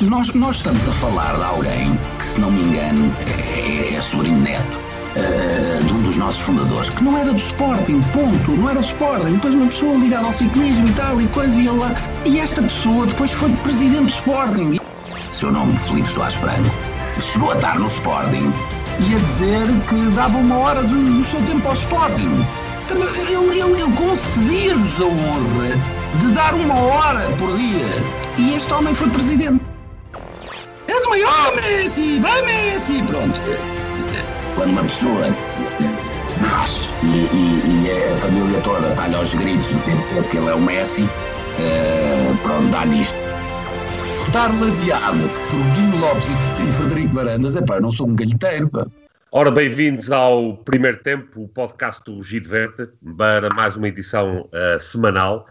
Nós, nós estamos a falar de alguém que, se não me engano, é, é sobrinho neto uh, de um dos nossos fundadores, que não era do Sporting, ponto, não era do Sporting. Depois uma pessoa ligada ao ciclismo e tal e coisa, e, ele, e esta pessoa depois foi presidente do Sporting. Seu nome, Felipe Soares Franco, chegou a estar no Sporting e a dizer que dava uma hora do, do seu tempo ao Sporting. Ele, ele, ele concedia-nos a honra de dar uma hora por dia. E este homem foi presidente. És o maior, Messi! Vai, Messi! Pronto. Quando uma pessoa nasce e, e, e, a família toda está aos gritos porque ele é o Messi, uh, pronto, dá nisto. Estar ladeado por Dino Lopes e, Frederico Varandas, é pá, eu não sou um galheteiro, pá. Ora, bem-vindos ao primeiro tempo, o podcast do Gide Verde, para mais uma edição uh, semanal.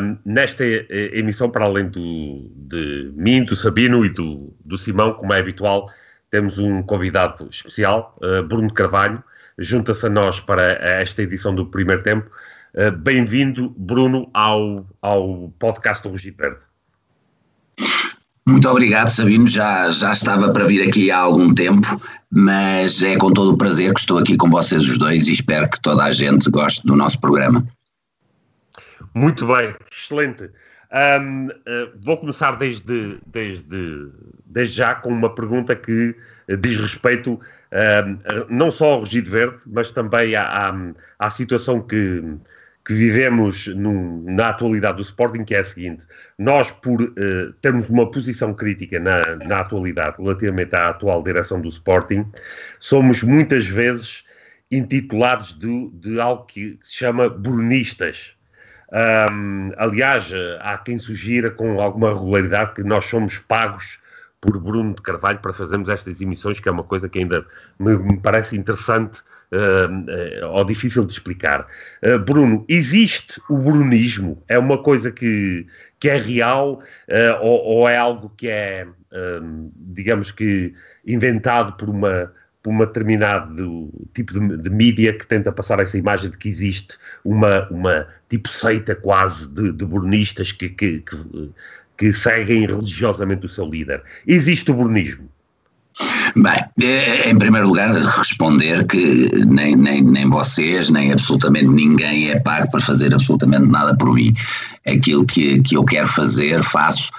Um, nesta eh, emissão, para além do, de mim, do Sabino e do, do Simão, como é habitual, temos um convidado especial, uh, Bruno Carvalho, junta-se a nós para esta edição do primeiro tempo. Uh, Bem-vindo, Bruno, ao, ao podcast do Rugi Verde. Muito obrigado, Sabino. Já, já estava para vir aqui há algum tempo, mas é com todo o prazer que estou aqui com vocês os dois e espero que toda a gente goste do nosso programa. Muito bem, excelente. Um, uh, eh, vou começar desde, desde, desde já com uma pergunta que diz respeito não só ao Regido Verde, mas também à, à, à situação que, que vivemos no, na atualidade do Sporting, que é a seguinte: nós, por uh, termos uma posição crítica na, na atualidade relativamente à atual direção do Sporting, somos muitas vezes intitulados de, de algo que se chama brunistas. Um, aliás, há quem sugira com alguma regularidade que nós somos pagos por Bruno de Carvalho para fazermos estas emissões, que é uma coisa que ainda me, me parece interessante ou difícil de explicar. Uh, Bruno, existe o brunismo? É uma coisa que, que é real ou, ou, é algo que é, digamos que, inventado por uma por um determinado tipo de, de, mídia que tenta passar essa imagem de que existe uma, uma tipo seita quase de, de que, que, que, que, seguem religiosamente o seu líder. Existe o burnismo? Bem, eh, em primeiro lugar, responder que nem, nem, nem vocês, nem absolutamente ninguém é pago para fazer absolutamente nada por mim. Aquilo que, que eu quero fazer, faço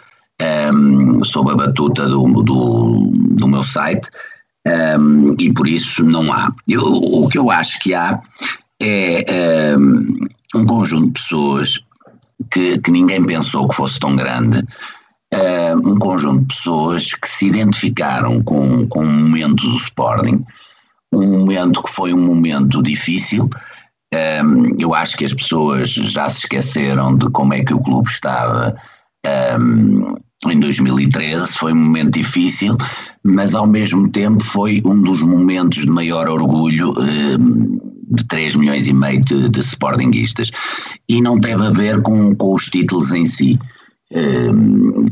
um, ehm, sob a batuta do, do, do meu site um, e por isso não há. Eu, o que eu acho que há é um, um conjunto de pessoas que, que, ninguém pensou que fosse tão grande, um conjunto de pessoas que se identificaram com, com um momento do Sporting, um momento que foi um momento difícil. eu acho que as pessoas já se esqueceram de como é que o clube estava em 2013, foi um momento difícil, mas ao mesmo tempo foi um dos momentos de maior orgulho ehm, de 3 milhões e meio de, de sportinguistas. E não teve a ver com, com os títulos em si, ehm,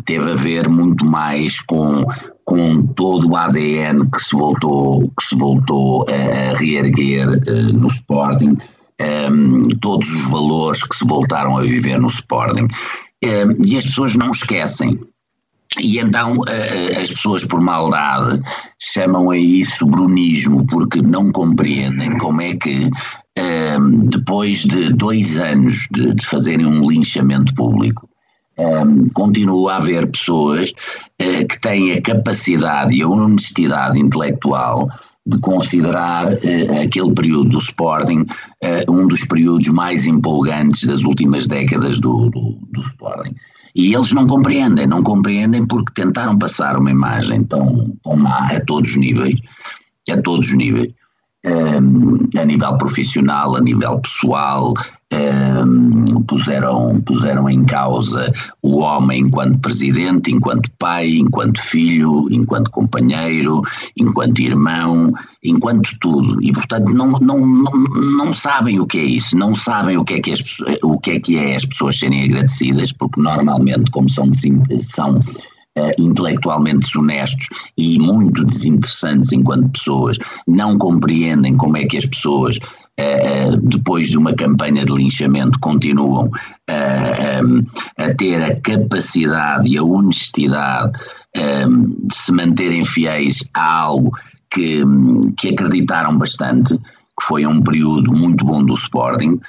teve a ver muito mais com, com todo o ADN que se voltou, que se voltou a, reerguer uh, no Sporting, um, ehm, todos os valores que se voltaram a viver no Sporting. Um, e as pessoas não esquecem e então as pessoas por maldade chamam a isso brunismo, porque não compreendem como é que depois de dois anos de, de fazerem um linchamento público, continua a haver pessoas eh, que têm a capacidade e a honestidade intelectual de considerar uh, aquele período do Sporting uh, um dos períodos mais empolgantes das últimas décadas do, do, do Sporting. E eles não compreendem, não compreendem porque tentaram passar uma imagem tão, tão má a todos os níveis, a todos os níveis, um, a nível profissional, a nível pessoal, puseram, puseram em causa o homem enquanto presidente, enquanto pai, enquanto filho, enquanto companheiro, enquanto irmão, enquanto tudo. E portanto não, não, não, não sabem o que é isso, não sabem o que é que, as, o que, é, que é as pessoas serem agradecidas, porque normalmente, como são, são uh, intelectualmente desonestos e muito desinteressantes enquanto pessoas, não compreendem como é que as pessoas depois de uma campanha de linchamento, continuam a ter a capacidade e a honestidade de se manterem fiéis a algo que, que acreditaram bastante, que foi um período muito bom do Sporting,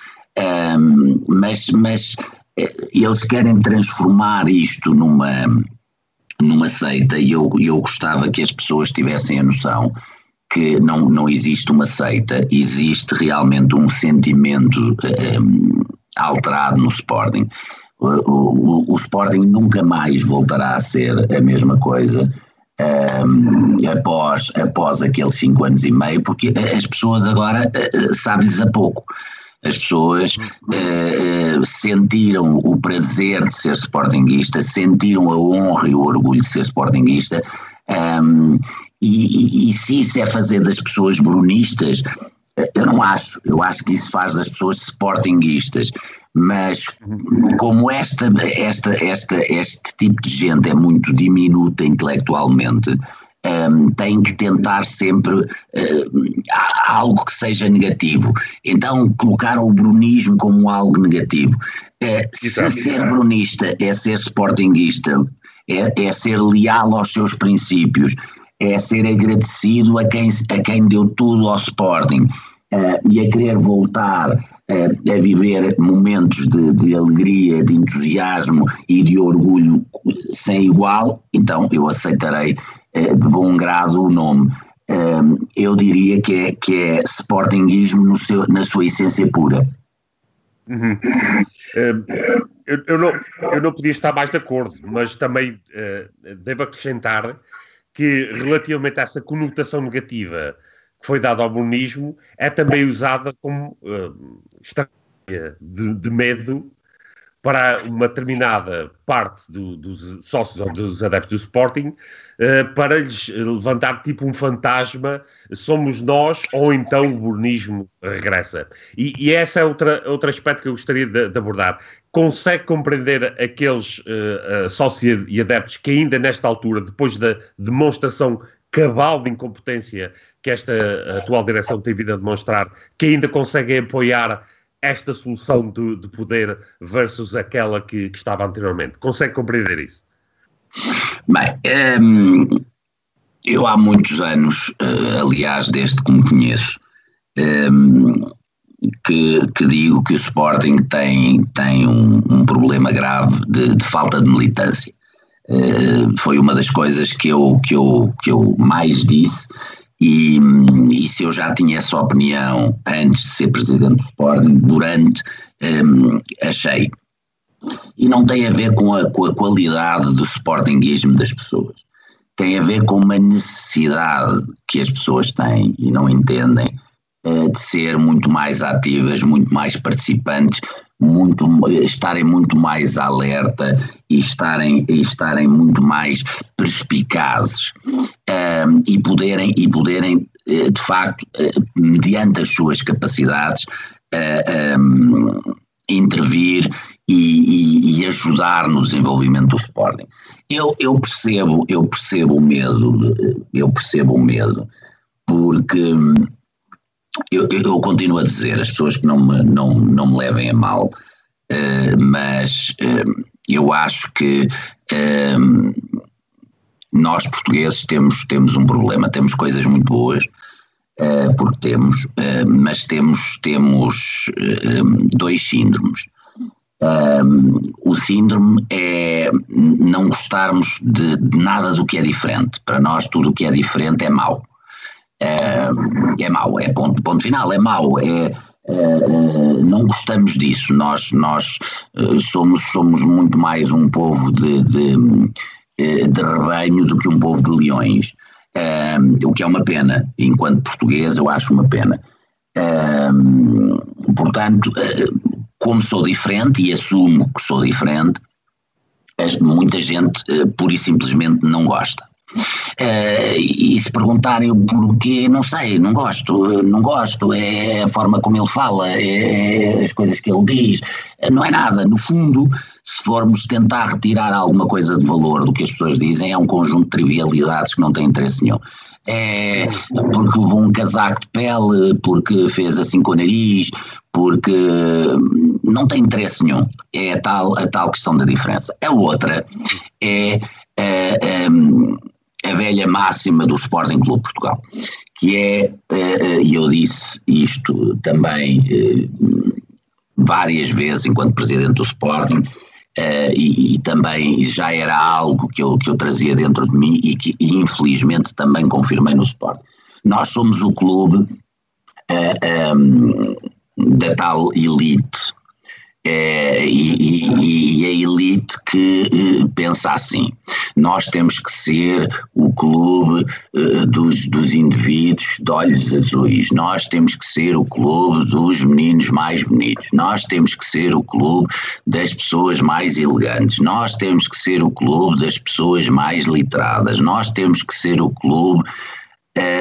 mas, mas eh, eles querem transformar isto numa, numa seita e eu, eu gostava que as pessoas tivessem a noção que não, não existe uma seita, existe realmente um sentimento um, alterado no Sporting. O, o, o, Sporting nunca mais voltará a ser a mesma coisa um, após, após aqueles cinco anos e meio, porque as pessoas agora uh, sabem-lhes a pouco. As pessoas uh, sentiram o prazer de ser sportinguista, sentiram a honra e o orgulho de ser sportinguista, um, e, e, e se isso é fazer das pessoas brunistas, eu não acho, eu acho que isso faz das pessoas sportinguistas, mas como esta, esta, esta, este tipo de gente é muito diminuta intelectualmente, um, tem que tentar sempre uh, algo que seja negativo. Então, colocar o brunismo como algo negativo. Uh, se ser brunista é ser sportinguista, é, é ser leal aos seus princípios, é ser agradecido a quem, a quem deu tudo ao Sporting uh, e a querer voltar uh, a viver momentos de, de, alegria, de entusiasmo e de orgulho sem igual, então eu aceitarei uh, de bom grado o nome. eu diria que é, que é Sportingismo seu, na sua essência pura. Uhum. Eu, eu, não, eu não podia estar mais de acordo, mas também devo acrescentar que, relativamente a essa conotação negativa que foi dada ao monismo, é também usada como uh, estratégia de, de medo para uma determinada parte do, dos sócios ou dos adeptos do Sporting uh, para lhes levantar tipo um fantasma, somos nós ou então o burnismo regressa. E, e esse é outra, outro aspecto que eu gostaria de, de abordar. Consegue compreender aqueles uh, uh, sócios e adeptos que ainda nesta altura, depois da demonstração cabal de incompetência que esta atual direção tem vindo a demonstrar, que ainda conseguem apoiar esta solução de, de poder versus aquela que, que, estava anteriormente? Consegue compreender isso? Bem, hum, eu há muitos anos, aliás, desde que me conheço, um, que, que, digo que o Sporting tem, tem um, um problema grave de, de, falta de militância. Uh, foi uma das coisas que eu, que eu, que eu mais disse e, e, se eu já tinha essa opinião antes de ser presidente do Sporting, durante, um, achei. E não tem a ver com a, com a qualidade do sportinguismo das pessoas. Tem a ver com uma necessidade que as pessoas têm e não entendem de ser muito mais ativas, muito mais participantes, muito, estarem muito mais alerta e estarem, e estarem muito mais perspicazes um, e poderem, e poderem eh, de facto, eh, mediante as suas capacidades, um, intervir e, e, e, ajudar no desenvolvimento do Sporting. Eu, eu percebo, eu percebo o medo, eu percebo o medo, porque eu, eu, continuo a dizer, as pessoas que não me, não, não me levem a mal, uh, mas uh, eu acho que uh, nós portugueses temos, temos um problema, temos coisas muito boas, porque temos, mas temos, temos dois síndromes. Um, o síndrome é não gostarmos de, de, nada do que é diferente. Para nós, tudo o que é diferente é mau é, é mau, é ponto, ponto final, é mau, é, é, não gostamos disso, nós, nós eh, somos, somos muito mais um povo de, de, eh, de rebanho do que um povo de leões, é, o que é uma pena, enquanto português eu acho uma pena. portanto, como sou diferente e assumo que sou diferente, muita gente pura e simplesmente não gosta. Uh, e se perguntarem o porquê, não sei, não gosto, não gosto, é a forma como ele fala, é as coisas que ele diz, não é nada. No fundo, se formos tentar retirar alguma coisa de valor do que as pessoas dizem, é um conjunto de trivialidades que não tem interesse nenhum. É porque levou um casaco de pele, porque fez assim com o nariz, porque não tem interesse nenhum. É a tal, a tal questão da diferença. A outra é a, é, a, velha máxima do Sporting Clube Portugal, que é, é e eu disse isto também é, várias vezes enquanto presidente do Sporting, e, também já era algo que eu, que eu trazia dentro de mim e que infelizmente também confirmei no Sporting. Nós somos o clube eh, da tal elite é, e, e, e, a elite que eh, pensa assim: nós temos que ser o clube eh, dos, dos indivíduos de olhos azuis, nós temos que ser o clube dos meninos mais bonitos, nós temos que ser o clube das pessoas mais elegantes, nós temos que ser o clube das pessoas mais literadas, nós temos que ser o clube.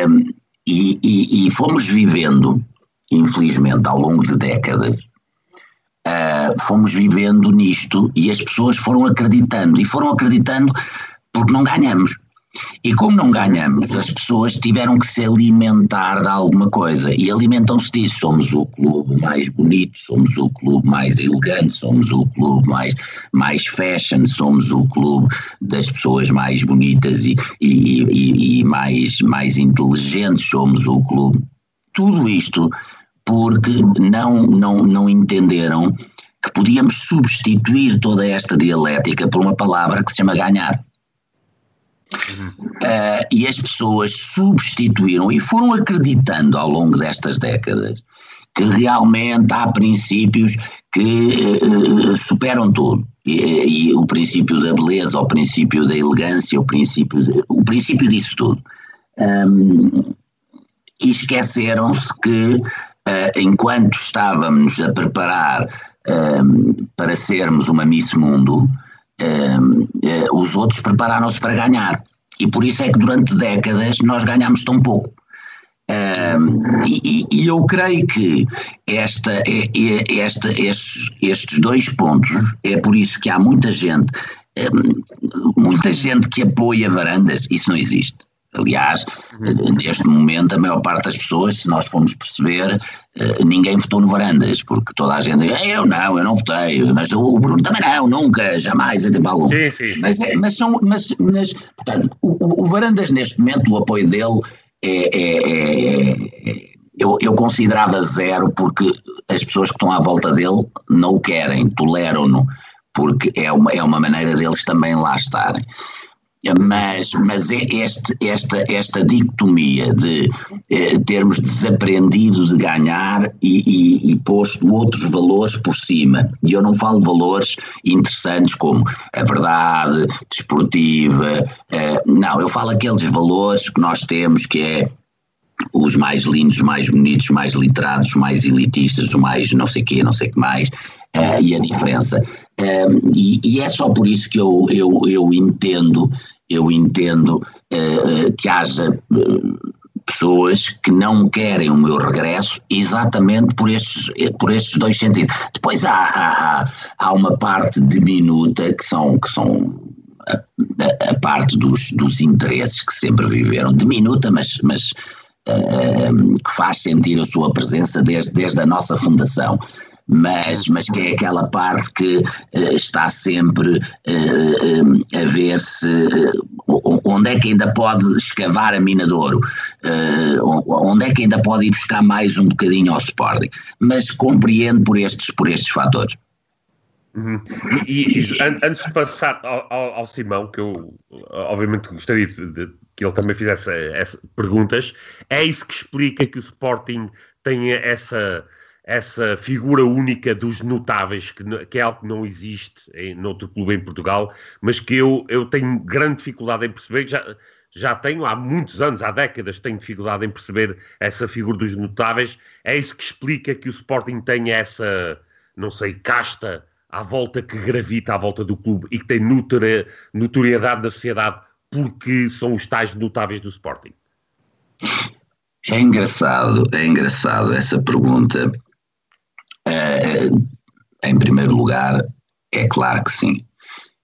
Um, e, e fomos vivendo, infelizmente, ao longo de décadas uh, fomos vivendo nisto e as pessoas foram acreditando, e foram acreditando porque não ganhamos. E como não ganhamos, as pessoas tiveram que se alimentar de alguma coisa e alimentam-se disso. Somos o clube mais bonito, somos o clube mais elegante, somos o clube mais, mais fashion, somos o clube das pessoas mais bonitas e, e, e, e mais, mais inteligentes, somos o clube. Tudo isto porque não, não, não entenderam que podíamos substituir toda esta dialética por uma palavra que se chama ganhar. Uh, e as pessoas substituíram e foram acreditando ao longo destas décadas que realmente há princípios que uh, superam tudo. E, e, o princípio da beleza, o princípio da elegância, o princípio, de, o princípio disso tudo. Um, e esqueceram-se que enquanto estávamos a preparar uh, para sermos uma Miss Mundo, uh, os outros prepararam-se para ganhar. E por isso é que durante décadas nós ganhamos tão pouco. E, e, eu creio que esta, esta, estes, estes dois pontos, é por isso que há muita gente, muita gente que apoia varandas, isso não existe. Aliás, uhum. neste momento, a maior parte das pessoas, se nós formos perceber, eh, ninguém votou no Varandas, porque toda a gente diz, eu não, eu não votei, mas o Bruno também não, nunca, jamais, em tempo algum. Sim, sim. Mas, é, mas, são, mas, mas portanto, o, o, Varandas, neste momento, o apoio dele é, é, é eu, eu considerava zero, porque as pessoas que estão à volta dele não o querem, toleram-no, porque é uma, é uma maneira deles também lá estarem mas, mas é este, esta, esta dicotomia de eh, termos desaprendido de ganhar e, e, e, posto outros valores por cima. E eu não falo valores interessantes como a verdade desportiva, eh, não, eu falo aqueles valores que nós temos que é os mais lindos, mais bonitos, mais literados, mais elitistas, o mais não sei quê, não sei que mais, uh, e a diferença. Uh, e, e, é só por isso que eu, eu, eu entendo, eu entendo uh, que haja pessoas que não querem o meu regresso exatamente por estes, por estes dois sentidos. Depois há, há, há uma parte diminuta que são, que são a, a, a parte dos, dos interesses que sempre viveram, diminuta, mas, mas que faz sentir a sua presença desde, desde a nossa fundação. Mas, mas que é aquela parte que uh, está sempre uh, a ver se uh, onde é que ainda pode escavar a mina de ouro, onde é que ainda pode ir buscar mais um bocadinho ao Sporting, mas compreendo por estes, por estes fatores. Uhum. E, e, antes de passar ao, ao, ao, Simão, que eu obviamente gostaria de, de, que ele também fizesse essa, perguntas, é isso que explica que o Sporting tenha essa, essa figura única dos notáveis, que, que é algo que não existe em outro clube em Portugal, mas que eu, eu tenho grande dificuldade em perceber, já, já tenho há muitos anos, há décadas, tenho dificuldade em perceber essa figura dos notáveis, é isso que explica que o Sporting tenha essa, não sei, casta à volta que gravita à volta do clube e que tem notoriedade da sociedade porque são os tais notáveis do Sporting? É engraçado, é engraçado essa pergunta. É, em primeiro lugar, É claro que sim.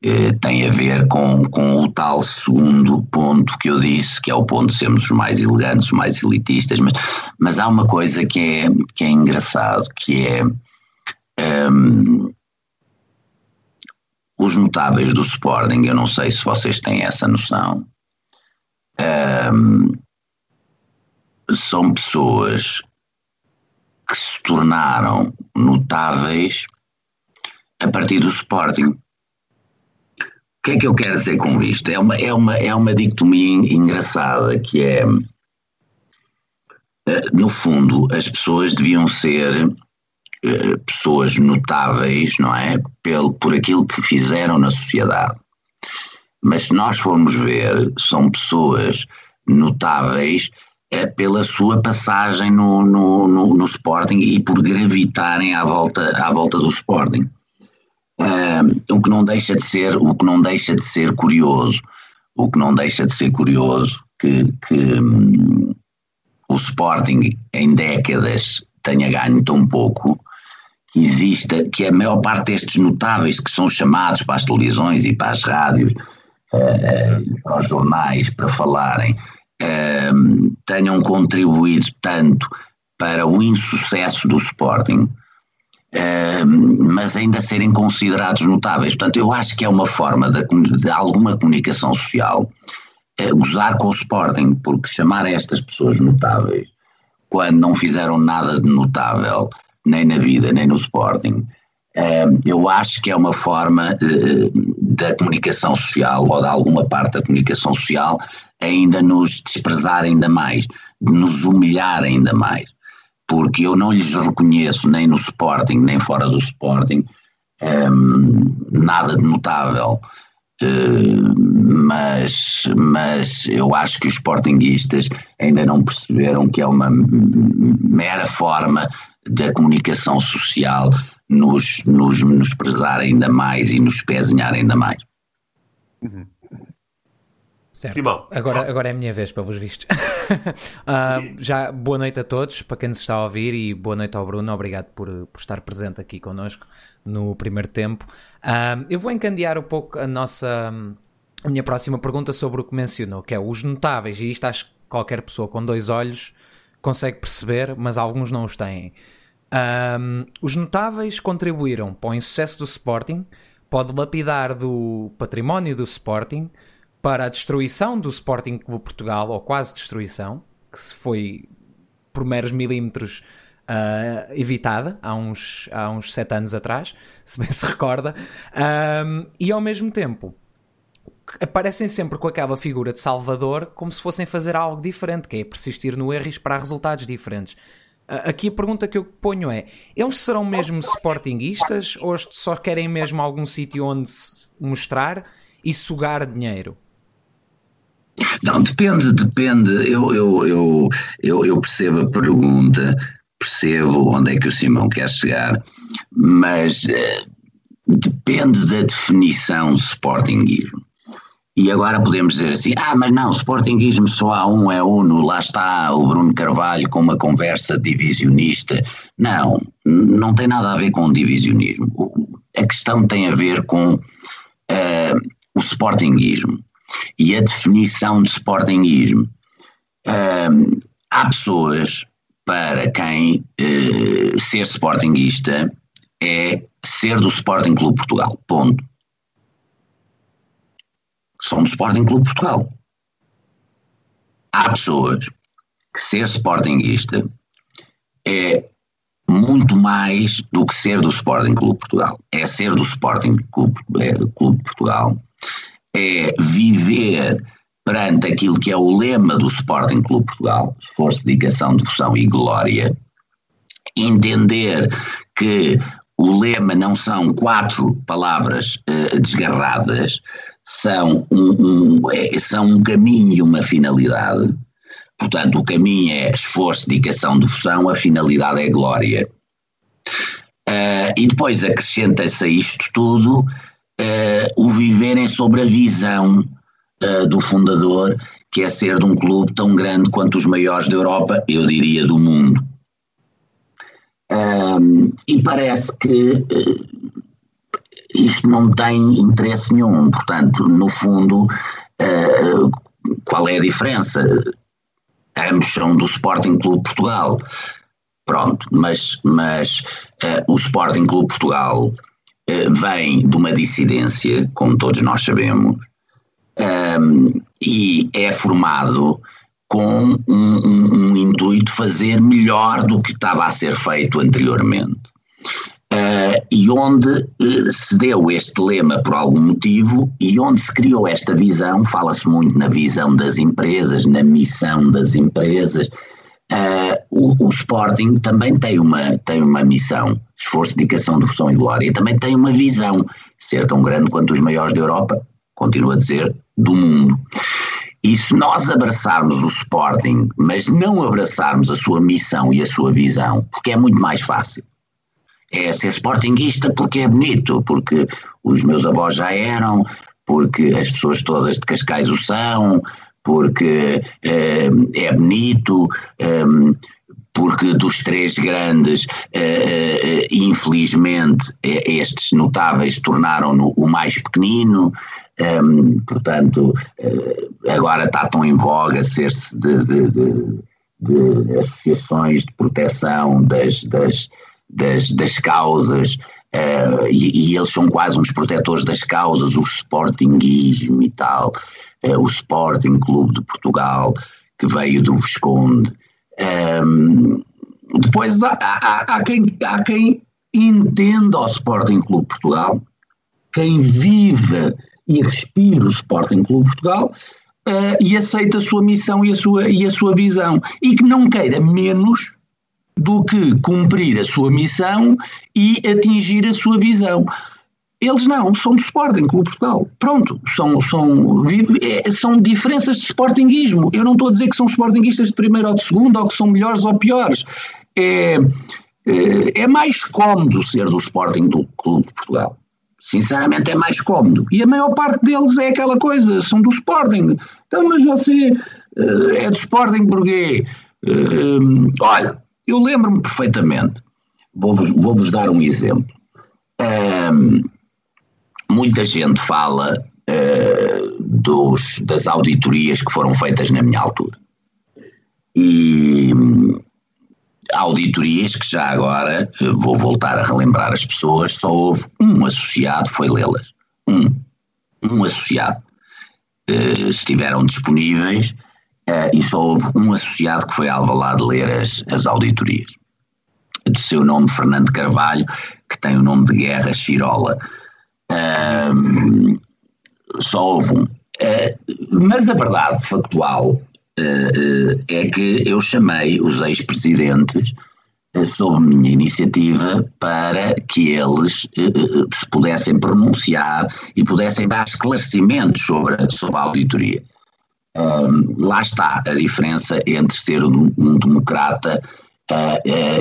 Eh, tem a ver com, com o tal segundo ponto que eu disse, que é o ponto de sermos os mais elegantes, os mais elitistas, mas, mas há uma coisa que é, que é engraçado, que é um, os notáveis do Sporting, eu não sei se vocês têm essa noção, um, são pessoas que se tornaram notáveis a partir do Sporting. O que é que eu quero dizer com isto? É uma, é uma, é uma dicotomia engraçada que é, eh, no fundo, as pessoas deviam ser eh, pessoas notáveis, não é? Pelo, por aquilo que fizeram na sociedade. Mas se nós formos ver, são pessoas notáveis é, pela sua passagem no, no, no, no, Sporting e por gravitarem à volta, à volta do Sporting. o que não deixa de ser o que não deixa de ser curioso o que não deixa de ser curioso que, que um, o Sporting em décadas tenha ganho tão pouco exista que a maior parte destes notáveis que são chamados para as televisões e para as rádios uh, para os jornais para falarem uh, tenham contribuído tanto para o insucesso do Sporting mas ainda serem considerados notáveis. Portanto, eu acho que é uma forma de, de alguma comunicação social uh, gozar com o Sporting, porque chamar estas pessoas notáveis quando não fizeram nada de notável, nem na vida, nem no Sporting, uh, eu acho que é uma forma uh, da comunicação social, ou de alguma parte da comunicação social, ainda nos desprezar ainda mais, nos humilhar ainda mais porque eu não lhes reconheço nem no Sporting, nem fora do Sporting, ehm, nada de notável. Uh, mas, mas eu acho que os sportinguistas ainda não perceberam que é uma mera forma da comunicação social nos, nos, nos prezar ainda mais e nos pezinhar ainda mais. Uhum. Certo. Simão. Agora, agora é a minha vez, para vos vistos. uh, já boa noite a todos, para quem nos está a ouvir, e boa noite ao Bruno. Obrigado por, por estar presente aqui connosco no primeiro tempo. Uh, eu vou encandear um pouco a nossa. A minha próxima pergunta sobre o que mencionou, que é os notáveis, e isto acho que qualquer pessoa com dois olhos consegue perceber, mas alguns não os têm. Um, os notáveis contribuíram para o insucesso do Sporting, pode lapidar do património do Sporting, para a destruição do Sporting Clube Portugal, ou quase destruição, que se foi por meros milímetros uh, evitada há uns, há uns sete anos atrás, se bem se recorda, um, e ao mesmo tempo aparecem sempre com aquela figura de Salvador como se fossem fazer algo diferente, que é persistir no erro e esperar resultados diferentes. Aqui a pergunta que eu ponho é: eles serão mesmo sportinguistas ou só querem mesmo algum sítio onde mostrar e sugar dinheiro? Não, depende, depende. Eu, eu, eu, eu, eu percebo a pergunta, percebo onde é que o Simão quer chegar, mas uh, depende da definição de sportinguismo. E agora podemos dizer assim: ah, mas não, sportinguismo só há um, é uno, lá está o Bruno Carvalho com uma conversa divisionista. Não, não tem nada a ver com divisionismo. A questão tem a ver com uh, o sportinguismo e a definição de sportinguismo. Um, há pessoas para quem uh, ser sportinguista é ser do Sporting Clube Portugal, ponto. São do Sporting Clube Portugal. Há pessoas que ser sportinguista é muito mais do que ser do Sporting Clube Portugal. É ser do Sporting Clube, é, Clube Portugal é viver perante aquilo que é o lema do Sporting Clube Portugal, esforço, dedicação, devoção e glória, entender que o lema não são quatro palavras uh, desgarradas, são um, um, é, são um caminho e uma finalidade. Portanto, o caminho é esforço, dedicação, devoção, a finalidade é glória. Uh, e depois acrescenta-se a isto tudo uh, o viverem sobre a visão uh, do fundador, que é ser de um clube tão grande quanto os maiores da Europa, eu diria do mundo. Um, e parece que isto não tem interesse nenhum. Portanto, no fundo, uh, qual é a diferença? Ambos são do Sporting Clube Portugal. Pronto, mas, mas uh, o Sporting Clube Portugal uh, vem de uma dissidência, como todos nós sabemos, um, e é formado com um, um, um intuito de fazer melhor do que estava a ser feito anteriormente. Uh, e onde uh, se deu este lema por algum motivo e onde se criou esta visão, fala-se muito na visão das empresas, na missão das empresas. Uh, o, o, Sporting também tem uma, tem uma missão, esforço, dedicação, devoção e glória, também tem uma visão, ser tão grande quanto os maiores da Europa, continua a dizer, do mundo. E se nós abraçarmos o Sporting, mas não abraçarmos a sua missão e a sua visão, porque é muito mais fácil. É ser sportinguista porque é bonito, porque os meus avós já eram, porque as pessoas todas de Cascais o são, porque é, é bonito, é, porque dos três grandes, é, infelizmente, estes notáveis tornaram-no o mais pequenino, portanto, agora está tão em voga ser-se de, de, de, de, associações de proteção das, das, das, das causas, uh, e, e, eles são quase uns protetores das causas, o Sportingismo e tal, uh, o Sporting Clube de Portugal, que veio do Visconde. Um, depois há, há, há, quem, há quem entenda o Sporting Clube de Portugal, quem vive e respira o Sporting Clube Portugal uh, e aceita a sua missão e a sua, e a sua visão e que não queira menos do que cumprir a sua missão e atingir a sua visão. Eles não, são do Sporting Clube Portugal. Pronto, são, são, é, são diferenças de sportinguismo. Eu não estou a dizer que são sportinguistas de primeiro ou de segundo, ou que são melhores ou piores. É, é, é mais cômodo ser do Sporting do Clube de Portugal. Sinceramente é mais cómodo. E a maior parte deles é aquela coisa, são do Sporting. Então, mas você uh, é do Sporting porquê? Uh, olha, eu lembro-me perfeitamente, vou-vos vou -vos dar um exemplo. Uh, muita gente fala dos, das auditorias que foram feitas na minha altura. E auditorias que já agora, vou voltar a relembrar as pessoas, só houve um associado, foi lê-las. Um. Um associado. Uh, estiveram disponíveis uh, e só houve um associado que foi alvalado ler as, as auditorias. De seu nome Fernando Carvalho, que tem o nome de Guerra Chirola. Uh, só houve um. mas a verdade factual uh, é que eu chamei os ex-presidentes uh, sob minha iniciativa para que eles uh, se pudessem pronunciar e pudessem dar esclarecimentos sobre, sobre a auditoria. Lá está a diferença entre ser um, um democrata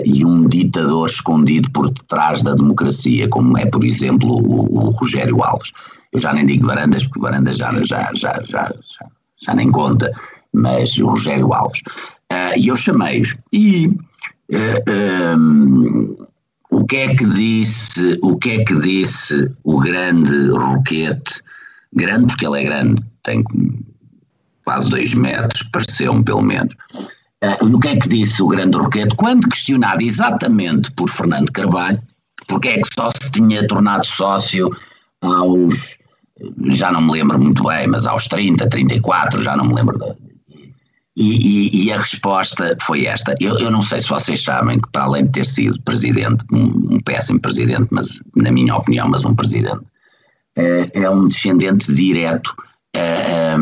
e um ditador escondido por detrás da democracia, como é, por exemplo, o, o Rogério Alves. Eu já nem digo Varandas, porque Varandas já, já, já, já, já, já nem conta mas o Rogério Alves. Uh, e eu chamei-os. E uh, um, o que é que disse, o que é que disse o grande Roquete, grande porque ele é grande, tem quase dois metros, pareceu-me pelo menos. Uh, o que é que disse o grande Roquete quando questionado exatamente por Fernando Carvalho, porque é que só se tinha tornado sócio aos, já não me lembro muito bem, mas aos 30, 34, já não me lembro e, e, e, a resposta foi esta. Eu, eu, não sei se vocês sabem que, para além de ter sido presidente, um, um péssimo presidente, mas na minha opinião, mas um presidente, é, é um descendente direto é,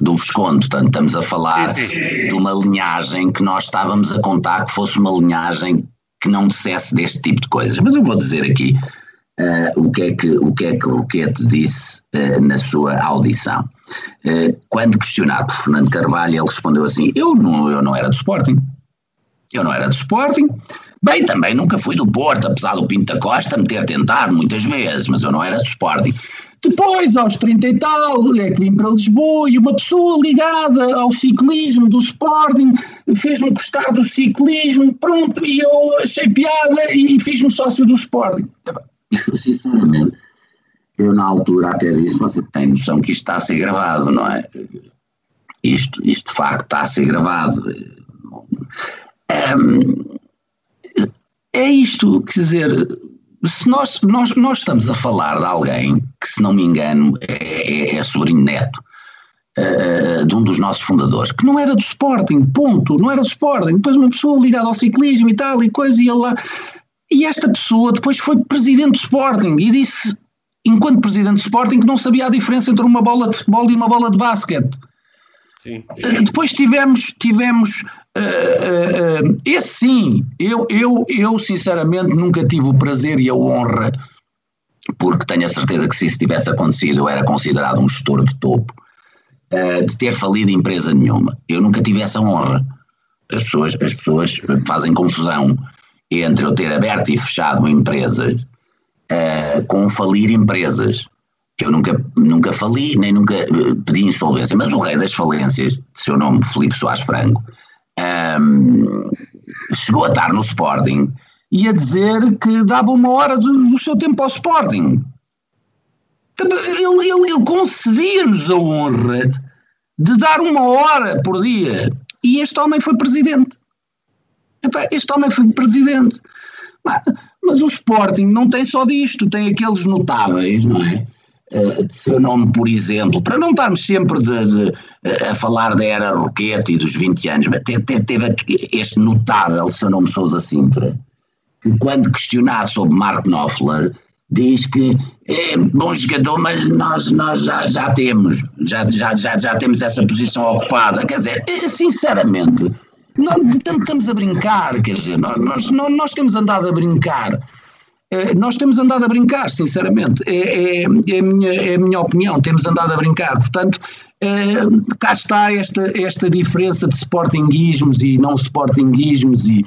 do Visconde. Portanto, estamos a falar de uma linhagem que nós estávamos a contar que fosse uma linhagem que não dissesse deste tipo de coisas. Mas eu vou dizer aqui uh, o, que é que, o que é que Roquete disse uh, na sua audição. Uh, quando questionado por Fernando Carvalho, ele respondeu assim: eu não, eu não era do Sporting. Eu não era do Sporting. Bem, também nunca fui do Porto, apesar do Pinto da Costa me ter tentado muitas vezes, mas eu não era do Sporting. Depois, aos 30 e tal, é que vim para Lisboa e uma pessoa ligada ao ciclismo do Sporting fez-me gostar do ciclismo, pronto, e eu achei piada e fiz-me sócio do Sporting. sinceramente, eu na altura até disse, você tem noção que isto está a ser gravado, não é? Isto, isto de facto está a ser gravado. Um, é isto, quer dizer, se nós, nós, nós estamos a falar de alguém que, se não me engano, é, é, é sobrinho neto uh, de um dos nossos fundadores, que não era do Sporting, ponto, não era do Sporting, depois uma pessoa ligada ao ciclismo e tal e coisa, e ele lá. E esta pessoa depois foi presidente do Sporting e disse, enquanto presidente do Sporting, que não sabia a diferença entre uma bola de futebol e uma bola de basquete. Sim. Depois tivemos, tivemos uh, uh, esse sim, eu, eu, eu sinceramente nunca tive o prazer e a honra, porque tenho a certeza que se isso tivesse acontecido eu era considerado um gestor de topo, uh, de ter falido empresa nenhuma. Eu nunca tive essa honra. As pessoas, as pessoas fazem confusão entre eu ter aberto e fechado empresas com falir empresas. Eu nunca, nunca fali, nem nunca eh, pedi insolvência, mas o rei das falências, seu nome Felipe Soares Franco, um, ehm, chegou a estar no Sporting e a dizer que dava uma hora do, do seu tempo ao Sporting. Ele, ele, ele concedia-nos a honra de dar uma hora por dia. E este homem foi presidente. Este homem foi presidente. Mas o Sporting não tem só disto, tem aqueles notáveis, não é? Eh, de seu nome, por exemplo, para não estarmos sempre de, de, a falar da era Roquete e dos 20 anos, mas teve, teve, este notável de seu nome Sousa Sintra, que quando questionado sobre Mark Knopfler, diz que é bom jogador, mas nós, nós já, já temos, já, já, já, já temos essa posição ocupada. Quer dizer, é, sinceramente, nós estamos a brincar, quer dizer, nós, nós, nós temos andado a brincar. É, nós temos andado a brincar, sinceramente, é, é, é, a minha, é a minha opinião, temos andado a brincar, portanto, é, cá está esta, esta diferença de sportinguismos e não sportinguismos e,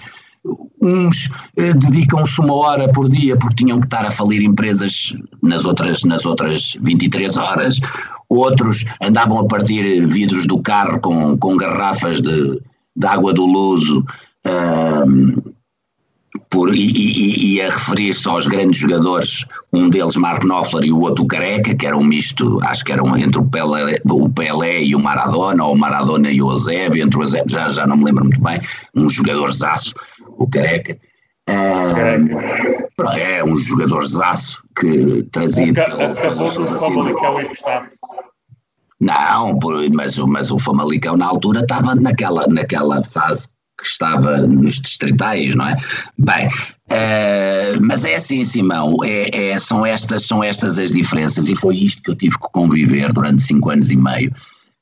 uns eh, dedicam-se uma hora por dia porque tinham que estar a falir empresas nas outras, nas outras 23 horas, outros andavam a partir vidros do carro com, com garrafas de, de água do Luso um, por, e, e, e, a referir-se aos grandes jogadores, um deles Mark Knopfler e o outro Careca, que era um misto, acho que era um, entre o Pelé, o Pelé e o Maradona, ou o Maradona e o Eusébio, entre o Eusébio, já, já não me lembro muito bem, um jogador zaço o Careca. Uh, é um jogador zaço que trazido pelo, pelo Sousa Silva. Não, mas, mas o Famalicão na altura estava naquela, naquela fase que estava nos distritais, não é? Bem, uh, mas é assim, Simão, é, é, são, estas, são estas as diferenças e foi isto que eu tive que conviver durante cinco anos e meio.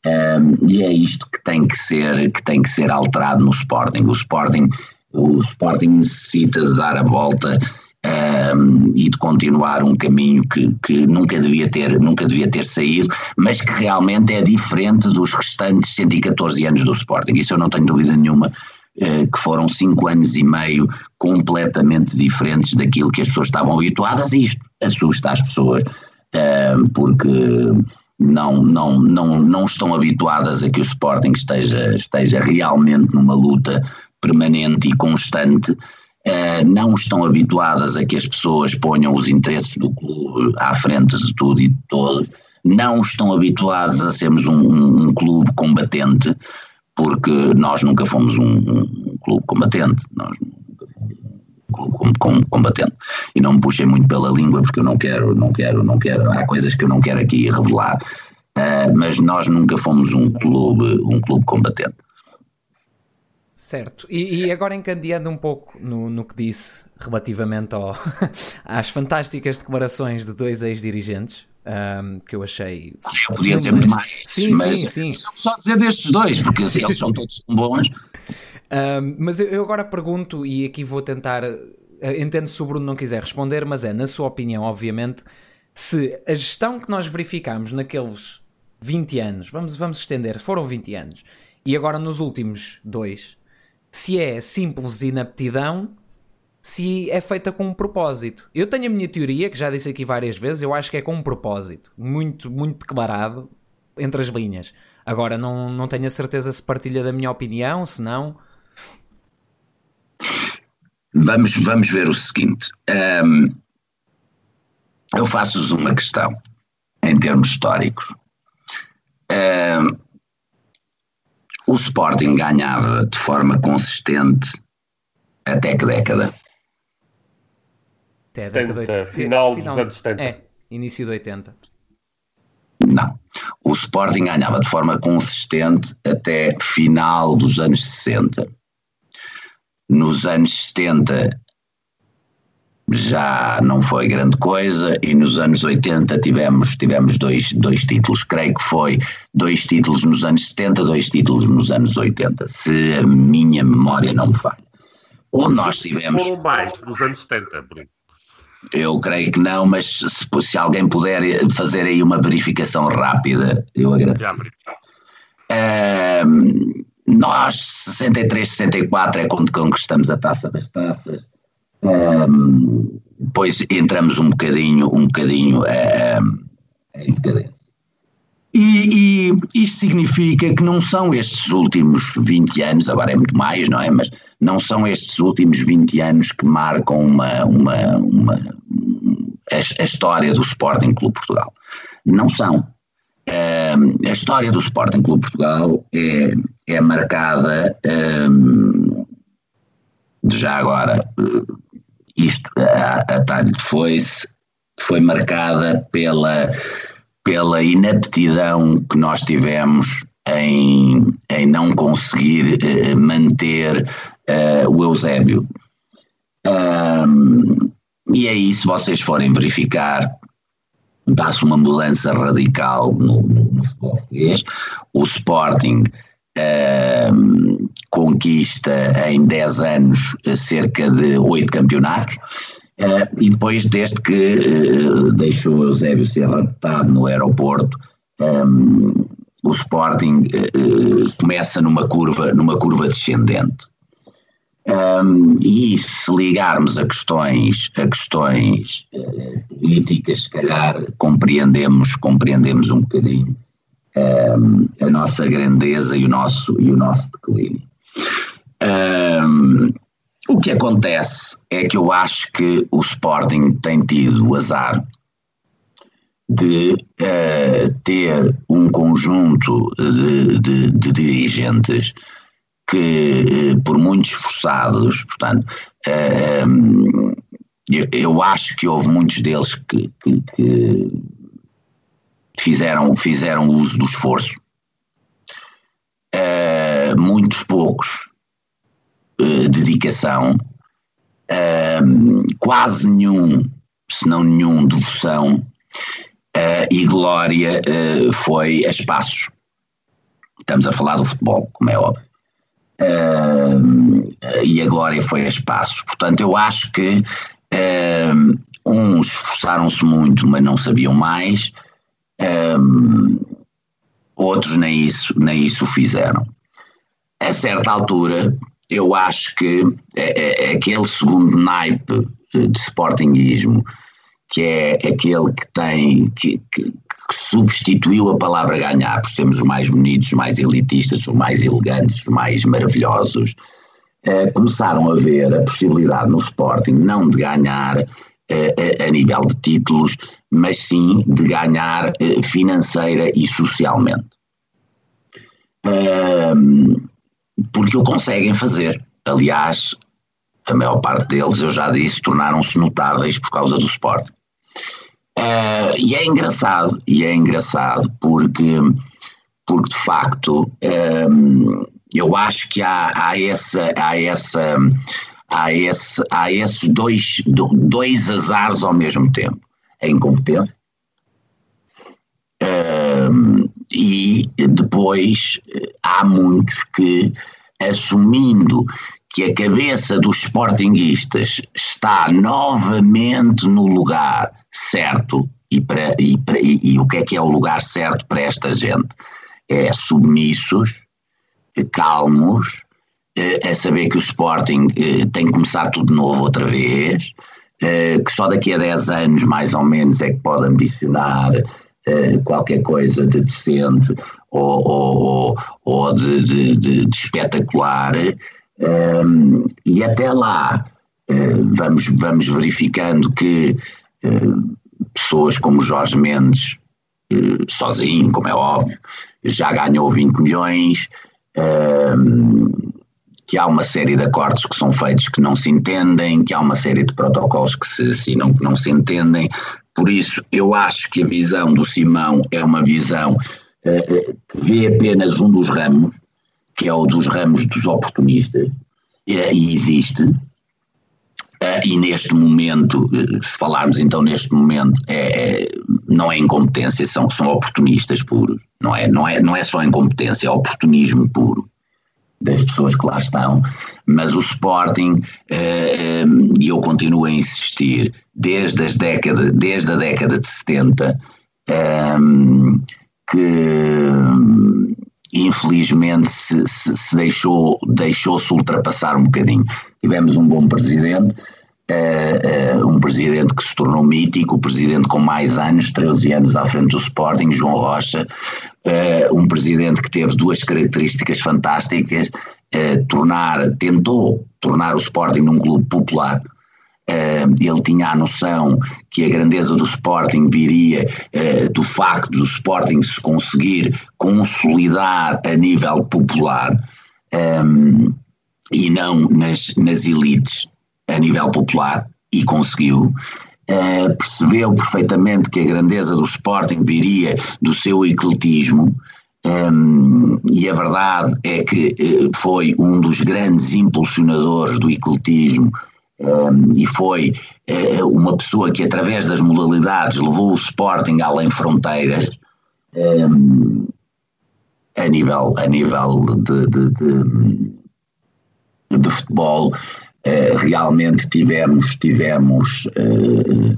Um, e é isto que tem que ser que tem que ser alterado no Sporting. O Sporting o Sporting necessita de dar a volta um, e de continuar um caminho que, que nunca, devia ter, nunca devia ter saído, mas que realmente é diferente dos restantes 114 anos do Sporting. Isso eu não tenho dúvida nenhuma que foram cinco anos e meio completamente diferentes daquilo que as pessoas estavam habituadas, e isto assusta as pessoas, porque não, não, não, não estão habituadas a que o Sporting esteja, esteja realmente numa luta permanente e constante, uh, não estão habituadas a que as pessoas ponham os interesses do clube à frente de tudo e de todos, não estão habituadas a sermos um, um, um clube combatente, porque nós nunca fomos um, um clube combatente, nós nunca fomos um clube combatente. E não me puxem muito pela língua, porque eu não quero, não quero, não quero, há coisas que eu não quero aqui revelar, uh, mas nós nunca fomos um clube, um clube combatente. Certo, e, e, agora encandeando um pouco no, no que disse relativamente ao, às fantásticas declarações de dois ex-dirigentes, um, que eu achei. Eu podia dizer muito mais. Sim, sim, sim. Só dizer destes dois, porque assim, eles são todos bons. Um, mas eu, eu, agora pergunto, e aqui vou tentar. Eh, entendo se o Bruno não quiser responder, mas é, na sua opinião, obviamente, se a gestão que nós verificamos naqueles 20 anos, vamos, vamos estender, foram 20 anos, e agora nos últimos dois se é simples inaptidão, se é feita com um propósito. Eu tenho a minha teoria, que já disse aqui várias vezes, eu acho que é com um propósito, muito, muito declarado entre as linhas. Agora, não, não tenho a certeza se partilha da minha opinião, se não. Vamos, vamos ver o seguinte. Um, eu faço-vos uma questão, em termos históricos. Uh, o Sporting ganhava de forma consistente até que década? Até a década 70, de... final, final dos anos 70. É, início de 80. Não. O Sporting ganhava de forma consistente até final dos anos 60. Nos anos 70 já não foi grande coisa e nos anos 80 tivemos, tivemos dois, dois títulos, creio que foi dois títulos nos anos 70, dois títulos nos anos 80, se a minha memória não me falha. Ou nós tivemos... Foram mais nos anos 70, Bruno. Eu creio que não, mas se, se, alguém puder fazer aí uma verificação rápida, eu agradeço. Uh, nós, 63, 64 é quando conquistamos a taça das taças. Um, depois entramos um bocadinho, um bocadinho uh, em decadência. E, e isto significa que não são estes últimos 20 anos, agora é muito mais, não é? Mas não são estes últimos 20 anos que marcam uma, uma, uma a, a, história do Sporting Clube Portugal. Não são. Uh, a história do Sporting Clube Portugal é, é marcada, um, já agora, isto, a, a talho de foice, foi marcada pela, pela inaptidão que nós tivemos em, em não conseguir uh, manter uh, o Eusébio. Um, e aí, se vocês forem verificar, dá-se uma mudança radical no, no, futebol português. O Sporting um, conquista em 10 anos cerca de 8 campeonatos. Uh, e depois, desde que uh, deixou Eusébio ser raptado no aeroporto, um, o Sporting uh, começa numa curva, numa curva descendente. Um, e se ligarmos a questões, a questões uh, políticas, se calhar compreendemos, compreendemos um bocadinho um, a nossa grandeza e o nosso, e o nosso declínio. Um, o que acontece é que eu acho que o Sporting tem tido o azar de uh, ter um conjunto de, de, de dirigentes que, por muito esforçados, portanto, uh, eu, eu, acho que houve muitos deles que, que, que, fizeram, fizeram uso do esforço, muitos poucos uh, dedicação, quase nenhum, se não nenhum, devoção, e glória foi a espaços. Estamos a falar do futebol, como é óbvio uh, e a glória foi a espaços. Portanto, eu acho que uh, uns esforçaram-se muito, mas não sabiam mais, uh, outros nem isso, nem isso fizeram. A certa altura, eu acho que é, é, é aquele segundo naipe de sportinguismo, que é aquele que tem, que, que, que substituiu a palavra ganhar por sermos os mais bonitos, os mais elitistas, os mais elegantes, os mais maravilhosos, eh, começaram a ver a possibilidade no Sporting não de ganhar eh, a, a nível de títulos, mas sim de ganhar eh, financeira e socialmente. Porque o conseguem fazer. Aliás, a maior parte deles, eu já disse, tornaram-se notáveis por causa do Sporting. Uh, e é engraçado, e é engraçado porque, porque de facto um, eu acho que há, há, essa, há, essa, há, esse, há esses dois, dois azares ao mesmo tempo. A incompetência um, e depois há muitos que assumindo que a cabeça dos sportinguistas está novamente no lugar certo e, para, e, para, e, e, o que é que é o lugar certo para esta gente? É submissos, calmos, é, saber que o Sporting tem que começar tudo novo outra vez, que só daqui a 10 anos mais ou menos é que pode ambicionar qualquer coisa de decente ou, ou, ou de, de, de, de espetacular um, e até lá uh, vamos, vamos verificando que uh, pessoas como Jorge Mendes, sozinho, como é óbvio, já ganhou 20 milhões, uh, que há uma série de acordos que são feitos que não se entendem, que há uma série de protocolos que se assinam que não se entendem. Por isso, eu acho que a visão do Simão é uma visão uh, que vê apenas um dos ramos, que é o dos ramos dos oportunistas, e existe. Uh, e neste momento, se falarmos então neste momento, é, é, não é incompetência, são, são oportunistas puros. Não é, não, é, não é só incompetência, é oportunismo puro das pessoas que lá estão, mas o Sporting, eh, e eu continuo a insistir, desde, as década, desde a década de 70, que infelizmente se, se, se deixou, deixou-se ultrapassar um bocadinho. Tivemos um bom presidente, Uh, uh, um presidente que se tornou mítico, o presidente com mais anos, 13 anos à frente do Sporting, João Rocha, uh, um presidente que teve duas características fantásticas, tornar, tentou tornar o Sporting num clube popular, ele tinha a noção que a grandeza do Sporting viria do facto do Sporting se conseguir consolidar a nível popular um, e não nas, nas elites a nível popular e conseguiu. Uh, percebeu perfeitamente que a grandeza do Sporting viria do seu ecletismo, um, e a verdade é que uh, foi um dos grandes impulsionadores do ecletismo um, e foi uh, uma pessoa que, através das modalidades, levou o Sporting além fronteiras. Um, a nível, a nível de, de, de, de futebol, eh, realmente tivemos, tivemos uh,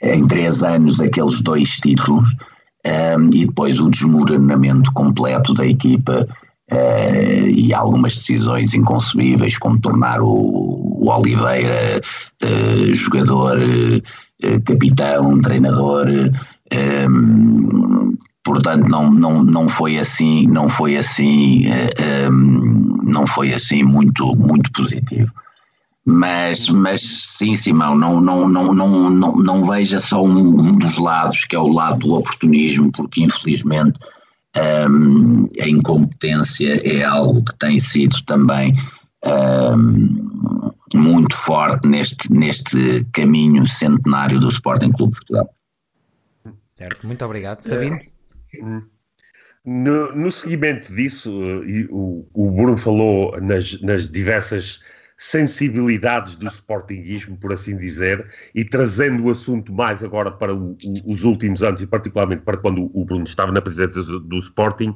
em três anos aqueles dois títulos um, ehm, e depois o desmoronamento completo da equipa uh, e algumas decisões inconcebíveis, como tornar o, o Oliveira jogador, capitão, treinador. Um, ehm, portanto não, não, não foi assim não foi assim um, ehm, não foi assim muito muito positivo mas, mas sim, Simão, não, não, não, não, não, não veja só um, um dos lados, que é o lado do oportunismo, porque infelizmente um, a incompetência é algo que tem sido também um, muito forte neste, neste caminho centenário do Sporting Clube Portugal. Certo, muito obrigado. Sabino? No, no seguimento disso, eh, o, o Bruno falou nas, nas diversas sensibilidades do sportinguismo, por assim dizer, e trazendo o assunto mais agora para o, o, os últimos anos, e particularmente para quando o Bruno estava na presidência do, do Sporting,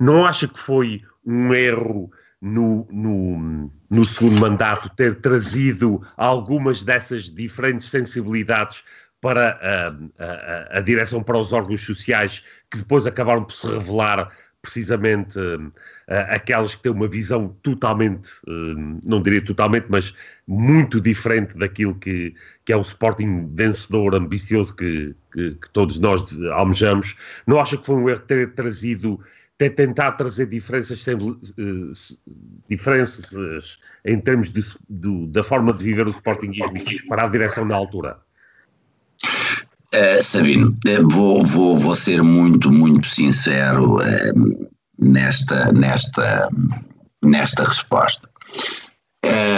não acha que foi um erro no, no, no, segundo mandato ter trazido algumas dessas diferentes sensibilidades para a, a, a, direção para os órgãos sociais que depois acabaram por se revelar precisamente uh, aquelas que têm uma visão totalmente, uh, não diria totalmente, mas muito diferente daquilo que, que é o Sporting vencedor, ambicioso que, que, que todos nós almejamos. Não acha que foi um erro ter trazido ter tentado trazer diferenças, sem, uh, diferenças em termos de, da forma de viver o Sportingismo para a direção na altura? Uh, Sabino, vou, vou, vou ser muito, muito sincero. Uh, nesta, nesta, nesta resposta.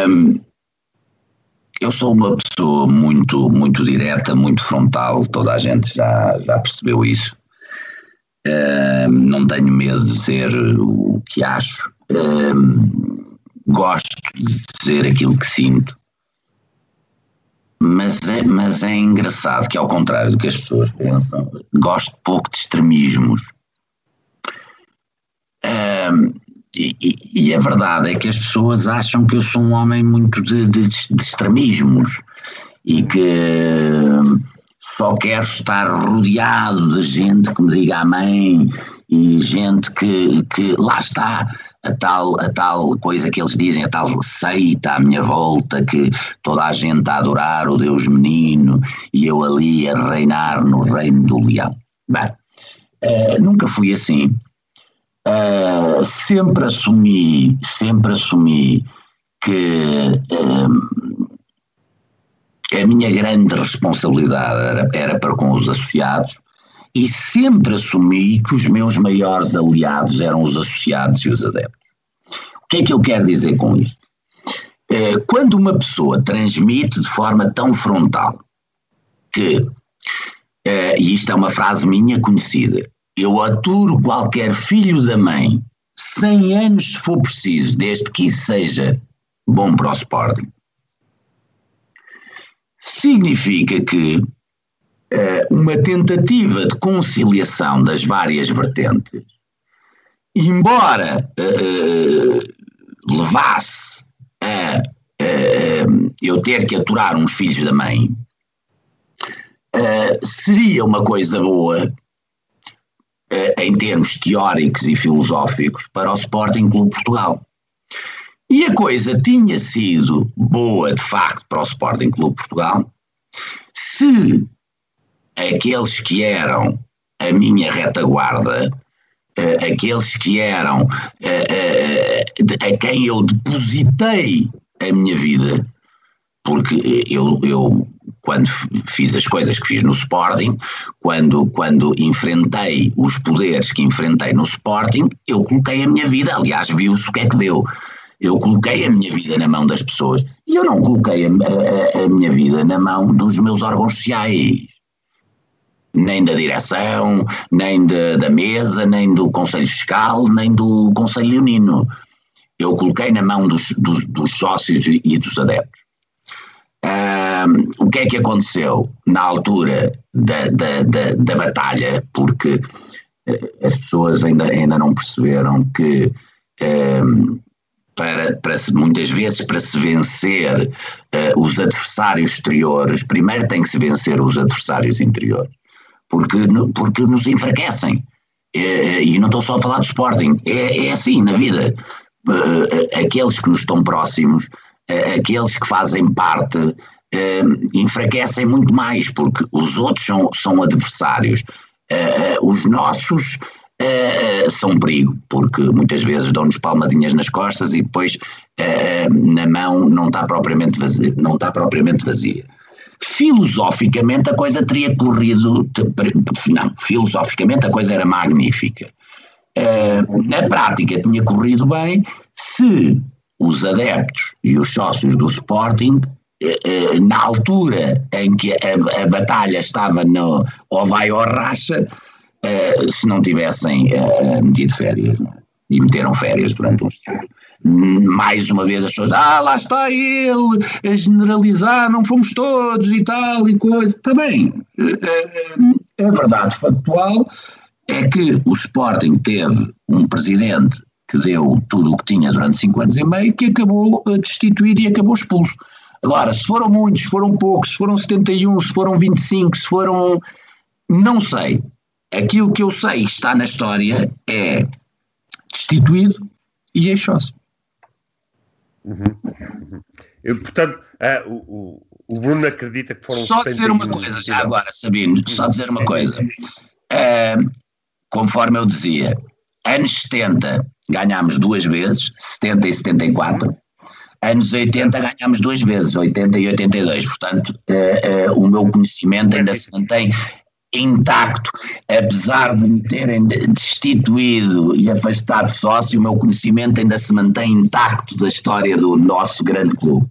Um, eu sou uma pessoa muito, muito direta, muito frontal, toda a gente já, já percebeu isso. Um, não tenho medo de dizer o que acho. Um, gosto de dizer aquilo que sinto. Mas é, mas é engraçado que, ao contrário do que as pessoas pensam, gosto pouco de extremismos. Um, e, e, a verdade é que as pessoas acham que eu sou um homem muito de, de, de extremismos e que só quero estar rodeado de gente que me diga amém e gente que, que lá está a tal, a tal coisa que eles dizem, a tal seita à minha volta, que toda a gente a adorar o Deus menino e eu ali a reinar no reino do leão. Bem, uh, nunca fui assim. Uh, sempre assumi, sempre assumi que uh, a minha grande responsabilidade era, era para com os associados e sempre assumi que os meus maiores aliados eram os associados e os adeptos. O que é que eu quero dizer com isto? Eh, quando uma pessoa transmite de forma tão frontal que, eh, e isto é uma frase minha conhecida, eu aturo qualquer filho da mãe 100 anos se for preciso, desde que isso seja bom para o Sporting, significa que uma tentativa de conciliação das várias vertentes, embora uh, levasse a uh, eu ter que aturar uns filhos da mãe, seria uma coisa boa em termos teóricos e filosóficos para o Sporting Clube Portugal. E a coisa tinha sido boa, de facto, para o Sporting Clube Portugal, se aqueles que eram a minha retaguarda, uh, aqueles que eram uh, uh, a quem eu depositei a minha vida, porque eu, eu quando fiz as coisas que fiz no Sporting, quando, quando enfrentei os poderes que enfrentei no Sporting, eu coloquei a minha vida, aliás, viu-se o que é que deu. Eu coloquei a minha vida na mão das pessoas e eu não coloquei a, a, a minha vida na mão dos meus órgãos sociais, nem da direção, nem de, da mesa, nem do Conselho Fiscal, nem do Conselho Leonino. Eu coloquei na mão dos, dos, dos sócios e dos adeptos. Um, o que é que aconteceu na altura da, da, da, da batalha? Porque uh, as pessoas ainda, ainda não perceberam que um, para, para se, muitas vezes para se vencer uh, os adversários exteriores, primeiro tem que se vencer os adversários interiores, porque, porque nos enfraquecem. Uh, e não estou só a falar do Sporting, é, é assim na vida. Uh, aqueles que nos estão próximos, aqueles que fazem parte, enfraquecem muito mais, porque os outros são, são adversários. os nossos são perigo, porque muitas vezes dão-nos palmadinhas nas costas e depois na mão não está propriamente vazia. Não está propriamente vazia. Filosoficamente a coisa teria corrido, não, filosoficamente a coisa era magnífica. Na prática tinha corrido bem se os adeptos e os sócios do Sporting na altura em que a, batalha estava no ou vai ou racha, se não tivessem uh, metido férias, é? E meteram férias durante uns tempos. Mais uma vez as pessoas, ah, lá está ele, a generalizar, não fomos todos e tal e coisa. Está bem, é a verdade factual é que o Sporting teve um presidente que deu tudo o que tinha durante cinco anos e meio, que acabou destituído e acabou expulso. Agora, se foram muitos, se foram poucos, se foram 71, se foram 25, se foram. Não sei. Aquilo que eu sei está na história é destituído e eixou-se. Uhum. Uhum. Eu, portanto, uh, o, o, Bruno acredita que foram. Só dizer uma coisa, já agora, Sabino, só dizer uma coisa. Uh, conforme eu dizia, anos 70 ganhámos duas vezes, 70 e 74. Anos 80 ganhámos duas vezes, 80 e 82. Portanto, uh, uh, o meu conhecimento ainda se mantém intacto, apesar de me terem destituído e afastado sócio, o meu conhecimento ainda se mantém intacto da história do nosso grande clube.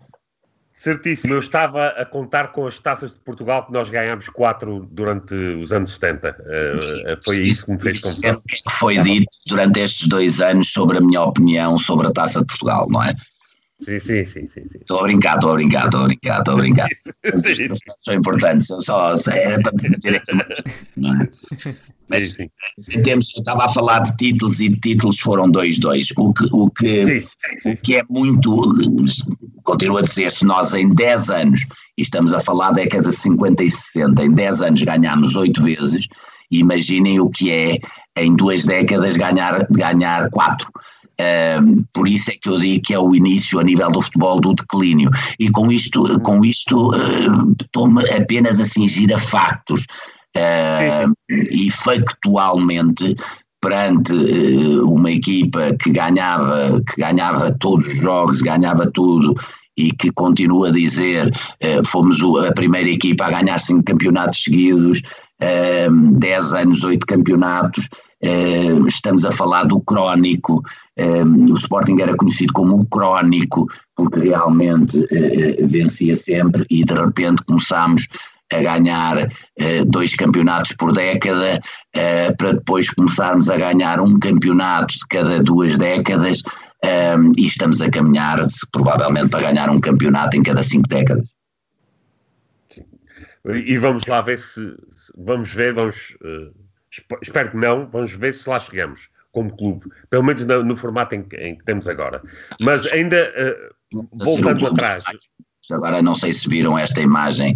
Certíssimo, eu estava a contar com as taças de Portugal que nós ganhámos quatro durante os anos 70. Uh, eh, foi isso, que me fez confusão. É foi dito durante estes dois anos sobre a minha opinião sobre a taça de Portugal, não é? Sim, sim, sim, sim. Estou a brincar, estou a brincar, estou a brincar, estou a brincar. são importantes, são só, era para ter aqui não é? Mas sim, sim. em termos, eu estava a falar de títulos e títulos foram 2-2, o que, o, que, o que é muito, continuo a dizer, se nós em 10 anos, e estamos a falar da década de 50 e 60, em 10 anos ganhámos 8 vezes, imaginem o que é em duas décadas ganhar, ganhar 4 por isso é que eu digo que é o início a nível do futebol do declínio. E com isto, com isto uh, estou-me apenas a cingir a factos. Uh, e factualmente, perante uh, uma equipa que ganhava, que ganhava todos os jogos, ganhava tudo e que continuo a dizer, uh, fomos a primeira equipa a ganhar cinco campeonatos seguidos, uh, dez anos, oito campeonatos, uh, estamos a falar do crónico, o Sporting era conhecido como o crónico, porque realmente vencia sempre e de repente começámos a ganhar dois campeonatos por década, para depois começarmos a ganhar um campeonato de cada duas décadas, e estamos a caminhar provavelmente para ganhar um campeonato em cada cinco décadas. E vamos lá ver se, vamos ver, vamos, uh, espero que não, vamos ver se lá chegamos como clube, pelo menos no, no formato em, em, que temos agora. Mas ainda uh, voltando atrás. Agora não sei se viram esta imagem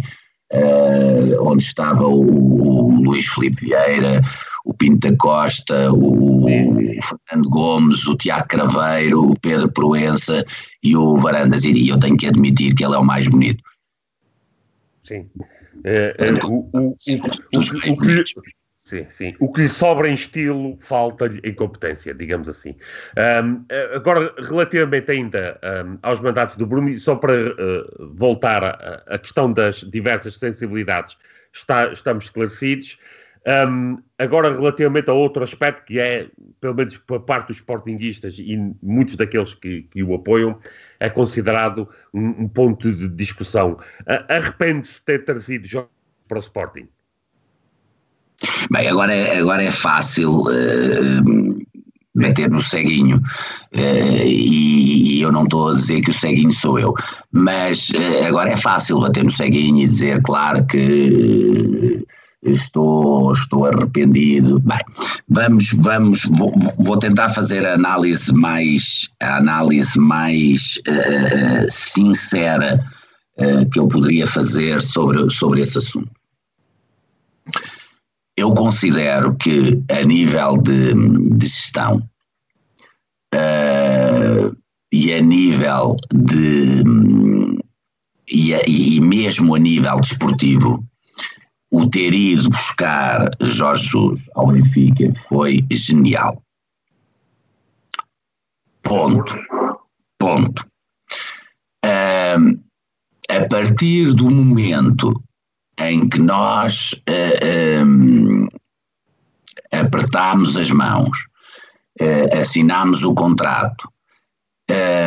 uh, onde estava o, o Luís Filipe Vieira, o Pinto da Costa, o, o Fernando Gomes, o Tiago Craveiro, o Pedro Proença e o Varandas, e eu tenho que admitir que ele é o mais bonito. Sim. É, é, o, o, o, o, que lhe, sim, sim. o que lhe sobra em estilo falta-lhe em competência, digamos assim. Um, agora, relativamente ainda um, aos mandatos do Bruno, só para uh, voltar à questão das diversas sensibilidades, está, estamos esclarecidos. Um, agora, relativamente a outro aspecto, que é, pelo menos por parte dos sportinguistas e muitos daqueles que, que o apoiam, é considerado um, ponto de discussão. Arrepende-se de ter trazido jogos para o Sporting? Bem, agora é, agora é fácil uh, meter no ceguinho uh, e, e, eu não estou a dizer que o ceguinho sou eu, mas uh, agora é fácil bater no ceguinho e dizer, claro, que estou, estou arrependido. Bem, vamos, vamos, vou, vou tentar fazer a análise mais, a análise mais uh, sincera uh, que eu poderia fazer sobre, sobre esse assunto. Eu considero que a nível de, de gestão uh, e a nível de e, e mesmo a nível desportivo, o ter ido buscar Jorge Jesus ao Benfica foi genial. Ponto. Ponto. Um, a partir do momento em que nós uh, um, apertámos as mãos, uh, assinámos o contrato,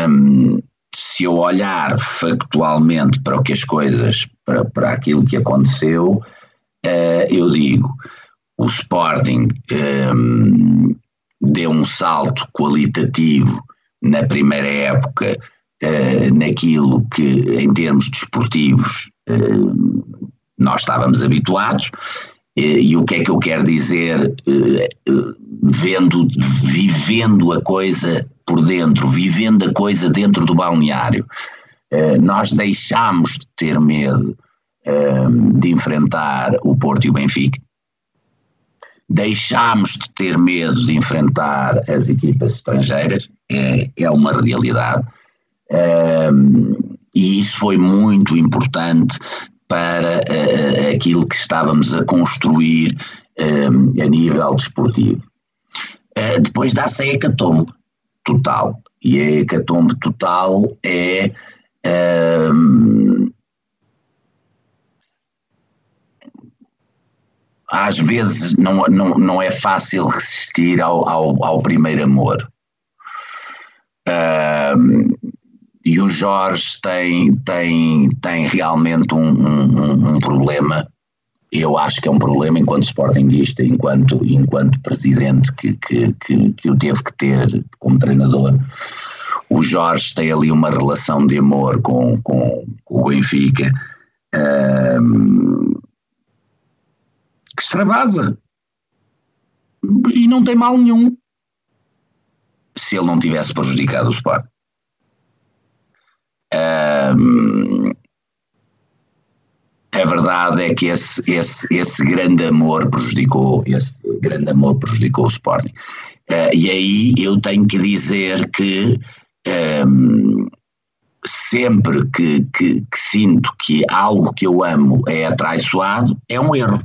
um, se eu olhar factualmente para o que as coisas, para, para aquilo que aconteceu, uh, eu digo, o Sporting um, deu um salto qualitativo na primeira época uh, naquilo que, em termos desportivos, uh, nós estávamos habituados. E o que é que eu quero dizer, vendo, vivendo a coisa por dentro, vivendo a coisa dentro do balneário. Nós deixámos de ter medo de enfrentar o Porto e o Benfica. Deixámos de ter medo de enfrentar as equipas estrangeiras, é, é uma realidade. E isso foi muito importante para uh, aquilo que estávamos a construir um, ehm, a nível desportivo. Uh, depois dá-se a hecatombe total. E a hecatombe total é um, às vezes não, não, não é fácil resistir ao, ao, ao primeiro amor. E o Jorge tem, tem, tem realmente um, um, um, problema. Eu acho que é um problema enquanto sportinguista, enquanto, enquanto presidente que, que, que, que o teve que ter como treinador. O Jorge tem ali uma relação de amor com, com, com o Benfica. Um, que extravasa. E não tem mal nenhum. Se ele não tivesse prejudicado o Sport. Um, a verdade é que esse, esse, esse grande amor prejudicou, esse grande amor prejudicou o Sporting. Uh, e aí eu tenho que dizer que um, sempre que, que, que, sinto que algo que eu amo é atraiçoado, é um erro.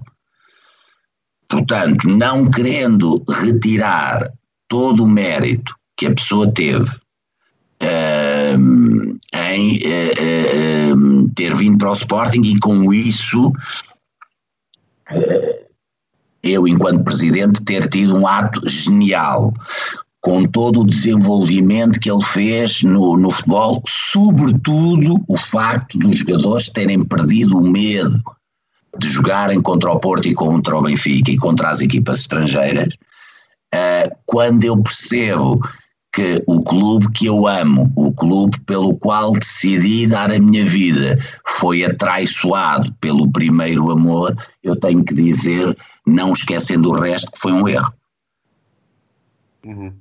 Portanto, não querendo retirar todo o mérito que a pessoa teve uh, um, em uh, uh, ter vindo para o Sporting e com isso uh, eu, enquanto presidente, ter tido um ato genial com todo o desenvolvimento que ele fez no, no futebol, sobretudo o facto dos jogadores terem perdido o medo de jogarem contra o Porto e contra o Benfica e contra as equipas estrangeiras, uh, quando eu percebo que o clube que eu amo, o clube pelo qual decidi dar a minha vida, foi atraiçoado pelo primeiro amor, eu tenho que dizer, não esquecendo o resto, que foi um erro. Uhum.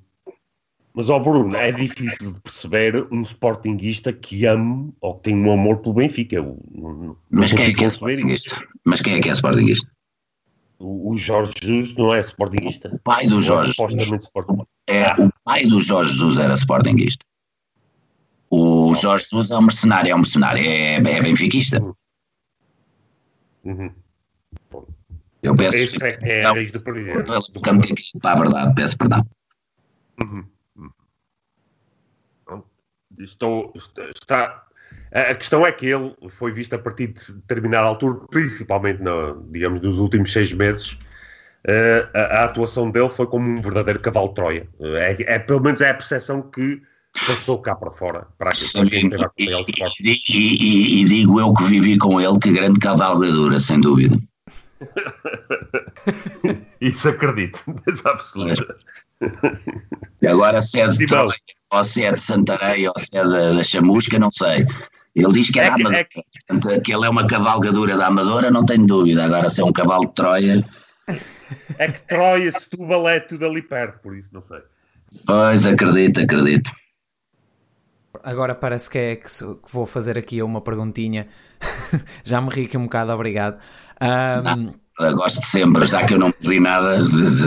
Mas, ó Bruno, é difícil de perceber um sportinguista que ame ou que tem um amor pelo Benfica. Eu, não, Mas quem é que é sportinguista? Mas quem é que é sportinguista? O, o Jorge Jesus não é sportinguista. O pai do Jorge Jesus. É, o pai do Jorge Jesus era sportinguista. O Jorge Jesus é um mercenário, é um mercenário, é, é benfiquista. Uhum. uhum. Eu peço. Este é, é, é, é, de para a verdade, peço perdão. Uhum. Estou, está, a questão é que ele foi visto a partir de determinada altura, principalmente, no, digamos, nos últimos seis meses, uh, a, a, atuação dele foi como um verdadeiro cavalo de Troia. É, é, pelo menos é a percepção que passou cá para fora, para aquele que esteve a e, e, e, digo eu que vivi com ele, que grande cavalgadura, sem dúvida. Isso acredito, mas absoluta. E agora se é de Troia, ou se é de Santarém, ou se é da, da Chamusca, não sei. Ele diz que é, é da Amadora, é que... portanto, que ele é uma cavalgadura da Amadora, não tenho dúvida. Agora, se é um cavalo de Troia. É que Troia, Setúbal é tudo ali perto, por isso não sei. Pois, acredito, acredito. Agora parece que é que, vou fazer aqui uma perguntinha. Já me ri aqui um bocado, obrigado. Um, gosto sempre, já que eu não vi nada,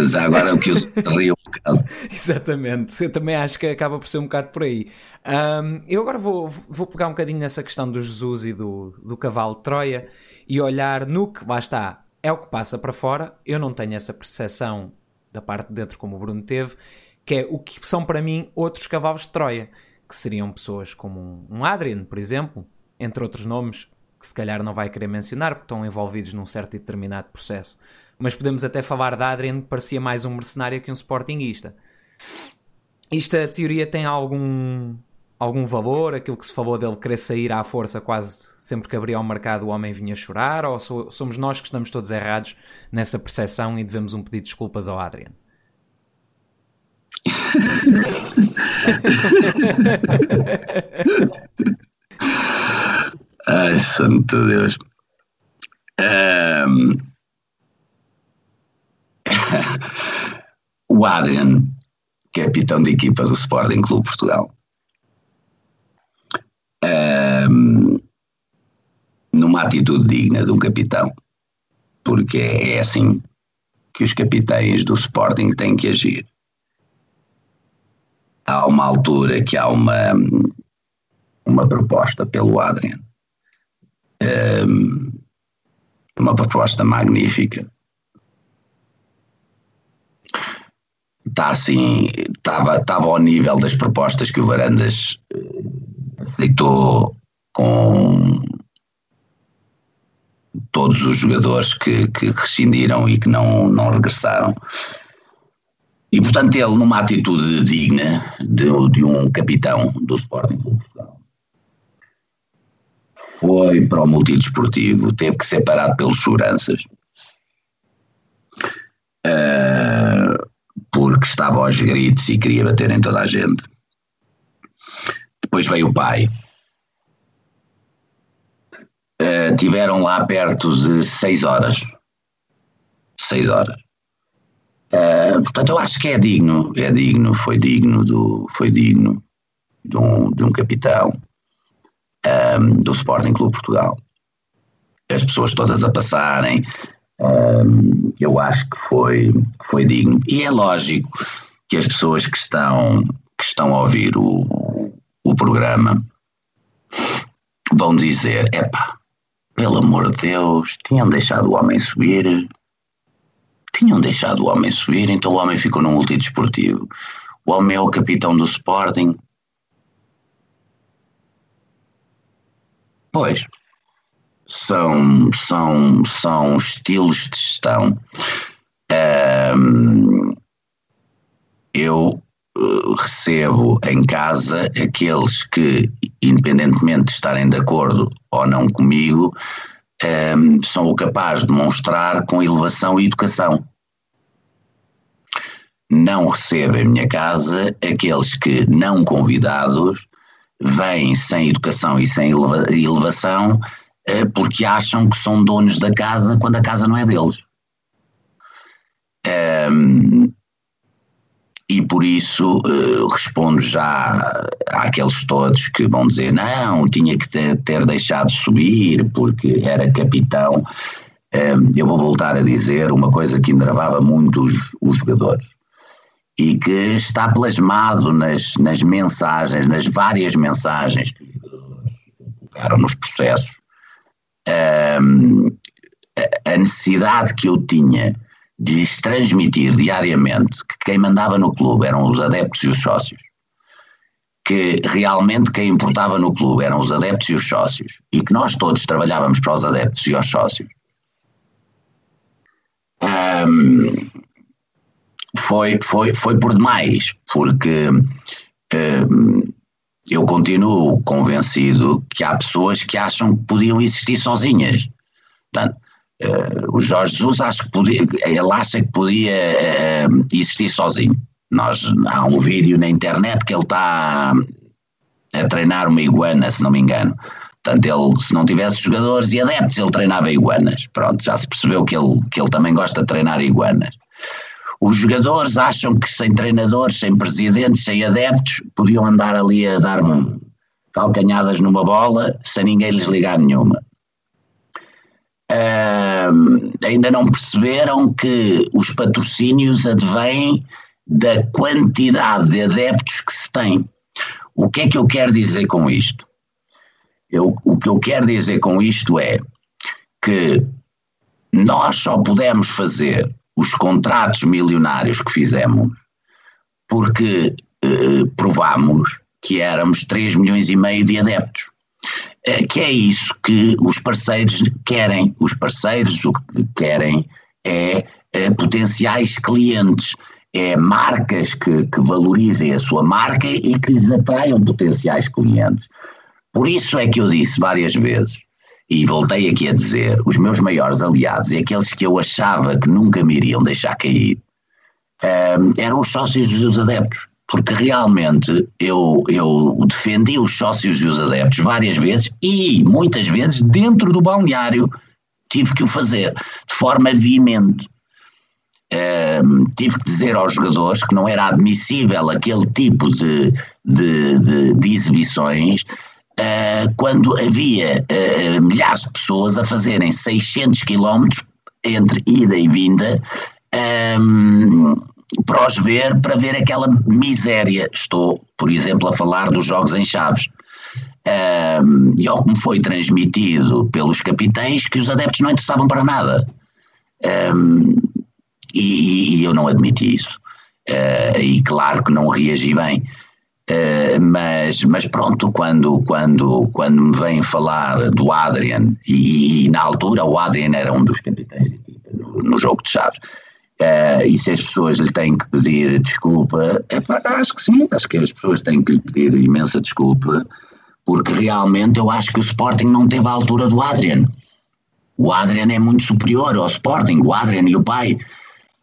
já agora o que os riam um bocado. Exatamente, eu também acho que acaba por ser um bocado por aí. Um, eu agora vou, vou pegar um bocadinho nessa questão do Jesus e do, do cavalo de Troia e olhar no que, lá está, é o que passa para fora. Eu não tenho essa percepção da parte de dentro como o Bruno teve, que é o que são para mim outros cavalos de Troia, que seriam pessoas como um Adrian, por exemplo, entre outros nomes que se calhar não vai querer mencionar porque estão envolvidos num certo e determinado processo. Mas podemos até falar da Adrian que parecia mais um mercenário que um sportinguista. Esta teoria tem algum, algum valor? Aquilo que se falou dele querer sair à força quase sempre que abria o mercado o homem vinha chorar? Ou somos nós que estamos todos errados nessa percepção e devemos um pedido de desculpas ao Adrian? Ai, santo Deus. Um... o Adrian, capitão de equipa do Sporting Clube Portugal, um... numa atitude digna de um capitão, porque é assim que os capitães do Sporting têm que agir. Há uma altura que há uma, uma proposta pelo Adrian uma proposta magnífica. Está assim, estava, estava ao nível das propostas que o Varandas eh, aceitou com todos os jogadores que, que rescindiram e que não, não regressaram. E, portanto, ele, numa atitude digna de, de um capitão do Sporting Clube Portugal, foi para o multidesportivo, teve que ser parado pelos seguranças. Uh, porque estava aos gritos e queria bater em toda a gente. Depois veio o pai. Uh, tiveram lá perto de seis horas. Seis horas. Uh, portanto, eu acho que é digno, é digno, foi digno do, foi digno de um, de um capitão um, do Sporting Clube Portugal. As pessoas todas a passarem, um, eu acho que foi, foi digno. E é lógico que as pessoas que estão, que estão a ouvir o, o programa vão dizer: epá, pelo amor de Deus, tinham deixado o homem subir. Tinham deixado o homem subir, então o homem ficou no multidesportivo. O homem é o capitão do Sporting, Pois, são, são, são estilos de gestão. Um, eu uh, recebo em casa aqueles que, independentemente de estarem de acordo ou não comigo, um, são o capaz de demonstrar com elevação e educação. Não recebo em minha casa aqueles que, não convidados, vêm sem educação e sem elevação eh, porque acham que são donos da casa quando a casa não é deles. Um, e por isso uh, respondo já àqueles todos que vão dizer não, tinha que ter, ter deixado subir porque era capitão. Um, eu vou voltar a dizer uma coisa que enervava muito os, os jogadores e que está plasmado nas, nas mensagens, nas várias mensagens que colocaram nos processos, um, a necessidade que eu tinha de lhes transmitir diariamente que quem mandava no clube eram os adeptos e os sócios, que realmente quem importava no clube eram os adeptos e os sócios, e que nós todos trabalhávamos para os adeptos e os sócios. Um, foi, foi, foi por demais, porque um, eu continuo convencido que há pessoas que acham que podiam existir sozinhas. Portanto, uh, o Jorge Jesus acho que podia, ele acha que podia uh, existir sozinho. Nós, há um vídeo na internet que ele está a treinar uma iguana, se não me engano. Portanto, ele, se não tivesse jogadores e adeptos, ele treinava iguanas. Pronto, já se percebeu que ele, que ele também gosta de treinar iguanas. Os jogadores acham que sem treinadores, sem presidentes, sem adeptos, podiam andar ali a dar calcanhadas numa bola sem ninguém lhes ligar nenhuma. Uh, ainda não perceberam que os patrocínios advêm da quantidade de adeptos que se tem. O que é que eu quero dizer com isto? Eu, o que eu quero dizer com isto é que nós só podemos fazer os contratos milionários que fizemos, porque eh, provamos que éramos 3 milhões e meio de adeptos. Eh, que é isso que os parceiros querem. Os parceiros o que querem é, é potenciais clientes, é marcas que, que valorizem a sua marca e que lhes atraiam potenciais clientes. Por isso é que eu disse várias vezes e voltei aqui a dizer, os meus maiores aliados e aqueles que eu achava que nunca me iriam deixar cair, um, ehm, eram os sócios e os adeptos. Porque realmente eu, eu defendi os sócios e os adeptos várias vezes e muitas vezes dentro do balneário tive que o fazer de forma veemente. Um, ehm, tive que dizer aos jogadores que não era admissível aquele tipo de, de, de, de exibições uh, quando havia uh, milhares de pessoas a fazerem 600 quilómetros entre ida e vinda um, ehm, para os ver, para ver aquela miséria. Estou, por exemplo, a falar dos jogos em Chaves. Um, ehm, e ao que me foi transmitido pelos capitães que os adeptos não interessavam para nada. Um, ehm, e, e, eu não admiti isso. Uh, e claro que não reagi bem. Uh, mas, mas pronto, quando, quando, quando me vêm falar do Adrian, e, e, na altura o Adrian era um dos capitães no, no jogo de chaves, uh, e se as pessoas lhe têm que pedir desculpa, acho que sim, acho que as pessoas têm que lhe pedir imensa desculpa, porque realmente eu acho que o Sporting não teve a altura do Adrian. O Adrian é muito superior ao Sporting, o Adrian e o pai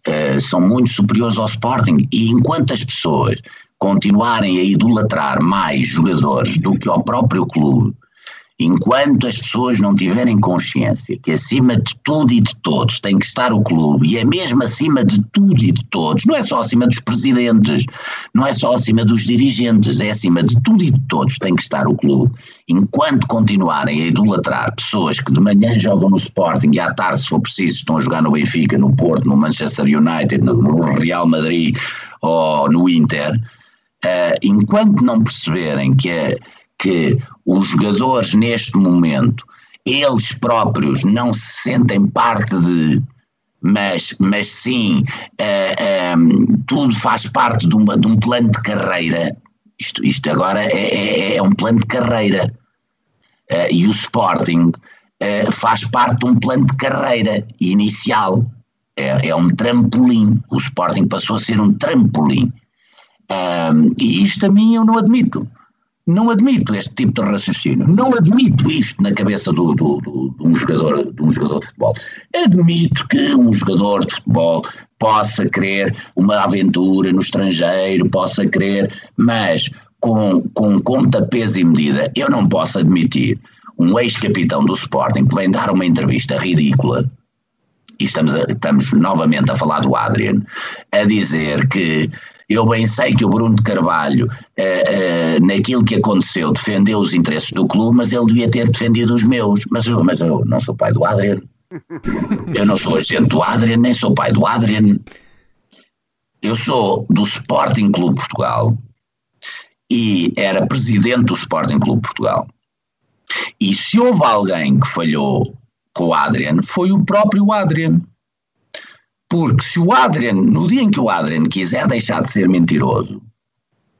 uh, são muito superiores ao Sporting, e enquanto as pessoas continuarem a idolatrar mais jogadores do que ao próprio clube, enquanto as pessoas não tiverem consciência que acima de tudo e de todos tem que estar o clube, e é mesmo acima de tudo e de todos, não é só acima dos presidentes, não é só acima dos dirigentes, é acima de tudo e de todos tem que estar o clube. Enquanto continuarem a idolatrar pessoas que de manhã jogam no Sporting e à tarde, se for preciso, estão a jogar no Benfica, no Porto, no Manchester United, no Real Madrid ou no Inter uh, enquanto não perceberem que, é, que os jogadores neste momento, eles próprios não se sentem parte de, mas, mas sim, uh, eh, um, tudo faz parte de, uma, de, um plano de carreira. Isto, isto agora é, é, é um plano de carreira. Uh, e o Sporting uh, faz parte de um plano de carreira inicial. É, é um trampolim. O Sporting passou a ser um trampolim. E isto a mim eu não admito. Não admito este tipo de raciocínio. Não admito isto na cabeça do, do, do, de, um jogador, de um jogador de futebol. Admito que um jogador de futebol possa querer uma aventura no estrangeiro, possa querer, mas com, com conta, peso e medida, eu não posso admitir um ex-capitão do Sporting que vem dar uma entrevista ridícula, e estamos, a, estamos novamente a falar do Adrian, a dizer que eu bem sei que o Bruno de Carvalho, uh, uh, naquilo que aconteceu, defendeu os interesses do clube, mas ele devia ter defendido os meus. Mas eu, mas eu não sou pai do Adrian. Eu não sou agente do Adrian, nem sou pai do Adrian. Eu sou do Sporting Clube Portugal e era presidente do Sporting Clube Portugal. E se houve alguém que falhou com o Adrian, foi o próprio Adrian. Porque se o Adrian, no dia em que o Adrian quiser deixar de ser mentiroso,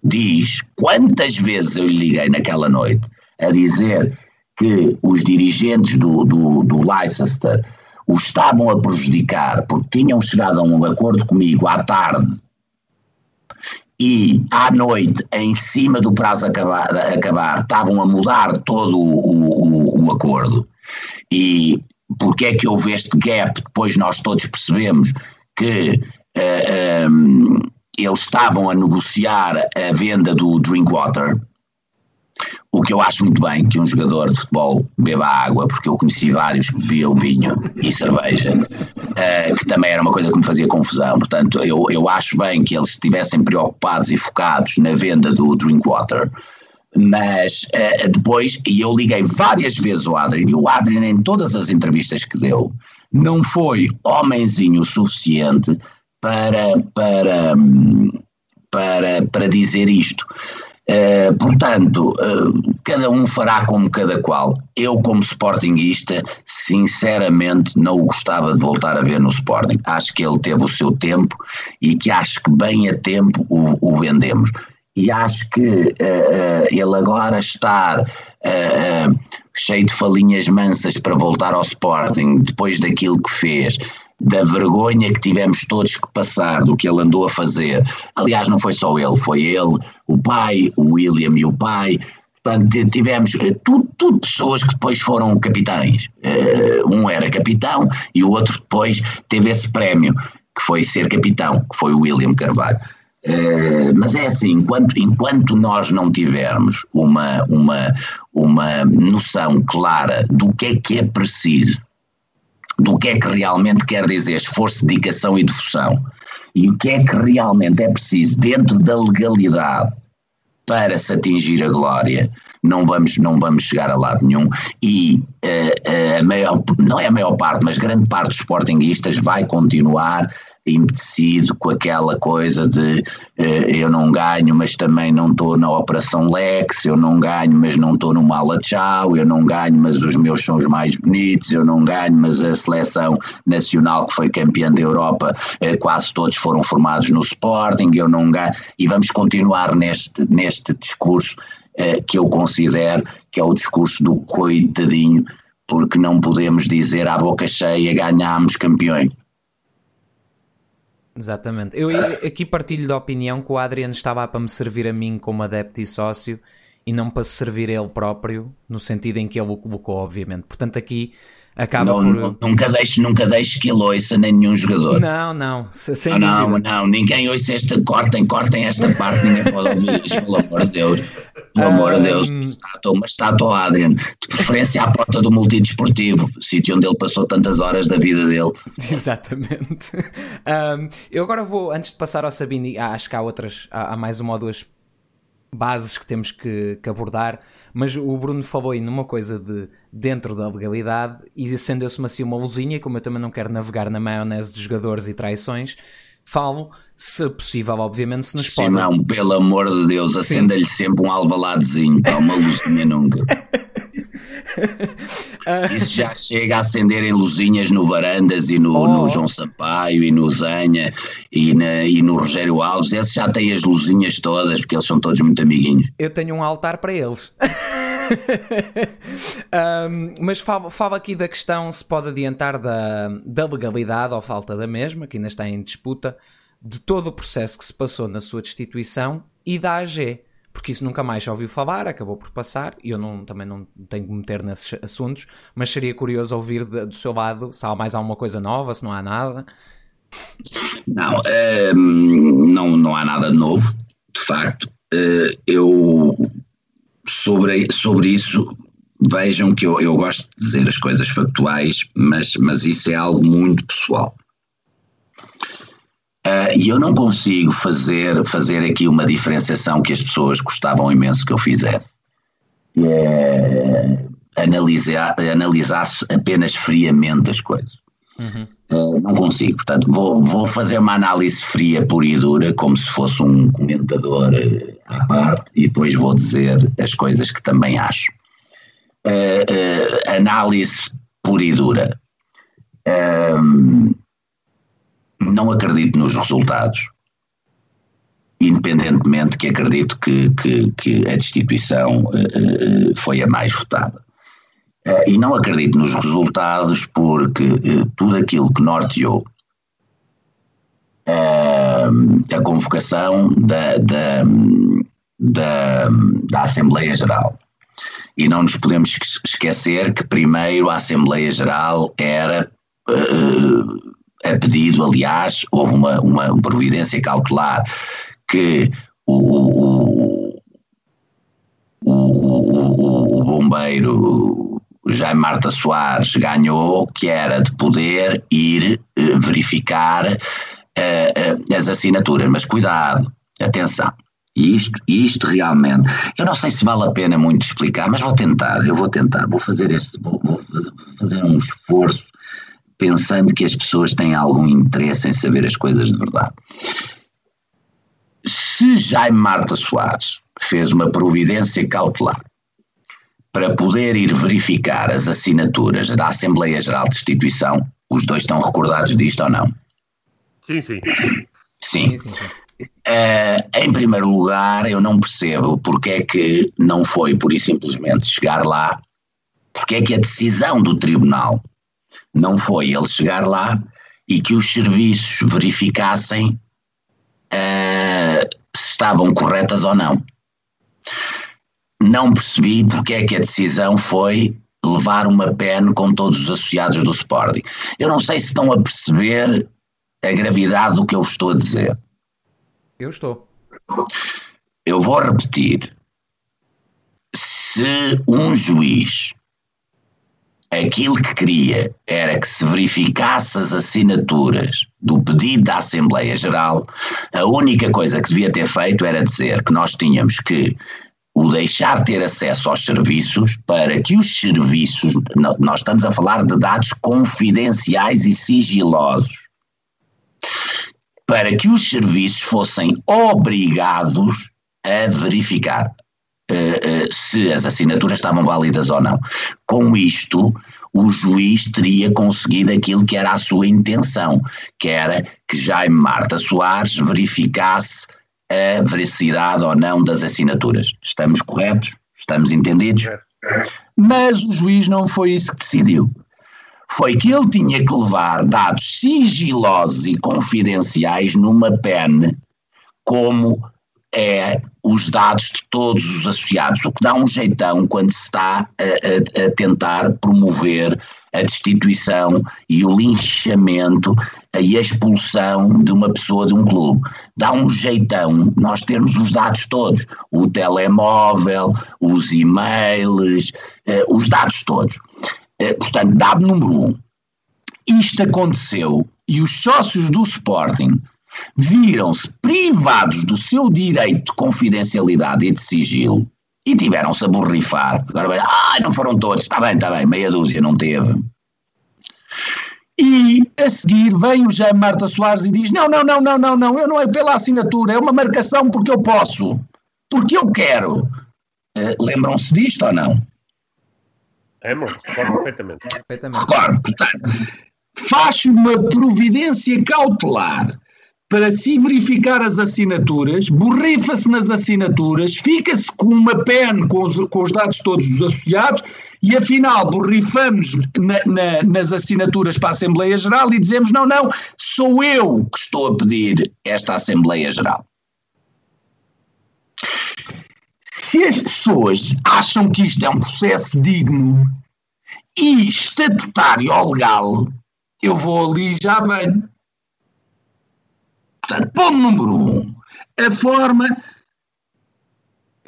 diz quantas vezes eu lhe liguei naquela noite a dizer que os dirigentes do, do, do Leicester o estavam a prejudicar porque tinham chegado a um acordo comigo à tarde e à noite, em cima do prazo acabar, acabar estavam a mudar todo o, o, o acordo. E porque é que houve este gap, depois nós todos percebemos que uh, eh, um, ehm, eles estavam a negociar a venda do Drinkwater, o que eu acho muito bem que um jogador de futebol beba água, porque eu conheci vários que bebiam vinho e cerveja, uh, que também era uma coisa que me fazia confusão. Portanto, eu, eu acho bem que eles estivessem preocupados e focados na venda do Drinkwater, mas uh, depois, e eu liguei várias vezes ao Adrian, e o Adrian, em todas as entrevistas que deu, não foi homenzinho o suficiente para, para, para, para dizer isto. Uh, portanto, uh, cada um fará como cada qual. Eu, como Sportingista, sinceramente não o gostava de voltar a ver no Sporting. Acho que ele teve o seu tempo e que acho que bem a tempo o, o vendemos e acho que uh, ele agora estar uh, cheio de falinhas mansas para voltar ao Sporting, depois daquilo que fez, da vergonha que tivemos todos que passar do que ele andou a fazer. Aliás, não foi só ele, foi ele, o pai, o William e o pai. Portanto, tivemos tudo, tudo pessoas que depois foram capitães. Uh, um era capitão e o outro depois teve esse prémio, que foi ser capitão, que foi o William Carvalho. Uh, mas é assim, enquanto, enquanto nós não tivermos uma, uma, uma noção clara do que é que é preciso, do que é que realmente quer dizer esforço, dedicação e devoção, e o que é que realmente é preciso dentro da legalidade para se atingir a glória, não vamos, não vamos chegar a lado nenhum. E uh, uh, a maior, não é a maior parte, mas grande parte dos sportinguistas vai continuar empedecido com aquela coisa de eh, eu não ganho, mas também não estou na Operação Lex, eu não ganho, mas não estou no Mala Tchau, eu não ganho, mas os meus são os mais bonitos, eu não ganho, mas a seleção nacional que foi campeã da Europa, eh, quase todos foram formados no Sporting, eu não ganho, e vamos continuar neste, neste discurso eh, que eu considero que é o discurso do coitadinho, porque não podemos dizer à boca cheia ganhámos campeões Exatamente. Eu aqui partilho da opinião que o Adriano estava para me servir a mim como adepto e sócio e não para servir ele próprio, no sentido em que ele o colocou, obviamente. Portanto, aqui acaba não, por. Nunca deixe, nunca deixe que ele ouça nem nenhum jogador. Não, não. Sem não, não, não, ninguém ouça esta. Cortem, cortem esta parte, ninguém pode ouvir isto, pelo amor de Deus. Pelo amor de Deus, estátua, uma estátua Adrian, de preferência à porta do multidesportivo, sítio onde ele passou tantas horas da vida dele. Exatamente. Um, eu agora vou, antes de passar ao Sabine, acho que há outras, há, há mais uma ou duas bases que temos que, que, abordar, mas o Bruno falou aí numa coisa de dentro da legalidade e acendeu-se-me assim uma luzinha, como eu também não quero navegar na maionese de jogadores e traições, falo, se possível, obviamente, se nos Sim, pode... não, pelo amor de Deus, acenda-lhe sempre um alvaladezinho, para uma luzinha nunca. Isso já chega a acenderem luzinhas no Varandas e no, oh. no João Sampaio e no Zanha e, na, e no Rogério Alves. Esse já tem as luzinhas todas, porque eles são todos muito amiguinhos. Eu tenho um altar para eles. um, mas fala, fala, aqui da questão se pode adiantar da, da legalidade ou falta da mesma, que ainda está em disputa, de todo o processo que se passou na sua destituição e da AG. Porque isso nunca mais já ouviu falar, acabou por passar, e eu não, também não tenho que me meter nesses assuntos, mas seria curioso ouvir de, do seu lado se há mais alguma coisa nova, se não há nada. Não, ehm, não, não há nada novo, de facto. Uh, eu sobre, sobre isso vejam que eu, eu gosto de dizer as coisas factuais, mas, mas isso é algo muito pessoal. Uh, e eu não consigo fazer, fazer aqui uma diferenciação que as pessoas gostavam imenso que eu fizesse. É, analisar, analisasse apenas friamente as coisas. Uhum. Uh, não consigo, portanto, vou, vou fazer uma análise fria, pura e dura, como se fosse um comentador uh, à parte, e depois vou dizer as coisas que também acho. análise pura e dura. Um, não acredito nos resultados, independentemente que acredito que, que, que a destituição uh, foi a mais votada. Uh, e não acredito nos resultados porque uh, tudo aquilo que norteou a convocação da, da, da, da Assembleia Geral. E não nos podemos esquecer que primeiro a Assembleia Geral era a pedido, aliás, houve uma, uma providência cautelar que o, o, o, o bombeiro Jaime Marta Soares ganhou, que era de poder ir eh, verificar uh, uh, as assinaturas. Mas cuidado, atenção, isto, isto realmente, eu não sei se vale a pena muito explicar, mas vou tentar, eu vou tentar, vou fazer este, vou, vou fazer um esforço pensando que as pessoas têm algum interesse em saber as coisas de verdade. Se Jaime Marta Soares fez uma providência cautelar para poder ir verificar as assinaturas da Assembleia Geral de Instituição, os dois estão recordados disto ou não? Sim, sim. Sim. sim, sim, sim. Uh, em primeiro lugar, eu não percebo porque é que não foi, por e simplesmente, chegar lá, porque é que a decisão do tribunal não foi ele chegar lá e que os serviços verificassem uh, se estavam corretas ou não. Não percebi porque é que a decisão foi levar uma pen com todos os associados do Sporting. Eu não sei se estão a perceber a gravidade do que eu estou a dizer. Eu estou. Eu vou repetir. Se um juiz aquilo que queria era que se verificasse as assinaturas do pedido da Assembleia Geral, a única coisa que devia ter feito era dizer que nós tínhamos que o deixar ter acesso aos serviços para que os serviços, nós estamos a falar de dados confidenciais e sigilosos, para que os serviços fossem obrigados a verificar. Uh, uh, se as assinaturas estavam válidas ou não. Com isto, o juiz teria conseguido aquilo que era a sua intenção, que era que Jaime Marta Soares verificasse a veracidade ou não das assinaturas. Estamos corretos? Estamos entendidos? Mas o juiz não foi isso que decidiu. Foi que ele tinha que levar dados sigilosos e confidenciais numa pen como é os dados de todos os associados, o que dá um jeitão quando se está a, a, a tentar promover a destituição e o linchamento e a expulsão de uma pessoa de um clube. Dá um jeitão nós termos os dados todos, o telemóvel, os e-mails, eh, os dados todos. Eh, portanto, dado número um. Isto aconteceu e os sócios do Sporting viram-se privados do seu direito de confidencialidade e de sigilo e tiveram-se a borrifar. Agora vai, ah, não foram todos, está bem, está bem, meia dúzia não teve. E a seguir vem o Jaime Marta Soares e diz: Não, não, não, não, não, não, eu não é pela assinatura, é uma marcação porque eu posso, porque eu quero. Uh, Lembram-se disto ou não? É, mano, perfeitamente. Recordo, portanto, faz uma providência cautelar para se verificar as assinaturas, borrifa-se nas assinaturas, fica-se com uma pen com os, com os dados todos dos associados e afinal borrifamos na, na, nas assinaturas para a Assembleia Geral e dizemos: não, não, sou eu que estou a pedir esta Assembleia Geral. Se as pessoas acham que isto é um processo digno e estatutário ou legal, eu vou ali já bem. Portanto, ponto número um, a forma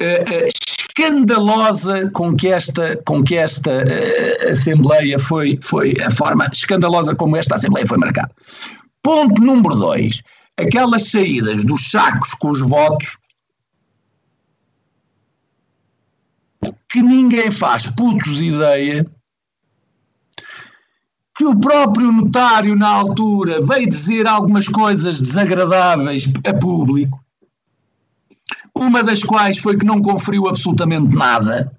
uh, escandalosa com que esta, com que esta uh, Assembleia foi, foi, a forma escandalosa como esta Assembleia foi marcada. Ponto número dois, aquelas saídas dos sacos com os votos que ninguém faz putos ideia que o próprio notário, na altura, veio dizer algumas coisas desagradáveis a público, uma das quais foi que não conferiu absolutamente nada.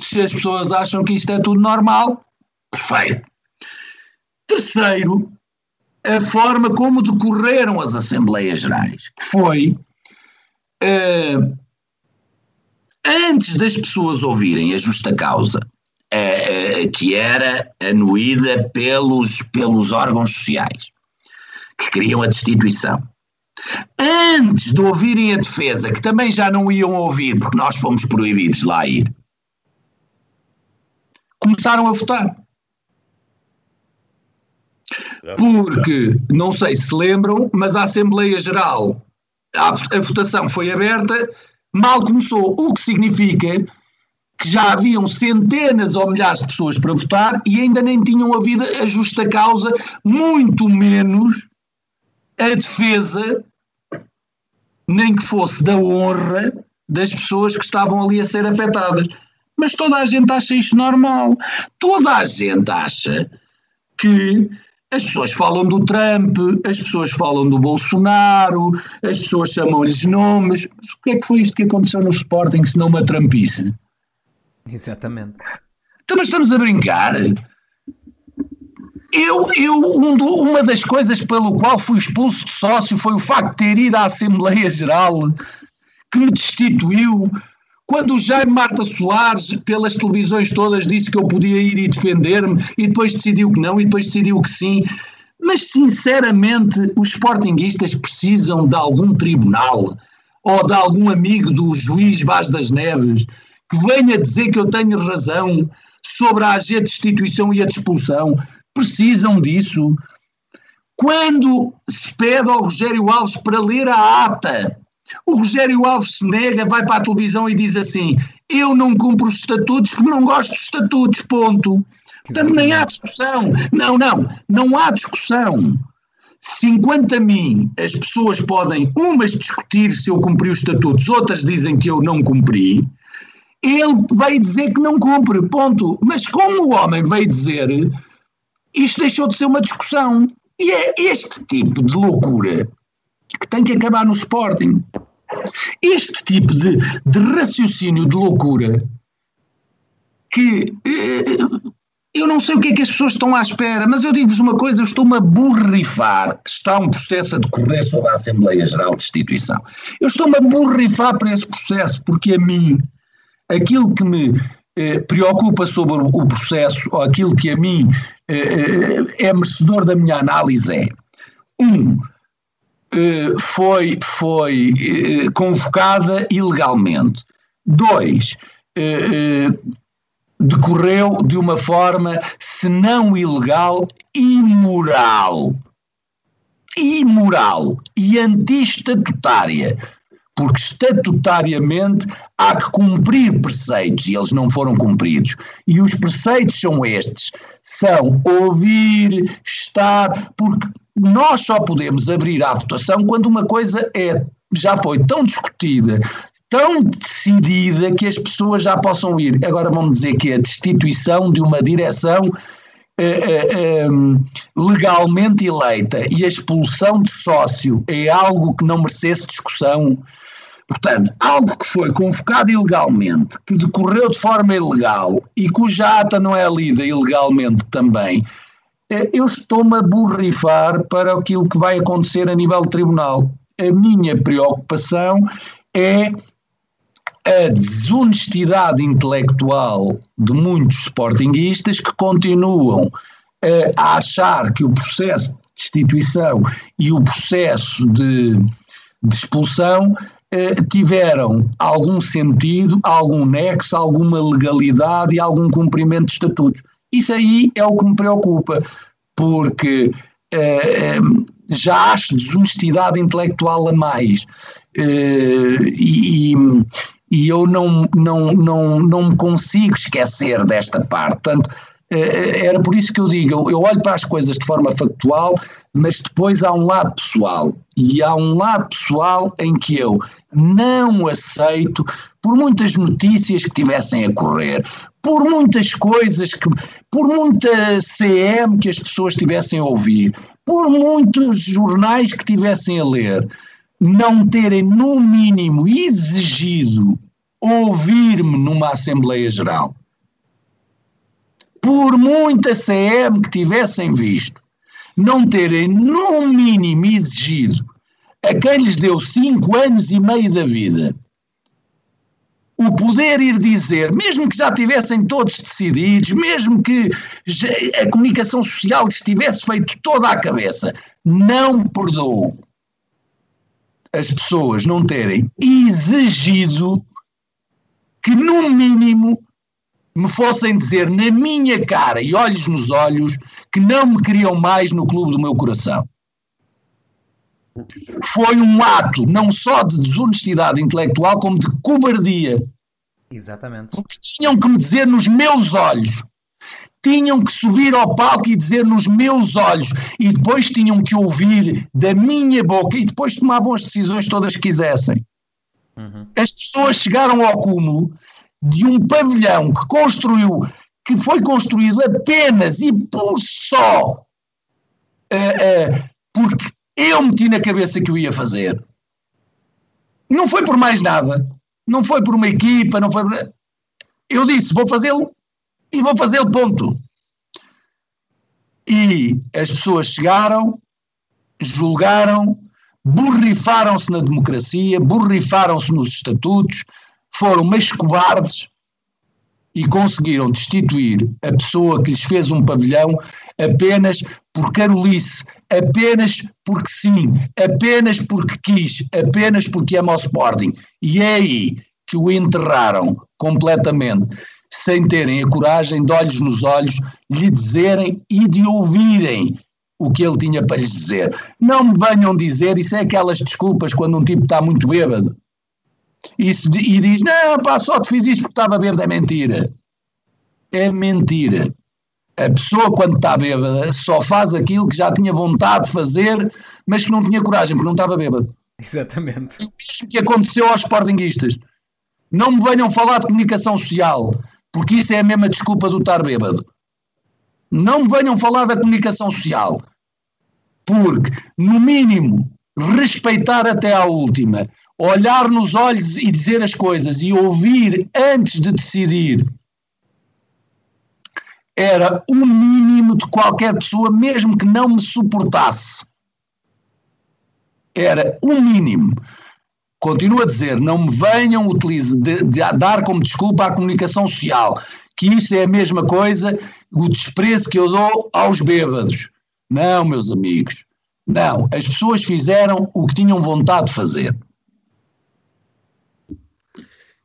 Se as pessoas acham que isto é tudo normal, perfeito. Terceiro, a forma como decorreram as Assembleias Gerais, que foi. Uh, antes das pessoas ouvirem a justa causa, que era anuída pelos, pelos órgãos sociais, que queriam a destituição, antes de ouvirem a defesa, que também já não iam ouvir porque nós fomos proibidos lá ir, começaram a votar. Porque, não sei se lembram, mas a Assembleia Geral, a, a votação foi aberta mal começou, o que significa que já haviam centenas ou milhares de pessoas para votar e ainda nem tinham havido a justa causa, muito menos a defesa, nem que fosse da honra das pessoas que estavam ali a ser afetadas. Mas toda a gente acha isto normal. Toda a gente acha que as pessoas falam do Trump, as pessoas falam do Bolsonaro, as pessoas chamam-lhes nomes. Mas o que é que foi isto que aconteceu no Sporting se não uma trampice? Exatamente. Então, mas estamos a brincar. Eu, eu um do, uma das coisas pelo qual fui expulso de sócio foi o facto de ter ido à Assembleia Geral que me destituiu quando o Jaime Marta Soares, pelas televisões todas, disse que eu podia ir e defender-me, e depois decidiu que não, e depois decidiu que sim. Mas, sinceramente, os sportinguistas precisam de algum tribunal ou de algum amigo do juiz Vaz das Neves que venha dizer que eu tenho razão sobre a agente de destituição e a expulsão. Precisam disso. Quando se pede ao Rogério Alves para ler a ata o Rogério Alves se nega, vai para a televisão e diz assim: Eu não cumpro os estatutos porque não gosto dos estatutos, ponto. Portanto, nem há discussão. Não, não, não há discussão. Se enquanto a mim as pessoas podem, umas discutir se eu cumpri os estatutos, outras dizem que eu não cumpri, ele veio dizer que não cumpre, ponto. Mas como o homem veio dizer, isto deixou de ser uma discussão. E é este tipo de loucura que tem que acabar no Sporting. Este tipo de, de raciocínio de loucura que eh, eu não sei o que é que as pessoas estão à espera, mas eu digo-vos uma coisa, eu estou-me a borrifar. Está um processo a decorrer sobre a Assembleia Geral de Destituição. Eu estou-me a borrifar para esse processo, porque a mim, aquilo que me eh, preocupa sobre o, processo, ou aquilo que a mim eh, eh é merecedor da minha análise é, um, eh, foi, foi eh, convocada ilegalmente. Dois, eh, decorreu de uma forma, se não ilegal, imoral. Imoral e antistatutária. Porque estatutariamente há que cumprir preceitos e eles não foram cumpridos. E os preceitos são estes: são ouvir, estar, porque nós só podemos abrir a votação quando uma coisa é, já foi tão discutida, tão decidida que as pessoas já possam ir. Agora vamos dizer que a destituição de uma direção eh, eh, ehm, legalmente eleita e a expulsão de sócio é algo que não merecesse discussão. Portanto, algo que foi convocado ilegalmente, que decorreu de forma ilegal e cuja ata não é lida ilegalmente também, eu estou-me a borrifar para aquilo que vai acontecer a nível tribunal. A minha preocupação é a desonestidade intelectual de muitos sportinguistas que continuam a achar que o processo de destituição e o processo de, de expulsão uh, tiveram algum sentido, algum nexo, alguma legalidade e algum cumprimento de estatutos. Isso aí é o que me preocupa, porque uh, já acho desonestidade intelectual a mais. Uh, e, e, eu não, não, não, não me consigo esquecer desta parte. Portanto, era por isso que eu digo, eu olho para as coisas de forma factual, mas depois há um lado pessoal. E há um lado pessoal em que eu não aceito, por muitas notícias que tivessem a correr, por muitas coisas, que, por muita CM que as pessoas tivessem a ouvir, por muitos jornais que tivessem a ler, não terem, no mínimo, exigido ouvir-me numa Assembleia Geral. Por muita CM que tivessem visto, não terem, no mínimo, exigido a quem lhes deu cinco anos e meio da vida poder ir dizer, mesmo que já tivessem todos decididos, mesmo que a comunicação social lhes tivesse feito toda a cabeça, não perdoo as pessoas não terem exigido que, no mínimo, me fossem dizer na minha cara e olhos nos olhos que não me queriam mais no clube do meu coração. Foi um ato não só de desonestidade intelectual, como de cobardia. Exatamente. Porque tinham que me dizer nos meus olhos. Tinham que subir ao palco e dizer nos meus olhos. E depois tinham que ouvir da minha boca. E depois tomavam as decisões todas que quisessem. Uhum. As pessoas chegaram ao cúmulo de um pavilhão que construiu, que foi construído apenas e por só uh, uh, porque eu meti na cabeça que o ia fazer. Não foi por mais nada. Não foi por uma equipa, não foi. Eu disse, vou fazê-lo e vou fazê-lo, ponto. E as pessoas chegaram, julgaram, borrifaram-se na democracia, borrifaram-se nos estatutos, foram mais cobardes e conseguiram destituir a pessoa que lhes fez um pavilhão apenas por carolice, apenas porque sim, apenas porque quis, apenas porque ama o Sporting. E é aí que o enterraram completamente, sem terem a coragem de olhos nos olhos lhe dizerem e de ouvirem o que ele tinha para lhes dizer. Não me venham dizer, isso é aquelas desculpas quando um tipo está muito bêbado e, se, e diz: Não, pá, só te fiz isto porque estava bêbado. É mentira. É mentira. A pessoa, quando está bêbada, só faz aquilo que já tinha vontade de fazer, mas que não tinha coragem, porque não estava bêbado. Exatamente. O que aconteceu aos sportinguistas. Não me venham falar de comunicação social, porque isso é a mesma desculpa do estar bêbado. Não me venham falar da comunicação social, porque, no mínimo, respeitar até à última, olhar nos olhos e dizer as coisas e ouvir antes de decidir era o mínimo de qualquer pessoa, mesmo que não me suportasse. Era o mínimo. Continuo a dizer, não me venham utilizar, de, de dar como desculpa a comunicação social, que isso é a mesma coisa, o desprezo que eu dou aos bêbados. Não, meus amigos. Não, as pessoas fizeram o que tinham vontade de fazer.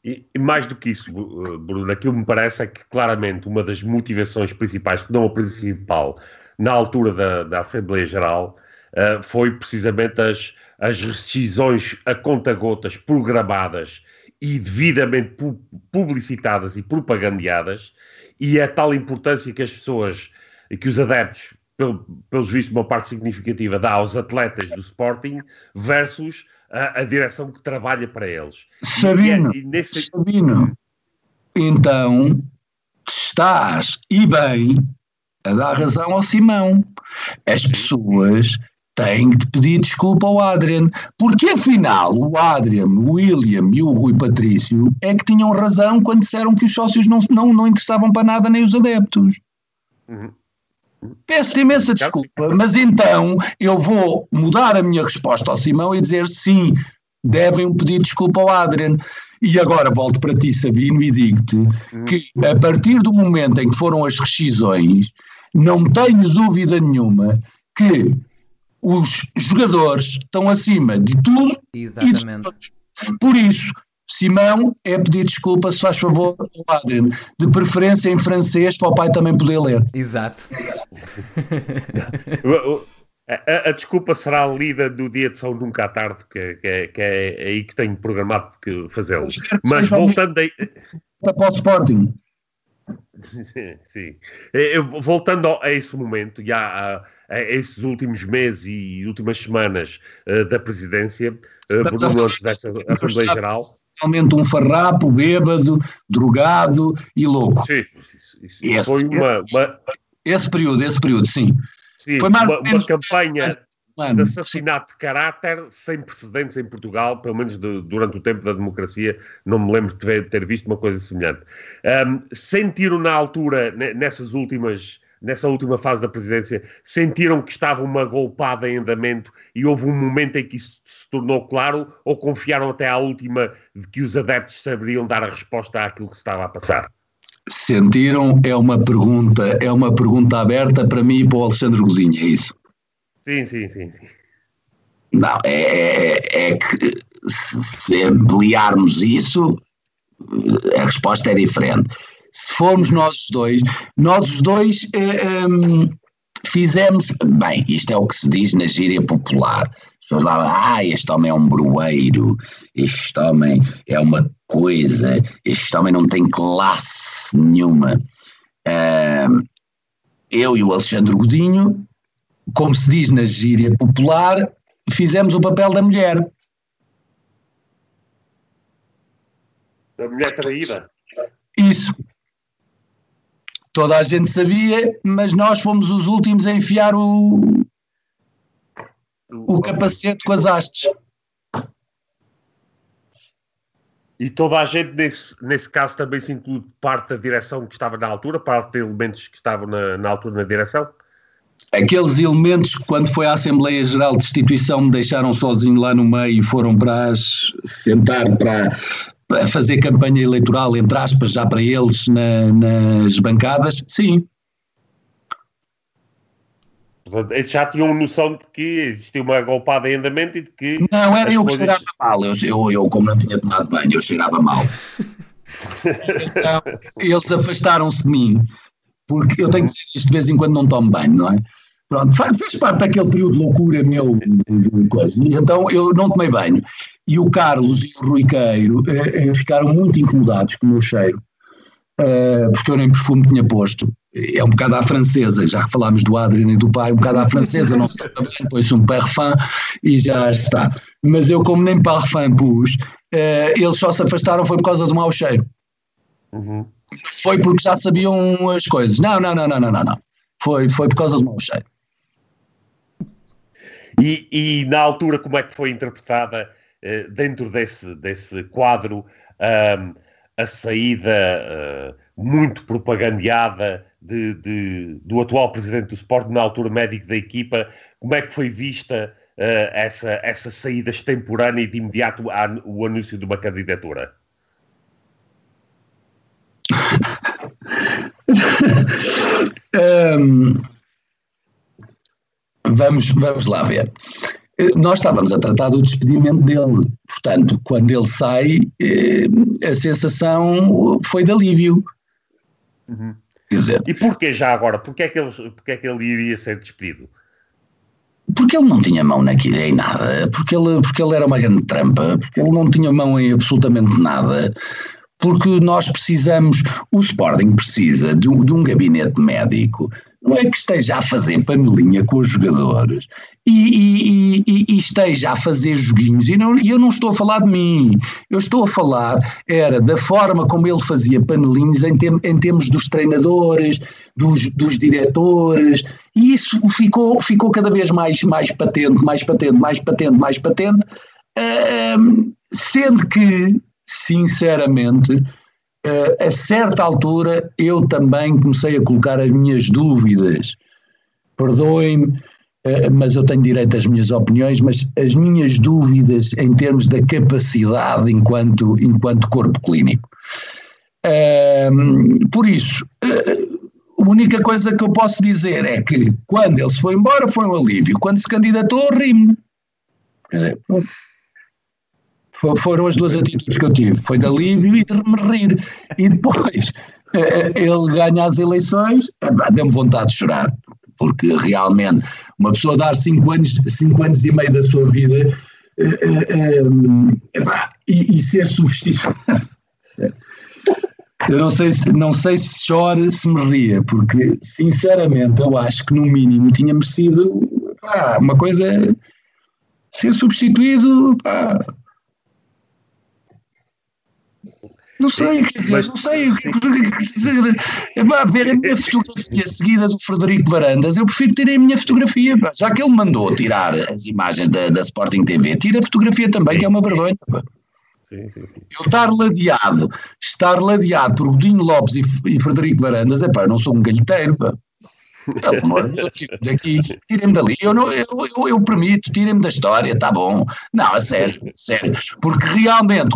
E, e, mais do que isso, eh, Bruno, aquilo me parece é que claramente uma das motivações principais, se não a principal, na altura da, da Assembleia Geral, uh, foi precisamente as, as rescisões a conta-gotas programadas e devidamente pu publicitadas e propagandeadas, e a tal importância que as pessoas, que os adeptos, pel, pelos vistos, uma parte significativa, dá aos atletas do Sporting versus a, a direção que trabalha para eles. Sabino, e, é, e nesse... Sabino, então estás e bem a dar razão ao Simão. As pessoas têm de pedir desculpa ao Adrian, porque afinal o Adrian, o William e o Rui Patrício é que tinham razão quando disseram que os sócios não, não, não interessavam para nada nem os adeptos. Uhum. Peço-te imensa desculpa, mas então eu vou mudar a minha resposta ao Simão e dizer sim, devem um pedido de desculpa ao Adrian. E agora volto para ti, Sabino, e digo-te uhum. que a partir do momento em que foram as rescisões, não tenho dúvida nenhuma que os jogadores estão acima de tudo Exatamente. e de todos. Por isso, Simão é pedir desculpa, se faz favor, ao Adrian, de preferência em francês, para o pai também poder ler. Exato. A, a, desculpa será lida do dia de São Nunca à tarde, que, que, é, que é aí que tenho programado fazê-lo. Mas voltando aí. Para o Sporting. Sim. Eu, voltando a esse momento, já a, a, esses últimos meses e últimas semanas uh, da presidência, uh, Bruno antes dessa Assembleia Geral. Realmente um farrapo, bêbado, drogado e louco. Sim, isso, isso esse, foi uma, esse, uma... esse período, esse período, sim. Sim, Foi uma, uma campanha de assassinato de caráter sem precedentes em Portugal, pelo menos de, durante o tempo da democracia, não me lembro de ter, ter visto uma coisa semelhante. Um, sentiram na altura, nessas últimas, nessa última fase da presidência, sentiram que estava uma golpada em andamento e houve um momento em que isso se tornou claro ou confiaram até à última de que os adeptos saberiam dar a resposta àquilo que se estava a passar? Sentiram é uma pergunta, é uma pergunta aberta para mim e para o Alexandre Gozinha, é isso? Sim, sim, sim, sim. Não, é, é, é que se, se ampliarmos isso, a resposta é diferente. Se formos nós os dois, nós os dois eh, um, fizemos, bem, isto é o que se diz na gíria popular, falavam, ah, este homem é um broeiro, este homem é uma coisa, este homem não tem classe nenhuma. Uh, eu e o Alexandre Godinho, como se diz na gíria popular, fizemos o papel da mulher. Da mulher traída? Isso. Toda a gente sabia, mas nós fomos os últimos a enfiar o, o capacete com as hastes. E toda a gente, nesse, nesse caso, também se inclui parte da direção que estava na altura, parte de elementos que estavam na, na altura na direção? Aqueles elementos, quando foi à Assembleia Geral de Instituição, me deixaram sozinho lá no meio e foram para as, sentar para, para fazer campanha eleitoral, entre aspas, já para eles na, nas bancadas, sim. Eles já tinham noção de que existia uma golpada em andamento e de que. Não, era eu coisas... que cheirava mal. Eu, eu, eu, como não tinha tomado banho, eu cheirava mal. então, eles afastaram-se de mim, porque eu tenho que dizer isto de vez em quando não tomo banho, não é? Pronto, faz parte daquele período de loucura meu, de coisa. Então eu não tomei banho. E o Carlos e o Rui Queiro eh, eh ficaram muito incomodados com o meu cheiro, eh, porque eu nem perfume tinha posto é um bocado à francesa, já que falámos do Adriano e do pai, um bocado à francesa, não se toca bem, põe-se um parfum e já está. Mas eu, como nem parfum pus, uh, eles só se afastaram foi por causa do mau cheiro. Uhum. Foi porque já sabiam as coisas. Não, não, não, não, não, não. não. Foi, foi por causa do mau cheiro. E, e na altura, como é que foi interpretada uh, dentro desse, desse quadro um, a saída uh, muito propagandeada de, de, do atual presidente do Sport, na altura médico da equipa, como é que foi vista uh, essa, essa saída extemporânea e de imediato o anúncio de uma candidatura? um, vamos, vamos lá ver. Nós estávamos a tratar do despedimento dele, portanto, quando ele sai, eh, a sensação foi de alívio. Uhum. Dizer, e porquê já agora? Porquê é, que ele, porquê é que ele iria ser despedido? Porque ele não tinha mão naquilo em nada, porque ele, porque ele era uma grande trampa, porque ele não tinha mão em absolutamente nada, porque nós precisamos, o Sporting precisa de um, de um gabinete médico não é que esteja a fazer panelinha com os jogadores e, e, e, e esteja a fazer joguinhos, e, não, eu não estou a falar de mim, eu estou a falar era da forma como ele fazia panelinhos em, tem, em termos dos treinadores, dos, dos diretores, e isso ficou, ficou cada vez mais, mais patente, mais patente, mais patente, mais patente, uh, sendo que, sinceramente, a certa altura eu também comecei a colocar as minhas dúvidas perdoem-me, eh, mas eu tenho direito às minhas opiniões, mas as minhas dúvidas em termos da capacidade enquanto, enquanto corpo clínico. por isso, eh, a única coisa que eu posso dizer é que quando ele se foi embora foi um alívio, quando se candidatou, ri-me. Quer dizer, foram as duas atitudes que eu tive, foi de alívio e de me rir. E depois eh, ele ganha as eleições, deu-me vontade de chorar porque realmente uma pessoa dar cinco anos, cinco anos e meio da sua vida e, e, ser substituído. eu não sei, se, não sei se chore, se me ria, porque sinceramente eu acho que no mínimo tinha merecido pá, uma coisa ser substituído. Pá, não sei, quer dizer, Mas, não sei. É pá, ver a minha fotografia seguida do Frederico Varandas, eu prefiro ter a minha fotografia. Pá. Já que ele mandou tirar as imagens da, da Sporting TV, tira a fotografia também, que é uma vergonha. Sim, sim, sim. Eu estar ladeado, estar ladeado por Godinho Lopes e, e Frederico Varandas, é pá, eu não sou um galheteiro, pá. Pelo amor de Deus, daqui, tirem-me dali. Eu, não, eu, eu, eu permito, tirem-me da história, está bom. Não, a sério, sério. Porque realmente,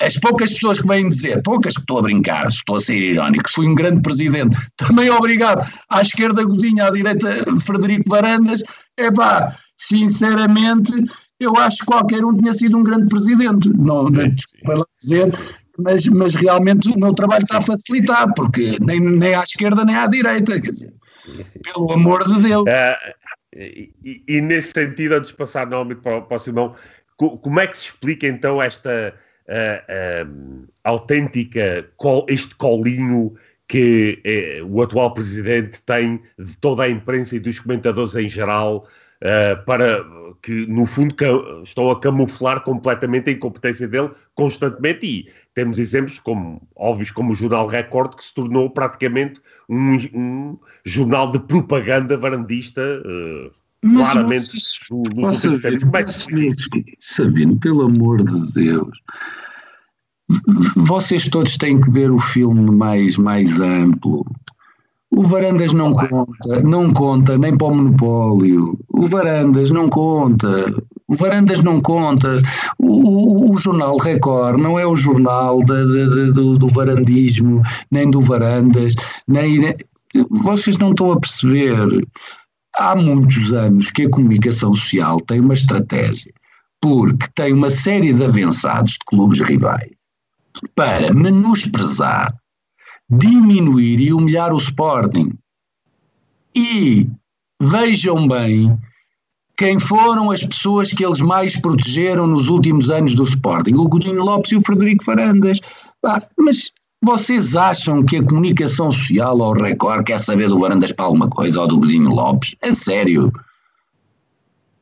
as poucas pessoas que vêm dizer, poucas que estou a brincar, estou a ser irónico, fui um grande presidente, também obrigado. À esquerda, Godinho, à direita, Frederico Varandas, é pá, sinceramente, eu acho que qualquer um tinha sido um grande presidente. Não, não desculpa dizer, mas, mas realmente o meu trabalho está facilitado, porque nem, nem à esquerda nem à direita, quer dizer. Pelo amor de Deus. Uh, e, e, nesse sentido, antes de passar novamente para, para o Simão, como é que se explica então esta uh, autêntica, col, este colinho que eh, o atual presidente tem de toda a imprensa e dos comentadores em geral uh, para que, no fundo, estão a camuflar completamente a incompetência dele constantemente e temos exemplos como, óbvios como o Jornal Record, que se tornou praticamente um, um jornal de propaganda varandista, uh, claramente no, tempos. É que Sabino, pelo amor de Deus, vocês todos têm que ver o filme mais, mais amplo. O Varandas não conta, não conta nem para o monopólio. O Varandas não conta. O Varandas não conta. O, o, o jornal Record não é o jornal de, de, de, do, do, varandismo, nem do Varandas, nem. Vocês não estão a perceber. Há muitos anos que a comunicação social tem uma estratégia, porque tem uma série de avançados de clubes rivais para menosprezar diminuir e humilhar o Sporting. E vejam bem quem foram as pessoas que eles mais protegeram nos últimos anos do Sporting, o Godinho Lopes e o Frederico Farandas. mas vocês acham que a comunicação social ou o Record quer saber do Varandas para alguma coisa ou do Godinho Lopes? É sério.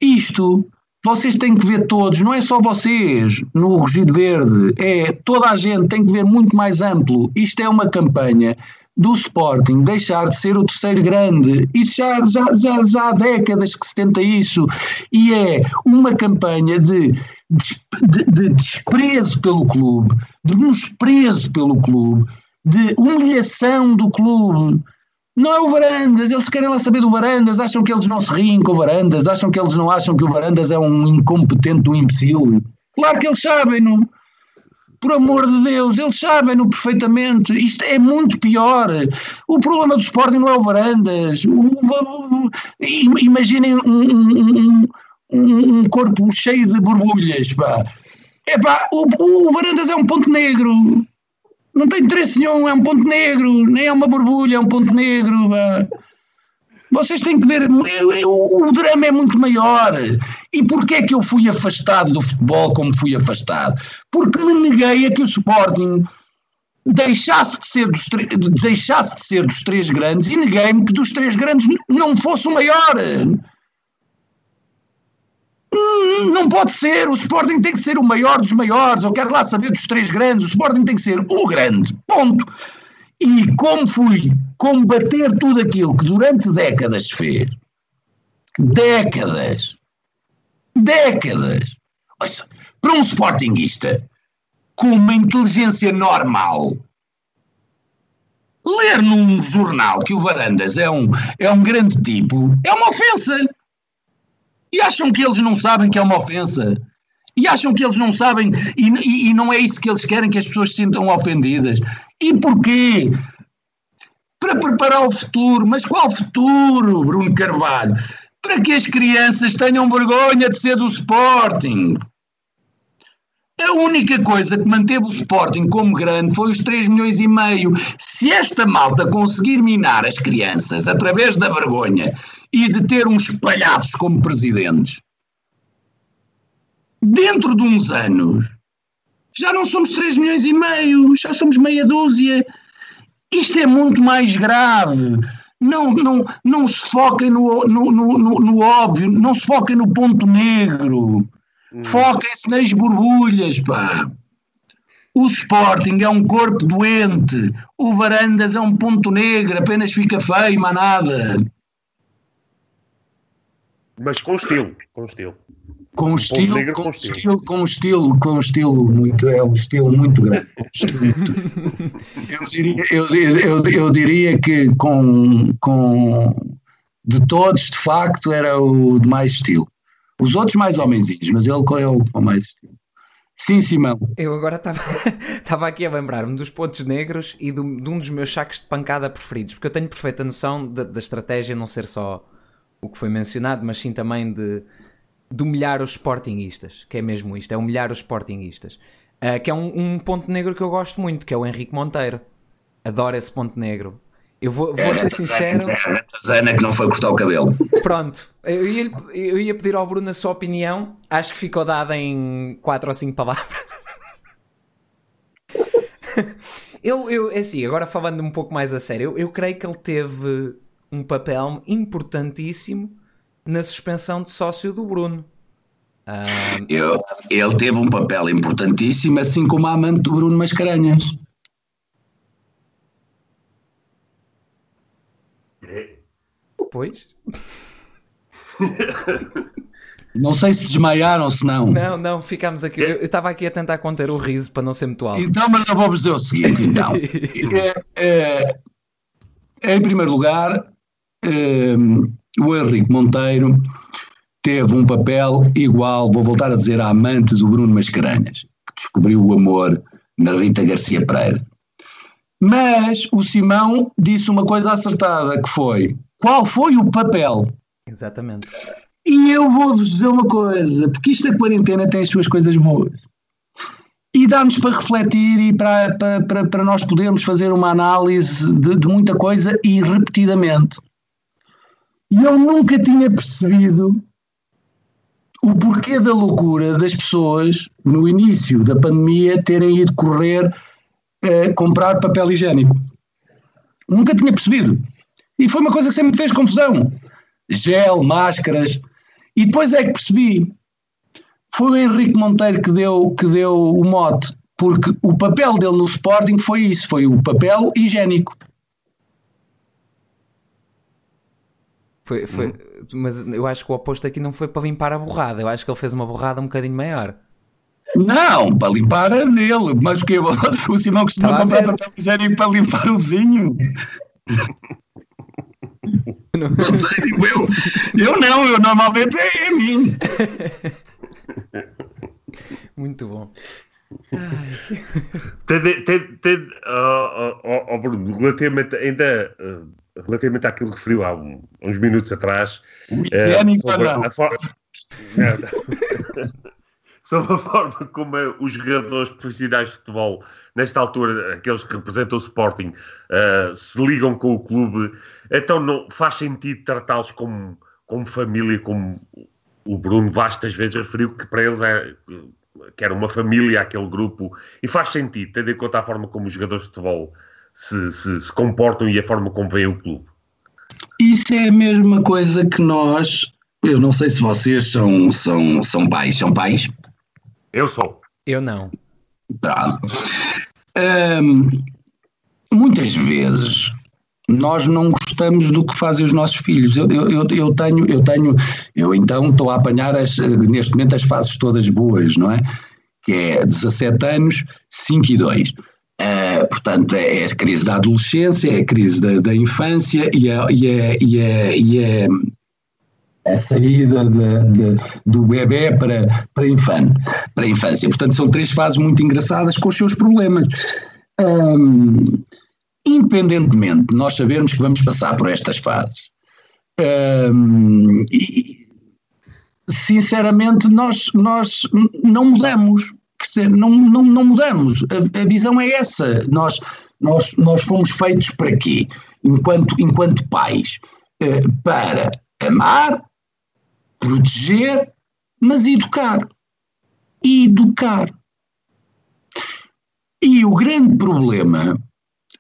Isto vocês têm que ver todos, não é só vocês no Rugido Verde, é toda a gente tem que ver muito mais amplo. Isto é uma campanha do Sporting deixar de ser o terceiro grande. Isso já, já, já, já há décadas que se tenta isso. E é uma campanha de, de, de desprezo pelo clube, de desprezo pelo clube, de humilhação do clube. Não é o Varandas, eles querem lá saber do Varandas, acham que eles não se riem com o Varandas, acham que eles não acham que o Varandas é um incompetente, um imbecil. Claro que eles sabem, não? Por amor de Deus, eles sabem-no perfeitamente. Isto é muito pior. O problema do Sporting não é o Varandas. Imaginem um, um, um, um corpo cheio de borbulhas. Pá. Epá, o, o Varandas é um ponto negro não tem interesse nenhum, é um ponto negro, nem é uma borbulha, é um ponto negro. Vocês têm que ver, o, o drama é muito maior. E porquê é que eu fui afastado do futebol como fui afastado? Porque me neguei a que o Sporting deixasse de ser dos, deixasse de ser dos três grandes e neguei-me que dos três grandes não fosse o maior. Hum, não pode ser, o Sporting tem que ser o maior dos maiores, eu quero lá saber dos três grandes, o Sporting tem que ser o grande, ponto. E como fui combater tudo aquilo que durante décadas fez, décadas, décadas, Ouça, para um Sportingista com uma inteligência normal, ler num jornal que o Varandas é um, é um grande tipo é uma ofensa. E acham que eles não sabem que é uma ofensa. E acham que eles não sabem, e, e, e não é isso que eles querem, que as pessoas se sintam ofendidas. E porquê? Para preparar o futuro. Mas qual futuro, Bruno Carvalho? Para que as crianças tenham vergonha de ser do Sporting. A única coisa que manteve o Sporting como grande foi os 3 milhões e meio. Se esta malta conseguir minar as crianças através da vergonha e de ter uns palhaços como presidentes, dentro de uns anos já não somos 3 milhões e meio, já somos meia dúzia. Isto é muito mais grave. Não, não, não se foquem no, no, no, no óbvio, não se foquem no ponto negro. Hum. Foquem-se nas borbulhas, pá. O Sporting é um corpo doente, o Varandas é um ponto negro, apenas fica feio, mas nada. Mas com estilo, com estilo. Com um estilo, com, com, estilo. estilo, com estilo, com estilo muito, é um estilo muito grande. eu, diria, eu, eu, eu diria que com, com de todos, de facto, era o de mais estilo. Os outros mais homenzinhos, mas ele é o com mais estilo. Sim, Simão. Eu agora estava aqui a lembrar-me dos pontos negros e do, de um dos meus sacos de pancada preferidos, porque eu tenho perfeita noção da estratégia não ser só o que foi mencionado, mas sim também de, de humilhar os sportinguistas, que é mesmo isto, é humilhar os sportinguistas. Uh, que é um, um, ponto negro que eu gosto muito, que é o Henrique Monteiro. Adoro esse ponto negro. Eu vou, vou é, ser sincero. É a Zana que não foi cortar o cabelo. Pronto, eu ia, eu ia pedir ao Bruno a sua opinião. Acho que ficou dada em 4 ou 5 palavras. eu, eu, é assim, agora falando um pouco mais a sério, eu, eu creio que ele teve um papel importantíssimo na suspensão de sócio do Bruno. Uh... Eu, ele teve um papel importantíssimo, assim como a amante do Bruno Mascarenhas. Pois. Não sei se desmaiaram ou se não. Não, não, ficámos aqui. Eu estava aqui a tentar conter o riso para não ser muito alto. Então, mas eu vou-vos dizer o seguinte, então. é, é, em primeiro lugar, é, o Henrique Monteiro teve um papel igual, vou voltar a dizer, à amante do Bruno Mascarenhas, que descobriu o amor na Rita Garcia Pereira. Mas o Simão disse uma coisa acertada, que foi qual foi o papel. Exatamente. E eu vou-vos dizer uma coisa, porque isto da quarentena tem as suas coisas boas. E dá-nos para refletir e para, para, para, nós podermos fazer uma análise de, de muita coisa e repetidamente. E eu nunca tinha percebido o porquê da loucura das pessoas, no início da pandemia, terem ido correr eh, comprar papel higiênico. Nunca tinha percebido. E foi uma coisa que sempre me fez confusão. Gel, máscaras. E depois é que percebi. Foi o Henrique Monteiro que deu, que deu o mote, porque o papel dele no Sporting foi isso, foi o papel higiênico. Foi, foi, hum. Mas eu acho que o oposto aqui não foi para limpar a borrada, eu acho que ele fez uma borrada um bocadinho maior. Não, para limpar a dele, mas o que o Simão costuma comprar papel higiênico para limpar o vizinho. Não. eu, eu não, eu normalmente é a mim. Muito bom. Oh, oh, Bruno, relativamente, ainda uh, relativamente àquilo que referiu há um, uns minutos atrás, uh, sobre, a for... sobre a forma como os jogadores profissionais de futebol, nesta altura, aqueles que representam o Sporting, uh, se ligam com o clube então não faz sentido tratá-los como, como família, como o Bruno vastas vezes referiu que para eles é, que era uma família aquele grupo, e faz sentido, tendo em conta a forma como os jogadores de futebol se, se, se comportam e a forma como veem o clube. Isso é a mesma coisa que nós, eu não sei se vocês são, são, são pais, são pais? Eu sou. Eu não. Pronto. Um, muitas vezes nós não gostamos do que fazem os nossos filhos. Eu, eu, eu tenho, eu tenho, eu então estou a apanhar as, neste momento as fases todas boas, não é? Que é 17 anos, 5 e 2. Uh, Uh, portanto, é, é, a crise da adolescência, é a crise da, da infância e é, e é, e é, e é a saída de, de, do bebê para, para, infan, para a infância. Portanto, são três fases muito engraçadas com os seus problemas. Um, independentemente de nós sabermos que vamos passar por estas fases, um, e, sinceramente, nós, nós não mudamos. Quer dizer, não, não, não mudamos. A, a visão é essa. Nós, nós, nós fomos feitos para quê? Enquanto, enquanto pais, eh, para amar, proteger, mas educar. Educar. E o grande problema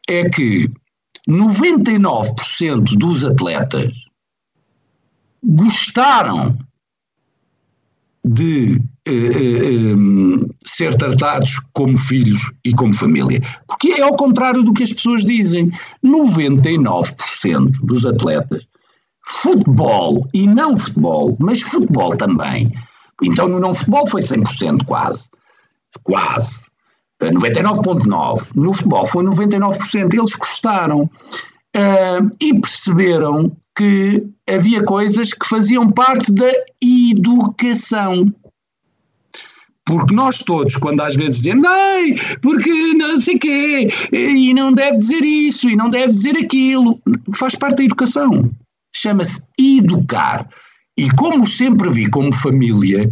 é que 99% dos atletas gostaram de eh, eh, ser tratados como filhos e como família. Porque é ao contrário do que as pessoas dizem. 99% dos atletas futebol e não futebol, mas futebol também. Então no não futebol foi 100% quase. Quase. 99,9%. No futebol foi 99%. Eles gostaram uh, e perceberam que havia coisas que faziam parte da educação. Porque nós todos, quando às vezes dizemos, ai, porque não sei quê, e não deve dizer isso, e não deve dizer aquilo, faz parte da educação chama-se educar. E como sempre vi como família,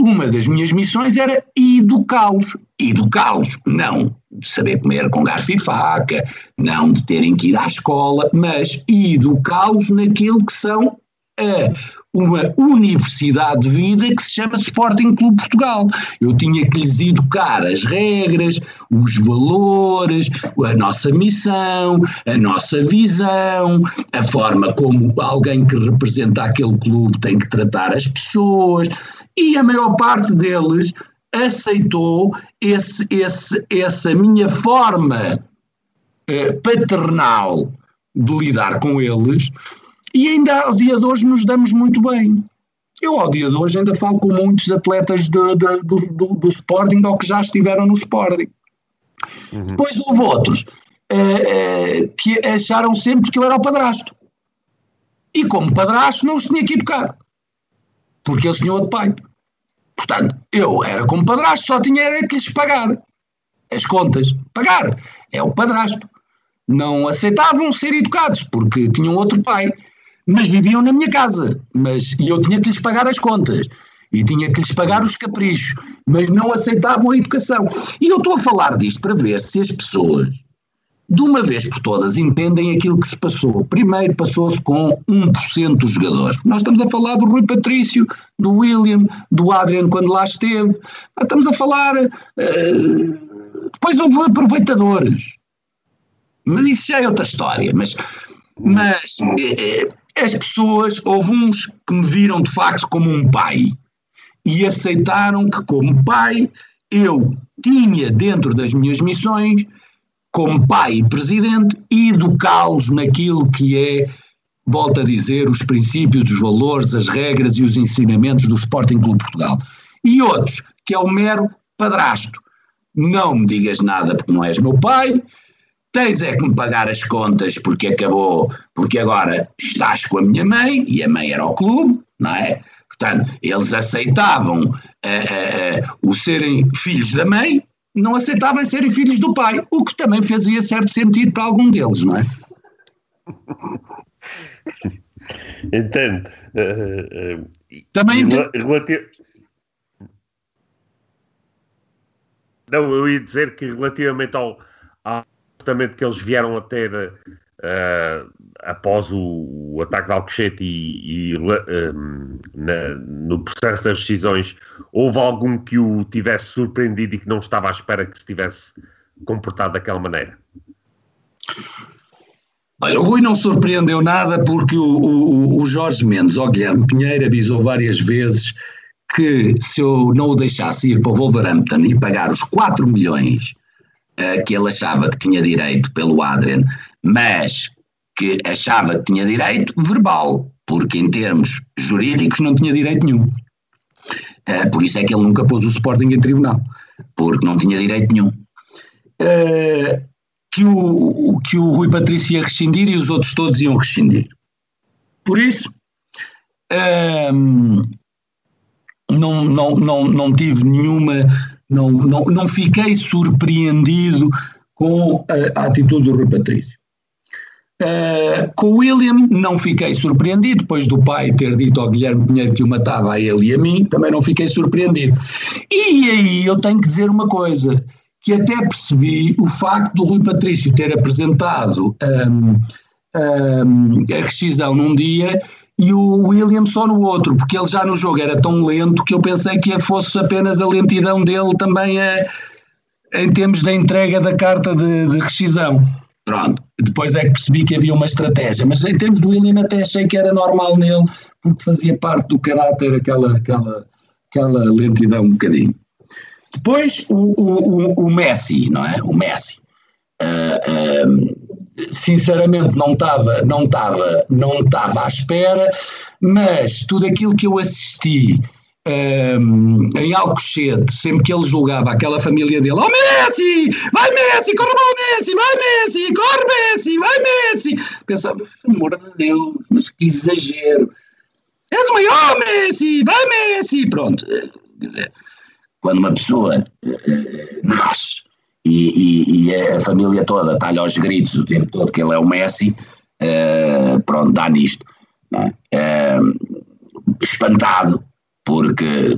uma das minhas missões era educá-los. Educá-los, não de saber comer com garfo e faca, não de terem que ir à escola, mas educá-los naquilo que são a uma universidade de vida que se chama Sporting Clube Portugal. Eu tinha que lhes educar as regras, os valores, a nossa missão, a nossa visão, a forma como alguém que representa aquele clube tem que tratar as pessoas, e a maior parte deles aceitou esse, esse, essa minha forma eh, paternal de lidar com eles e ainda ao dia de hoje nos damos muito bem. Eu ao dia de hoje ainda falo com muitos atletas de, de, do, do, do, Sporting ou que já estiveram no Sporting. Uhum. Depois houve outros uh, uh, que acharam sempre que eu era o padrasto. E como padrasto não os tinha que educar. Porque eles tinham outro pai. Portanto, eu era como padrasto, só tinha era que lhes pagar as contas. Pagar. É o padrasto. Não aceitavam ser educados porque tinham outro pai mas viviam na minha casa, mas e eu tinha que lhes pagar as contas e tinha que lhes pagar os caprichos, mas não aceitavam a educação. E eu estou a falar disto para ver se as pessoas, de uma vez por todas, entendem aquilo que se passou. Primeiro passou-se com 1% dos jogadores. Nós estamos a falar do Rui Patrício, do William, do Adrian quando lá esteve. Estamos a falar. Uh, depois houve aproveitadores. Mas isso já é outra história. Mas, mas eh, as pessoas, houve uns que me viram de facto como um pai e aceitaram que, como pai, eu tinha dentro das minhas missões, como pai e presidente, educá-los naquilo que é, volto a dizer, os princípios, os valores, as regras e os ensinamentos do Sporting Clube Portugal. E outros, que é o mero padrasto. Não me digas nada porque não és meu pai, tens é que me pagar as contas porque acabou, porque agora estás com a minha mãe e a mãe era o clube, não é? Portanto, eles aceitavam uh, uh, o serem filhos da mãe, não aceitavam serem filhos do pai, o que também fazia certo sentido para algum deles, não é? Entendo. Uh, também entendo. Relativo... Não, eu ia dizer que relativamente ao comportamento que eles vieram a ter uh, após o, o, ataque de Alcochete e, e uh, na, no processo das decisões, houve algum que o tivesse surpreendido e que não estava à espera que se tivesse comportado daquela maneira? Olha, o Rui não surpreendeu nada porque o, o, o Jorge Mendes, ou Guilherme Pinheiro, avisou várias vezes que se eu não o deixasse ir para o Wolverhampton e pagar os 4 milhões uh, que ele achava que tinha direito pelo Adrian, mas que achava que tinha direito verbal, porque em termos jurídicos não tinha direito nenhum. Uh, por isso é que ele nunca pôs o Sporting em tribunal, porque não tinha direito nenhum. uh, que, o, que o Rui Patrício ia rescindir e os outros todos iam rescindir. Por isso, um, não, não, não, não tive nenhuma, não, não, não fiquei surpreendido com a, a atitude do Rui Patrício. Uh, com o William não fiquei surpreendido, depois do pai ter dito ao Guilherme Pinheiro que o matava a ele e a mim, também não fiquei surpreendido. E aí eu tenho que dizer uma coisa, que até percebi o facto do Rui Patrício ter apresentado um, um, a rescisão num dia e o William só no outro, porque ele já no jogo era tão lento que eu pensei que fosse apenas a lentidão dele também a, em termos da entrega da carta de, de rescisão. Pronto, depois é que percebi que havia uma estratégia, mas em termos do William até achei que era normal nele, porque fazia parte do caráter aquela, aquela, aquela lentidão um bocadinho. Depois o, o, o Messi, não é? O Messi. Uh, sinceramente não estava não estava não estava à espera mas tudo aquilo que eu assisti um, em Alcochete, sempre que ele julgava aquela família dele, oh Messi, vai Messi, corre mal Messi, vai Messi, corre Messi, vai Messi. Pensava, pelo amor de Deus, mas que exagero. És o maior Messi, vai Messi. Pronto, quer dizer, quando uma pessoa uh, nasce e, e, e, a família toda está-lhe aos gritos o tempo todo que ele é o Messi, uh, pronto, dá nisto. É? Uh, espantado porque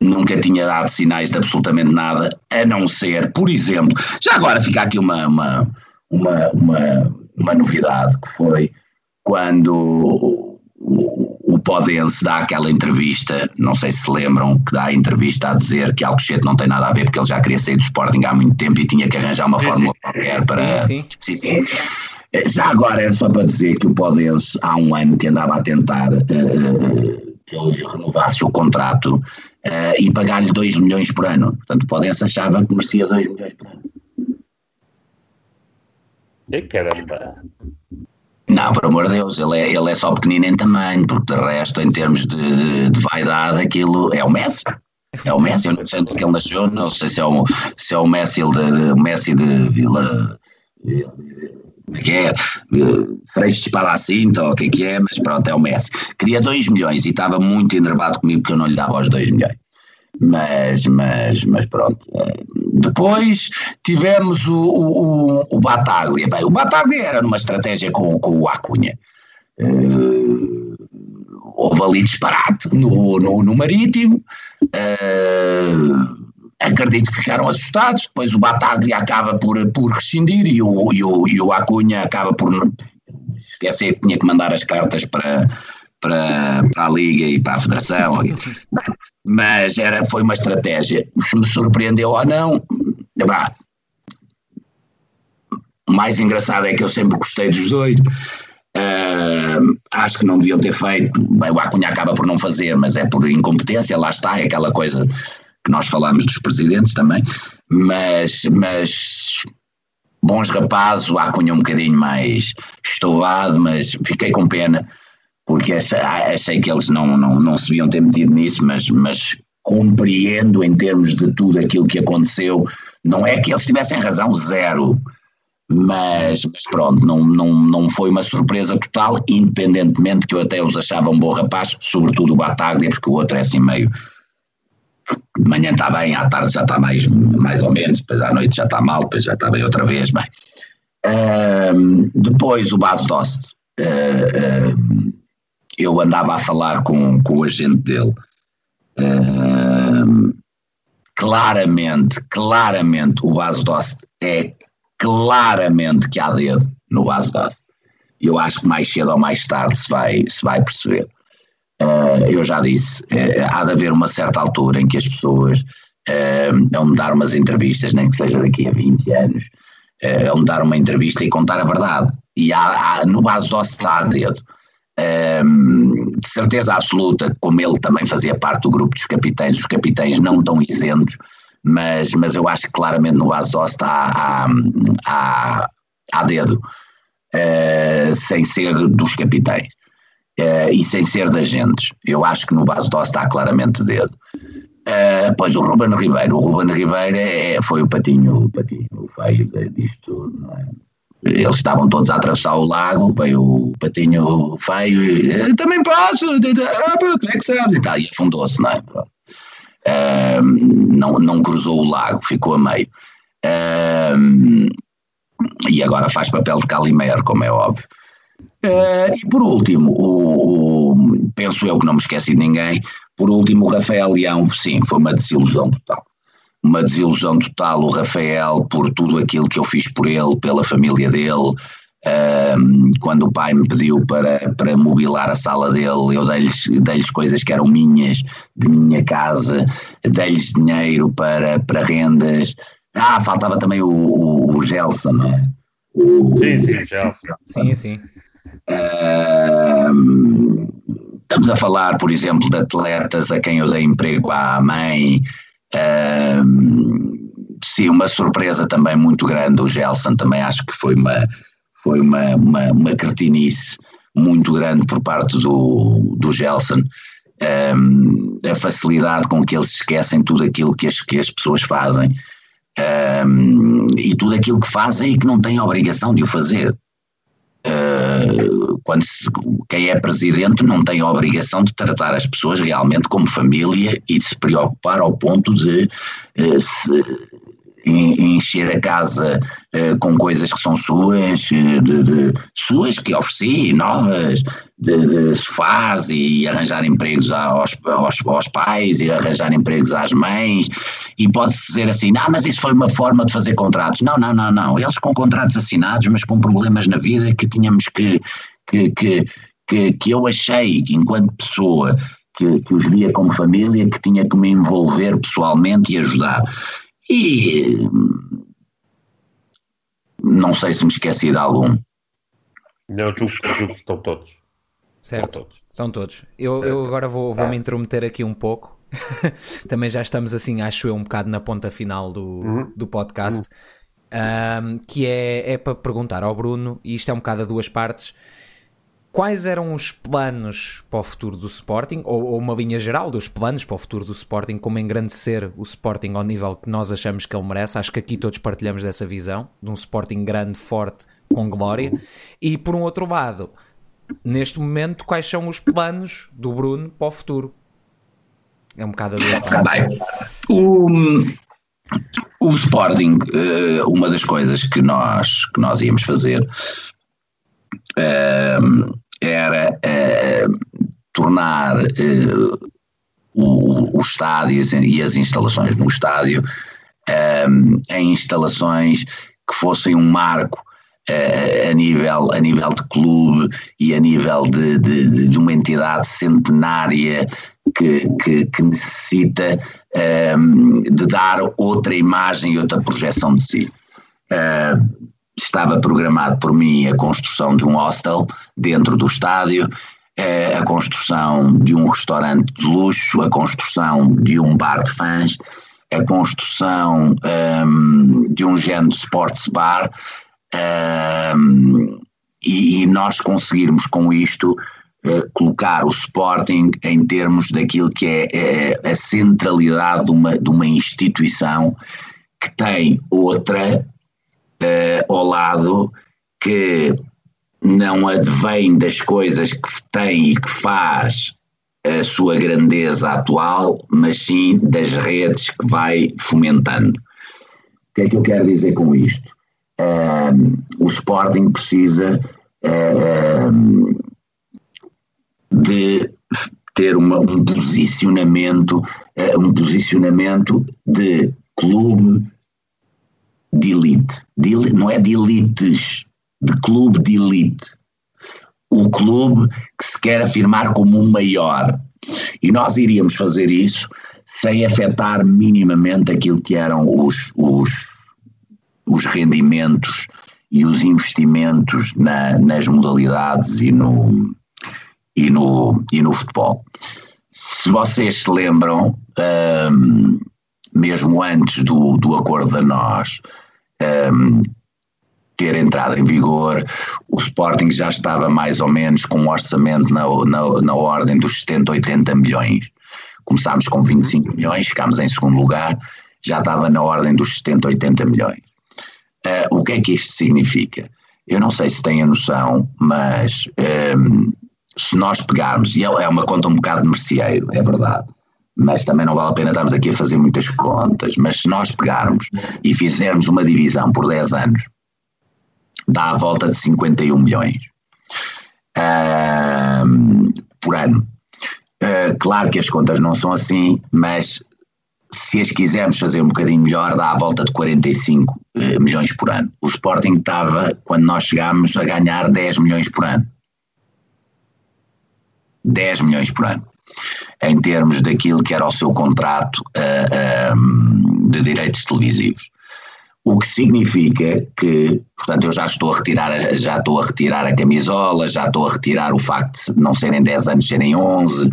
nunca tinha dado sinais de absolutamente nada, a não ser, por exemplo, já agora fica aqui uma, uma, uma, uma, uma novidade, que foi quando o, o, o Podense dá aquela entrevista, não sei se se lembram, que dá a entrevista a dizer que Alcochete não tem nada a ver, porque ele já queria sair do Sporting há muito tempo e tinha que arranjar uma fórmula qualquer para... Sim, sim. sim, sim. Já agora era só para dizer que o Podense há um ano que andava a tentar... Uh, que ele renovasse o contrato uh, e pagar-lhe 2 milhões por ano. Portanto, podem se achava que merecia 2 milhões por ano. E caramba! Não, por amor de Deus, ele é, ele é só pequenino em tamanho, porque de resto, em termos de, de, de vaidade, aquilo é o Messi. É o Messi, eu não sei onde é que ele nasceu, não sei se é o, se é o Messi de, o Messi de Vila que é, Freixo de Palacinto, ou o que é que é, mas pronto, é o Messi. Queria 2 milhões e estava muito enervado comigo porque eu não lhe dava os 2 milhões. Mas, mas, mas pronto. Depois tivemos o, o, o Bataglia. Bem, o Bataglia era numa estratégia com, com o Acunha. Uh, houve ali disparate no, no, no Marítimo. Uh, acredito que ficaram assustados, depois o Bataglia acaba por, por rescindir e o, e, o, e o Acunha acaba por esquecer que tinha que mandar as cartas para, para, para a Liga e para a Federação. Mas era, foi uma estratégia. Se me surpreendeu ou não, bah, o mais engraçado é que eu sempre gostei dos dois. Uh, acho que não deviam ter feito. Bem, o Acunha acaba por não fazer, mas é por incompetência, lá está, é aquela coisa que nós falamos dos presidentes também, mas, mas bons rapazes, o Acunha um bocadinho mais estouvado, mas fiquei com pena, porque achei, achei que eles não, não, não se deviam ter metido nisso, mas, mas compreendo em termos de tudo aquilo que aconteceu, não é que eles tivessem razão, zero, mas, mas, pronto, não, não, não foi uma surpresa total, independentemente que eu até os achava um bom rapaz, sobretudo o Bataglia, porque o outro é assim meio de manhã está bem, à tarde já está mais, mais ou menos, depois à noite já está mal, depois já está bem outra vez, bem. Uh, depois o base Dost, uh, uh, eu andava a falar com, com o agente dele, claramente, claramente o base Dost é claramente que há dedo no base Dost. Eu acho que mais cedo ou mais tarde se vai, se vai perceber. Uh, eu já disse, uh, há de haver uma certa altura em que as pessoas uh, vão dar umas entrevistas, nem que seja daqui a 20 anos, uh, vão dar uma entrevista e contar a verdade. E há, há no base do há dedo. De certeza absoluta, como ele também fazia parte do grupo dos capitães, os capitães não estão isentos, mas, mas eu acho que claramente no do há, há, há, há dedo, sem ser dos capitães uh, e sem ser de agentes. Eu acho que no base DOS está claramente dedo. Uh, pois o Ruben Ribeiro, o Ruben Ribeiro é, foi o patinho, o patinho feio disto não é? Eles estavam todos a atravessar o lago, veio o patinho feio e eh, também passo, ah, como é que sabes? E, e afundou-se, não é? Não, não cruzou o lago, ficou a meio. E agora faz papel de Calimero, como é óbvio. Uh, e por último, o, o, penso eu que não me esqueci de ninguém, por último, o Rafael Leão, sim, foi uma desilusão total. Uma desilusão total, o Rafael, por tudo aquilo que eu fiz por ele, pela família dele. Um, quando o pai me pediu para, para mobilar a sala dele, eu dei-lhes dei coisas que eram minhas, de minha casa, dei-lhes dinheiro para, para rendas. Ah, faltava também o, o, o Gelson, não é? O, sim, sim, Gelson. Sim, sim. Um, Estamos a falar, por exemplo, de atletas a quem eu dei emprego à mãe. Sim, uma surpresa também muito grande. O Gelson também acho que foi uma, foi uma, uma, uma cretinice muito grande por parte do, do Gelson. Um, a facilidade com que eles esquecem tudo aquilo que as, que as pessoas fazem um, e tudo aquilo que fazem e que não têm a obrigação de o fazer. Uh, quando se, quem é presidente não tem a obrigação de tratar as pessoas realmente como família e de se preocupar ao ponto de uh, se, encher a casa uh, com coisas que são suas, eh, de, de, suas que ofereci, novas, de, de sofás e arranjar empregos aos, aos, aos, pais e arranjar empregos às mães e pode-se dizer assim, ah, mas isso foi uma forma de fazer contratos. Não, não, não, não. Eles com contratos assinados, mas com problemas na vida que tínhamos que, que, que, que, que eu achei, enquanto pessoa, que, que os via como família, que tinha que me envolver pessoalmente e ajudar. E não sei se me esqueci de algum. Não, julgo, julgo que estão todos. Certo, todos. são todos. Eu, eu agora vou, vou me intrometer aqui um pouco. Também já estamos assim, acho eu, um bocado na ponta final do, uhum. do podcast. Uhum. Um, que é, é para perguntar ao Bruno, e isto é um bocado a duas partes quais eram os planos para o futuro do Sporting, ou, ou, uma linha geral dos planos para o futuro do Sporting, como engrandecer o Sporting ao nível que nós achamos que ele merece. Acho que aqui todos partilhamos dessa visão, de um Sporting grande, forte, com glória. E por um outro lado, neste momento, quais são os planos do Bruno para o futuro? É um bocado a o, o Sporting, eh, uma das coisas que nós, que nós íamos fazer eh, era eh, tornar eh, o, o estádio e as instalações no estádio eh, em instalações que fossem um marco Uh, a, nível, a nível de clube e a nível de, de, de uma entidade centenária que, que, que necessita de dar outra imagem e outra projeção de si. Uh, estava programado por mim a construção de um hostel dentro do estádio, eh, a construção de um restaurante de luxo, a construção de um bar de fãs, a construção um, ehm, de um género de sports bar um, ehm, e, e, nós conseguirmos com isto uh, colocar o Sporting em termos daquilo que é, é a centralidade de uma, de uma instituição que tem outra uh, ao lado que não advém das coisas que tem e que faz a sua grandeza atual, mas sim das redes que vai fomentando. O que é que eu quero dizer com isto? Uh, o Sporting precisa uh, de ter uma, um posicionamento, uh, um posicionamento de clube de elite. De, não é de elites, de clube de elite. O clube que se quer afirmar como o maior. E nós iríamos fazer isso sem afetar minimamente aquilo que eram os, os, os rendimentos e os investimentos na, nas modalidades e no, e, no, e no futebol. Se vocês se lembram, um, mesmo antes do, do acordo da nós, um, ter entrado em vigor, o Sporting já estava mais ou menos com um orçamento na, na, na ordem dos 70, 80 milhões. Começámos com 25 milhões, ficámos em segundo lugar, já estava na ordem dos 70, 80 milhões. Uh, o que é que isto significa? Eu não sei se têm a noção, mas um, se nós pegarmos, e é, é uma conta um bocado de merceeiro, é verdade, mas também não vale a pena estarmos aqui a fazer muitas contas, mas se nós pegarmos e fizermos uma divisão por 10 anos, dá a volta de 51 milhões uh, por ano. Uh, claro que as contas não são assim, mas se as quisermos fazer um bocadinho melhor, dá a volta de 45 uh, eh, milhões por ano. O Sporting estava, quando nós chegámos, a ganhar 10 milhões por ano. 10 milhões por ano em termos daquilo que era o seu contrato uh, de direitos televisivos. O que significa que, portanto, eu já estou a retirar, já estou a retirar a camisola, já estou a retirar o facto de não serem 10 anos, serem 11,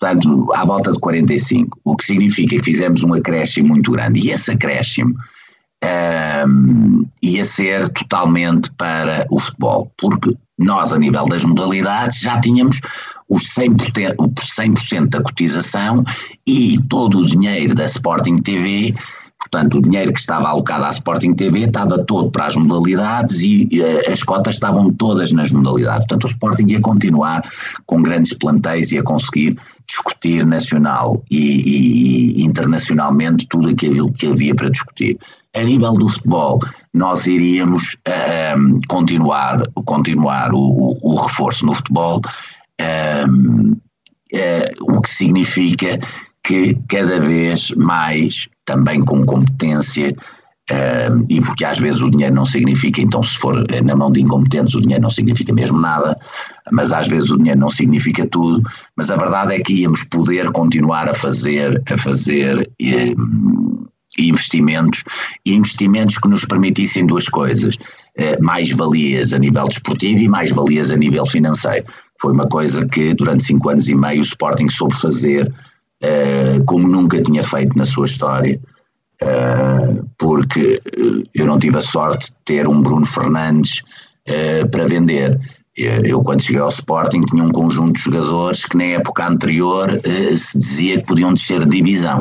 portanto, à volta de 45. O que significa que fizemos um acréscimo muito grande. E esse acréscimo um, ia ser totalmente para o futebol, porque nós, a nível das modalidades, já tínhamos os 100%, o 100 da cotização e todo o dinheiro da Sporting TV Portanto, o dinheiro que estava alocado à Sporting TV estava todo para as modalidades e uh, as cotas estavam todas nas modalidades. Portanto, o Sporting ia continuar com grandes plantéis e a conseguir discutir nacional e, e, e internacionalmente tudo aquilo que havia para discutir. A nível do futebol, nós iríamos uh, continuar, continuar o, o, o, reforço no futebol, uh, o que significa que cada vez mais também com competência, e porque às vezes o dinheiro não significa, então se for na mão de incompetentes o dinheiro não significa mesmo nada, mas às vezes o dinheiro não significa tudo, mas a verdade é que íamos poder continuar a fazer, a fazer uh, investimentos, investimentos que nos permitissem duas coisas, uh, mais valias a nível desportivo e mais valias a nível financeiro. Foi uma coisa que durante cinco anos e meio o Sporting soube fazer eh, como nunca tinha feito na sua história, uh, porque eh, eu não tive a sorte de ter um Bruno Fernandes para vender. Eu, quando cheguei ao Sporting, tinha um conjunto de jogadores que na época anterior se dizia que podiam descer de divisão.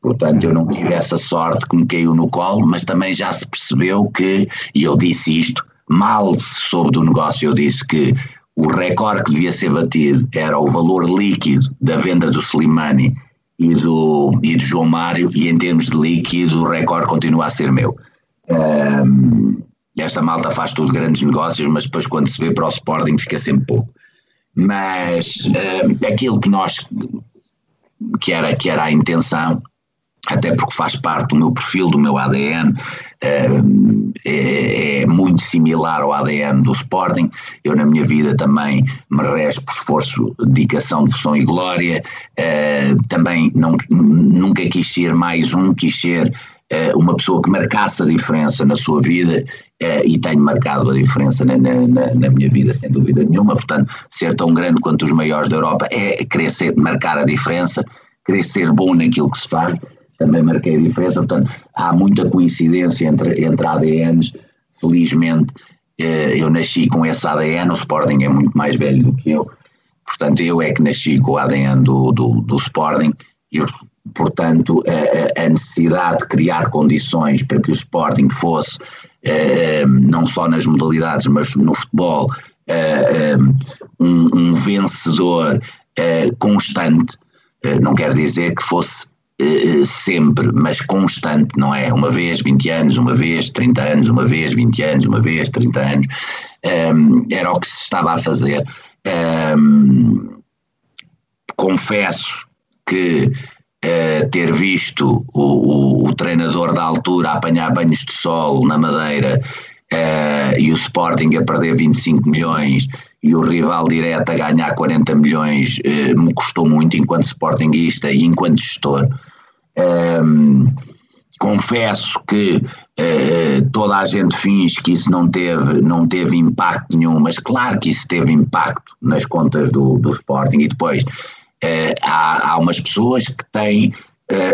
Portanto, eu não tive essa sorte que me caiu no colo, mas também já se percebeu que, e eu disse isto, mal soube do negócio, eu disse que o recorde que devia ser batido era o valor líquido da venda do Slimani e do, e do João Mário, e em termos de líquido, o recorde continua a ser meu. Um, esta malta faz tudo grandes negócios, mas depois, quando se vê para o Sporting, fica sempre pouco. Mas um, aquilo que nós, que era, que era a intenção, até porque faz parte do meu perfil, do meu ADN, é, é, muito similar ao ADN do Sporting. Eu, na minha vida, também me resto por esforço, dedicação, devoção e glória. É, também não, nunca quis ser mais um, quis ser uma pessoa que marcasse a diferença na sua vida e tenho marcado a diferença na, na, na, minha vida, sem dúvida nenhuma. Portanto, ser tão grande quanto os maiores da Europa é querer marcar a diferença, querer ser bom naquilo que se faz também marquei a diferença. Portanto, há muita coincidência entre, entre ADNs. Felizmente, eh, eu nasci com esse ADN. O Sporting é muito mais velho do que eu. Portanto, eu é que nasci com o ADN do, do, do Sporting. E, portanto, a, a, necessidade de criar condições para que o Sporting fosse, eh, não só nas modalidades, mas no futebol, eh, um, um vencedor constante. Não quer dizer que fosse eh, sempre, mas constante, não é? Uma vez 20 anos, uma vez 30 anos, uma vez 20 anos, uma vez 30 anos, um, ehm, era o que se estava a fazer. Um, ehm, confesso que uh, ter visto o, o, o, treinador da altura apanhar banhos de sol na Madeira uh, e o Sporting a perder 25 milhões e o rival direto a ganhar 40 milhões uh, me custou muito enquanto Sportingista e enquanto gestor. Um, confesso que uh, toda a gente finge que isso não teve, não teve impacto nenhum, mas claro que isso teve impacto nas contas do, do Sporting e depois uh, há, há umas pessoas que têm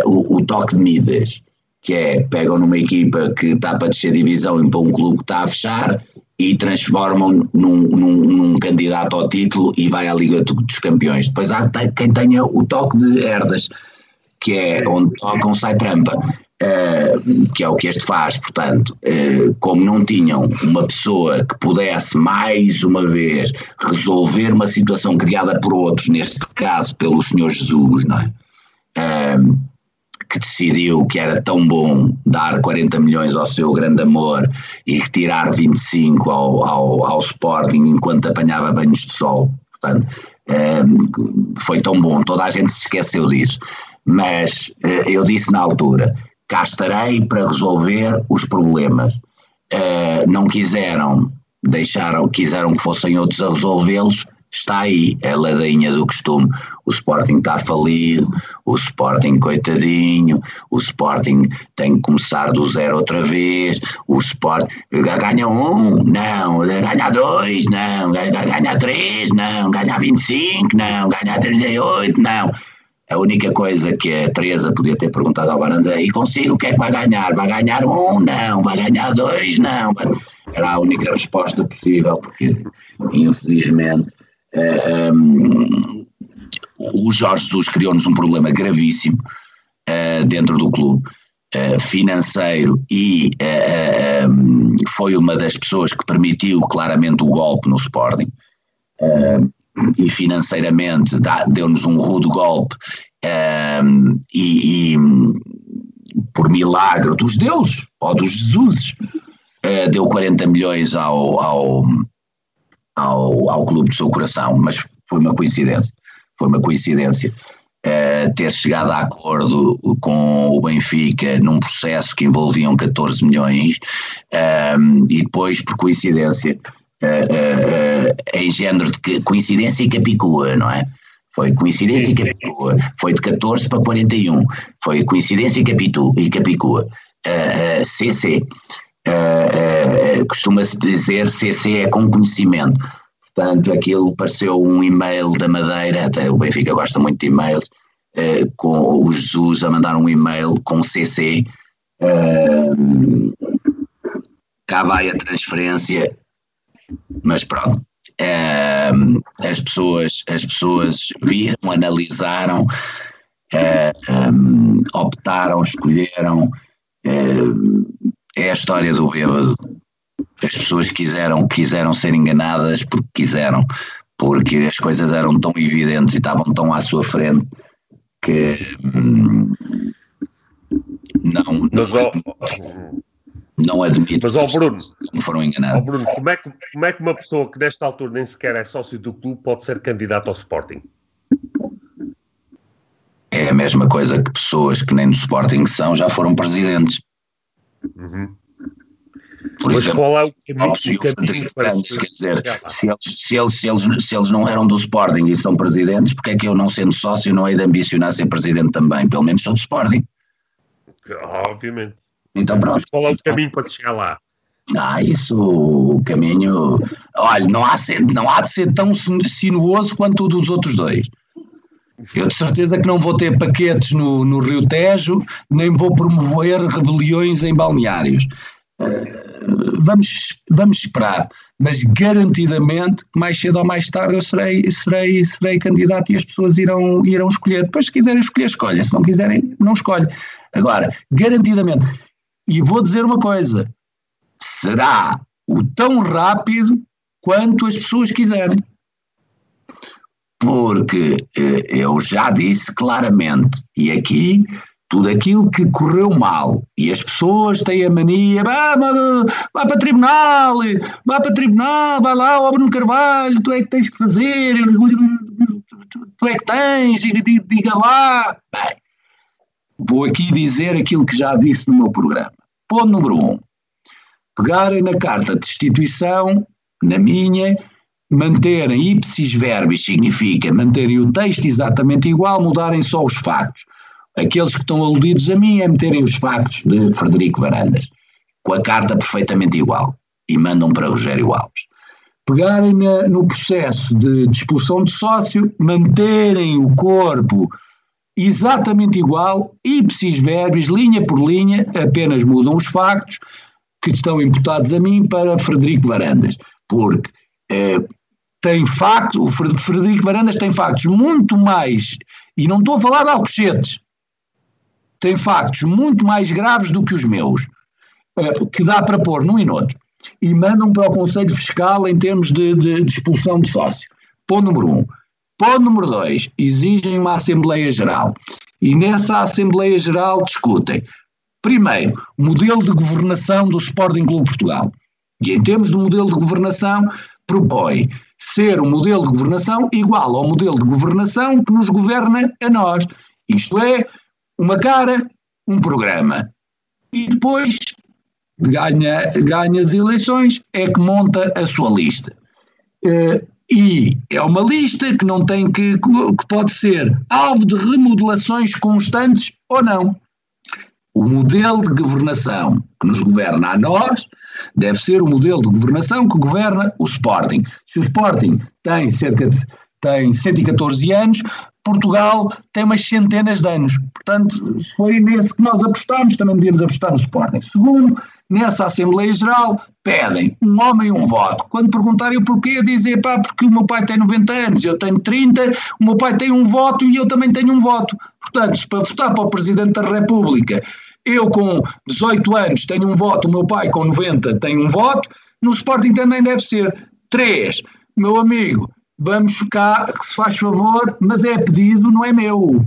o, o, toque de Midas que é pegam numa equipa que está para descer divisão e para um clube que está a fechar e transformam num, num, num, candidato ao título e vai à Liga dos Campeões. Depois há quem tenha o toque de herdas, que é onde tocam sai trampa. Uh, que é o que este faz, portanto, uh, como não tinham uma pessoa que pudesse mais uma vez resolver uma situação criada por outros, neste caso pelo Senhor Jesus, não é? Uh, que decidiu que era tão bom dar 40 milhões ao seu grande amor e retirar 25 ao, ao, ao Sporting enquanto apanhava banhos de sol. Portanto, foi tão bom, toda a gente se esqueceu disso. Mas eh, eu disse na altura: cá estarei para resolver os problemas. Eh, não quiseram, deixaram, quiseram que fossem outros a resolvê-los, está aí, é ladainha do costume. O Sporting está falido, o Sporting coitadinho, o Sporting tem que começar do zero outra vez, o Sporting ganha um, não, ganha dois, não, ganha três, não, ganha 25, não, ganha 38, não. A única coisa que a Teresa podia ter perguntado ao Baranda e consigo o que é que vai ganhar? Vai ganhar um? Não. Vai ganhar dois? Não. Era a única resposta possível, porque infelizmente uh, um, o Jorge Jesus criou-nos um problema gravíssimo uh, dentro do clube. Uh, financeiro e um, foi uma das pessoas que permitiu claramente o golpe no Sporting e financeiramente deu-nos um rude golpe e, e, por milagre dos deuses ou dos Jesuses deu 40 milhões ao, ao, ao, ao clube do seu coração, mas foi uma coincidência. Foi uma coincidência uh, ter chegado a acordo com o Benfica num processo que envolviam 14 milhões um, e depois, por coincidência, uh, uh, em género de coincidência e capicua, não é? Foi coincidência e capicua. Foi de 14 para 41. Foi coincidência e, capitu, e capicua. Uh, CC. Costuma-se dizer CC é com conhecimento. Portanto, aquilo pareceu um e-mail da Madeira, até o Benfica gosta muito de e-mails, com o Jesus a mandar um e-mail com CC. cá vai a transferência mas pronto. Uh, as pessoas as pessoas viram, analisaram, uh, um, optaram, escolheram. Uh, é a história do bêbado. As pessoas quiseram, quiseram ser enganadas porque quiseram, porque as coisas eram tão evidentes e estavam tão à sua frente que hum, não. Mas, não não admito Mas, ó Bruno, que foram enganados. Bruno, como é, que, como é que uma pessoa que nesta altura nem sequer é sócio do clube pode ser candidato ao Sporting? É a mesma coisa que pessoas que nem no Sporting são já foram presidentes. Uhum. Por Mas exemplo, qual é o caminho, o caminho para quer dizer, se eles, se, eles, se, eles, se eles não eram do Sporting e são presidentes, porque é que eu não sendo sócio não hei de ambicionar ser presidente também? Pelo menos sou do Sporting. Obviamente. Então pronto. Mas qual é o caminho para chegar lá? Ah, isso, o caminho. Olha, não há, ser, não há de ser tão sinuoso quanto o dos outros dois. Eu de certeza que não vou ter paquetes no, no Rio Tejo, nem vou promover rebeliões em balneários. Uh, vamos, vamos esperar, mas garantidamente, mais cedo ou mais tarde, eu serei, serei, serei candidato e as pessoas irão, irão escolher. Depois, se quiserem escolher, escolhem. Se não quiserem, não escolhem. Agora, garantidamente, e vou dizer uma coisa: será o tão rápido quanto as pessoas quiserem. Porque eh, eu já disse claramente, e aqui tudo aquilo que correu mal e as pessoas têm a mania, vai, vai para tribunal, vai para tribunal, vai lá, o Bruno Carvalho, tu é que tens que fazer, tu é que tens, diga lá. Bem, vou aqui dizer aquilo que já disse no meu programa. Ponto número um: pegarem na carta de destituição, na minha, manterem ipsis verbis significa manterem o texto exatamente igual, mudarem só os factos. Aqueles que estão aludidos a mim é meterem os factos de Frederico Varandas, com a carta perfeitamente igual, e mandam para Rogério Alves. Pegarem no processo de, de expulsão de sócio, manterem o corpo exatamente igual, ipsis verbis, linha por linha, apenas mudam os factos que estão imputados a mim para Frederico Varandas, porque eh, tem facto, o Frederico Varandas tem factos muito mais, e não estou a falar de Alcochetes, tem factos muito mais graves do que os meus, eh, que dá para pôr num e noutro, e mandam para o Conselho Fiscal em termos de, de, de expulsão de sócio. Ponto número um. Ponto número dois, exigem uma Assembleia Geral. E nessa Assembleia Geral discutem, primeiro, modelo de governação do Sporting Clube Portugal. E em termos de modelo de governação, propõe ser um modelo de governação igual ao modelo de governação que nos governa a nós. Isto é, uma cara, um programa. E depois ganha, ganha as eleições, é que monta a sua lista. Uh, e é uma lista que não tem que, que pode ser alvo de remodelações constantes ou não. O modelo de governação que nos governa a nós deve ser o modelo de governação que governa o Sporting. Se o Sporting tem cerca de tem 114 anos, Portugal tem umas centenas de anos. Portanto, foi nesse que nós apostámos, também devíamos apostar no Sporting. Segundo, nessa Assembleia Geral, pedem um homem um voto. Quando perguntarem o porquê, dizem, pá, porque o meu pai tem 90 anos, eu tenho 30, o meu pai tem um voto e eu também tenho um voto. Portanto, para votar para o Presidente da República, eu com 18 anos tenho um voto, o meu pai com 90 tem um voto, no Sporting também deve ser. Três, meu amigo, vamos cá, que se faz favor, mas é pedido, não é meu,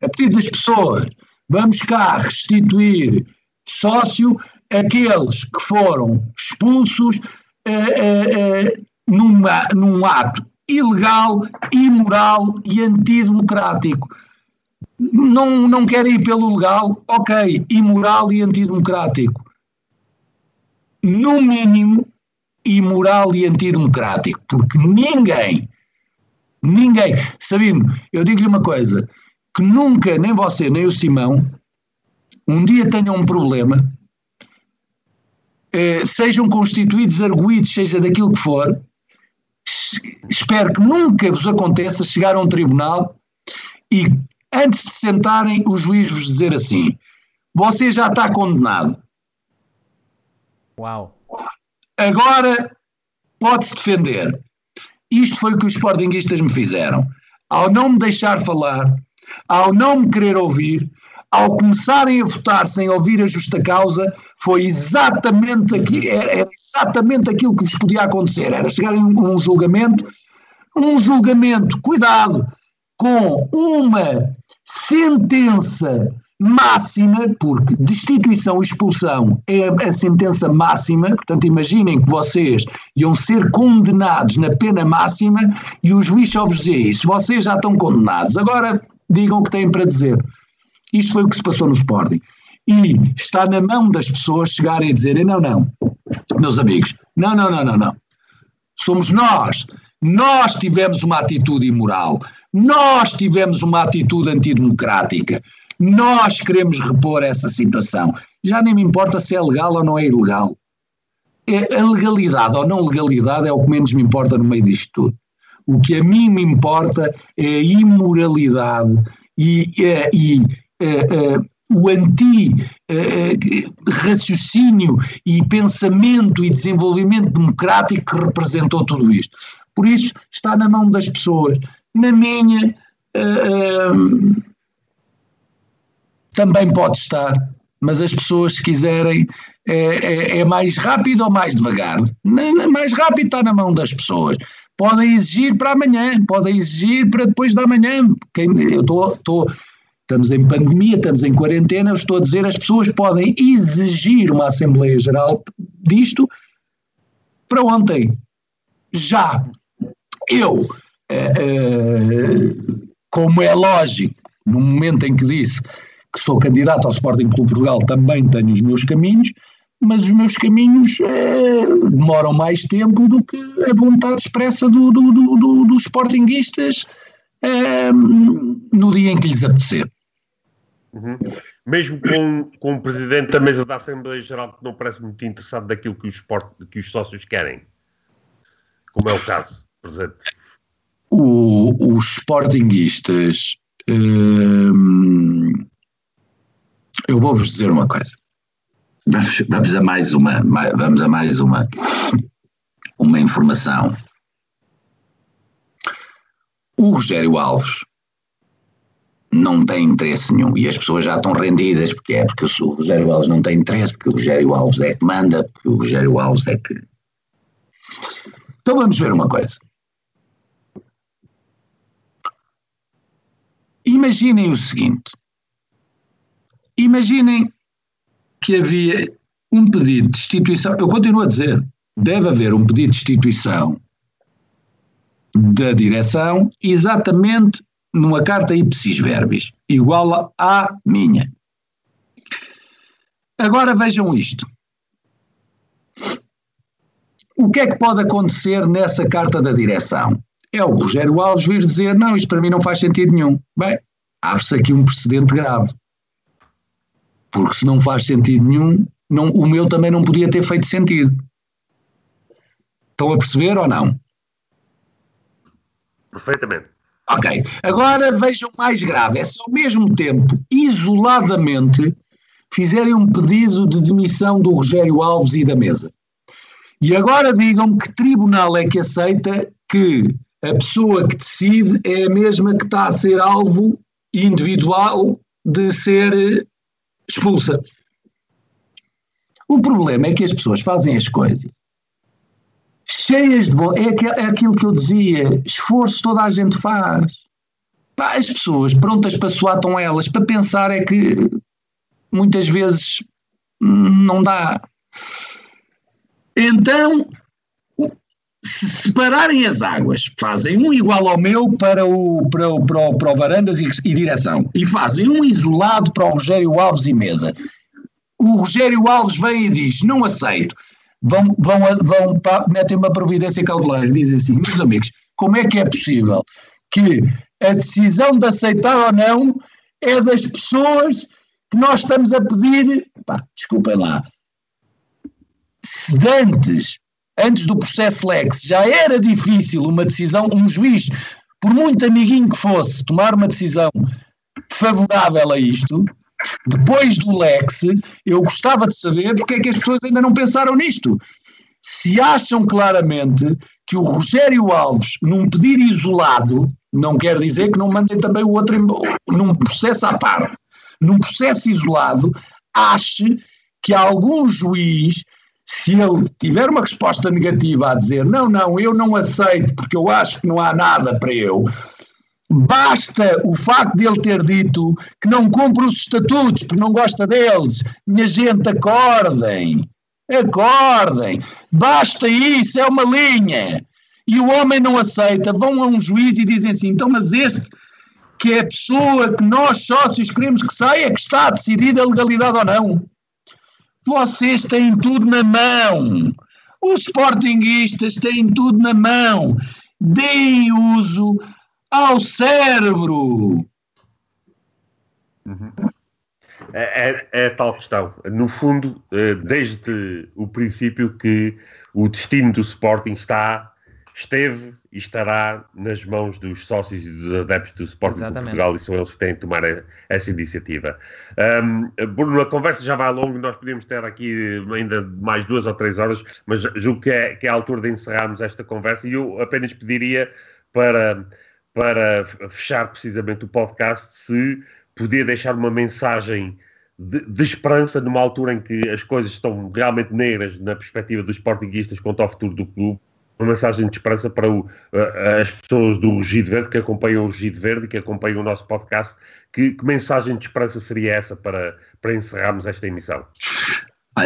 é pedido das pessoas. Vamos cá restituir sócio aqueles que foram expulsos eh, eh, eh, numa, num ato ilegal, imoral e antidemocrático. Não, não querem ir pelo legal, ok, imoral e antidemocrático. No mínimo, imoral e antidemocrático, porque ninguém, ninguém, Sabino, eu digo-lhe uma coisa, que nunca, nem você, nem o Simão, um dia tenham um problema eh, sejam constituídos arguídos, seja daquilo que for, espero que nunca vos aconteça chegar a um tribunal e antes de sentarem o juiz vos dizer assim, você já está condenado. Uau. Agora pode-se defender. Isto foi o que os sportinguistas me fizeram. Ao não me deixar falar, ao não me querer ouvir, ao começarem a votar sem ouvir a justa causa, foi exatamente, aqui, era exatamente aquilo que vos podia acontecer, era chegarem a um julgamento, um julgamento, cuidado, com uma sentença máxima, porque destituição e expulsão é a sentença máxima, portanto imaginem que vocês iam ser condenados na pena máxima e o juiz só vos isso, vocês já estão condenados, agora digam o que têm para dizer. Isto foi o que se passou no Sporting. E está na mão das pessoas chegarem a dizerem: não, não, meus amigos, não, não, não, não, não. Somos nós. Nós tivemos uma atitude imoral. Nós tivemos uma atitude antidemocrática. Nós queremos repor essa situação. Já nem me importa se é legal ou não é ilegal. É, a legalidade ou não legalidade é o que menos me importa no meio disto tudo. O que a mim me importa é a imoralidade e, é, e, o anti-raciocínio e pensamento e desenvolvimento democrático que representou tudo isto. Por isso, está na mão das pessoas. Na minha, também pode estar, mas as pessoas, se quiserem, é, é, é mais rápido ou mais devagar. mais rápido está na mão das pessoas podem exigir para amanhã, podem exigir para depois da manhã. Quem, eu estou Estamos em pandemia, estamos em quarentena, eu estou a dizer, as pessoas podem exigir uma Assembleia Geral disto para ontem. Já. Eu, eh, eh, como é lógico, no momento em que disse que sou candidato ao Sporting Clube Portugal, também tenho os meus caminhos, mas os meus caminhos eh, demoram mais tempo do que a vontade expressa do, do, do, do dos sportinguistas no dia em que lhes apetecer. Uhum. Mesmo com, com o presidente da mesa da Assembleia Geral que não parece muito interessado daquilo que os, port, que os sócios querem, como é o caso presente. O, os sportinguistas Hum, eu vou-vos dizer uma coisa. Vamos a mais uma, vamos a mais uma, uma informação. O Rogério Alves não tem interesse nenhum e as pessoas já estão rendidas porque é porque o Rogério Alves não tem interesse, porque o Rogério Alves é que manda, porque o Rogério Alves é que. Então vamos ver uma coisa. Imaginem o seguinte: imaginem que havia um pedido de destituição. Eu continuo a dizer, deve haver um pedido de destituição da direção exatamente numa carta ipsis verbis, igual à minha. Agora vejam isto. O que é que pode acontecer nessa carta da direção? É o Rogério Alves vir dizer: não, isto para mim não faz sentido nenhum. Bem, abre-se aqui um precedente grave. Porque se não faz sentido nenhum, não, o meu também não podia ter feito sentido. Estão a perceber ou não? Perfeitamente. Ok. Agora vejam mais grave: é se ao mesmo tempo, isoladamente, fizerem um pedido de demissão do Rogério Alves e da mesa. E agora digam que tribunal é que aceita que a pessoa que decide é a mesma que está a ser alvo individual de ser expulsa. O problema é que as pessoas fazem as coisas cheias de. É, é aquilo que eu dizia: esforço toda a gente faz. As pessoas prontas para suar estão elas, para pensar é que muitas vezes não dá. Então, se separarem as águas, fazem um igual ao meu para o, para o, para o, para o Varandas e, e direção, e fazem um isolado para o Rogério Alves e Mesa. O Rogério Alves vem e diz: Não aceito vão, vão, vão metem uma providência cautelar e dizem assim, meus amigos, como é que é possível que a decisão de aceitar ou não é das pessoas que nós estamos a pedir, pá, desculpem lá, se antes, antes do processo Lex, já era difícil uma decisão, um juiz, por muito amiguinho que fosse, tomar uma decisão favorável a isto, depois do Lex, eu gostava de saber porque é que as pessoas ainda não pensaram nisto. Se acham claramente que o Rogério Alves, num pedido isolado, não quer dizer que não mandem também o outro num processo à parte, num processo isolado, ache que algum juiz, se ele tiver uma resposta negativa a dizer não, não, eu não aceito porque eu acho que não há nada para eu, Basta o facto de ele ter dito que não cumpre os estatutos porque não gosta deles. Minha gente, acordem. Acordem. Basta isso, é uma linha. E o homem não aceita. Vão a um juiz e dizem assim: então, mas este que é a pessoa que nós sócios queremos que saia, que está a decidir a legalidade ou não. Vocês têm tudo na mão. Os sportinguistas têm tudo na mão. Deem uso ao cérebro. Uhum. É, é, é, tal questão. No fundo, eh, desde o princípio que o destino do Sporting está, esteve e estará nas mãos dos sócios e dos adeptos do Sporting de Portugal e são eles que têm de tomar essa iniciativa. Um, Bruno, a conversa já vai longo, nós podemos ter aqui ainda mais duas ou três horas, mas julgo que é, que é a altura de encerrarmos esta conversa e eu apenas pediria para para fechar precisamente o podcast, se podia deixar uma mensagem de, de, esperança numa altura em que as coisas estão realmente negras na perspectiva dos sportinguistas quanto ao futuro do clube, uma mensagem de esperança para o, as pessoas do Rugido Verde que acompanham o Rugido Verde e que acompanham o nosso podcast. Que, que mensagem de esperança seria essa para, para encerrarmos esta emissão?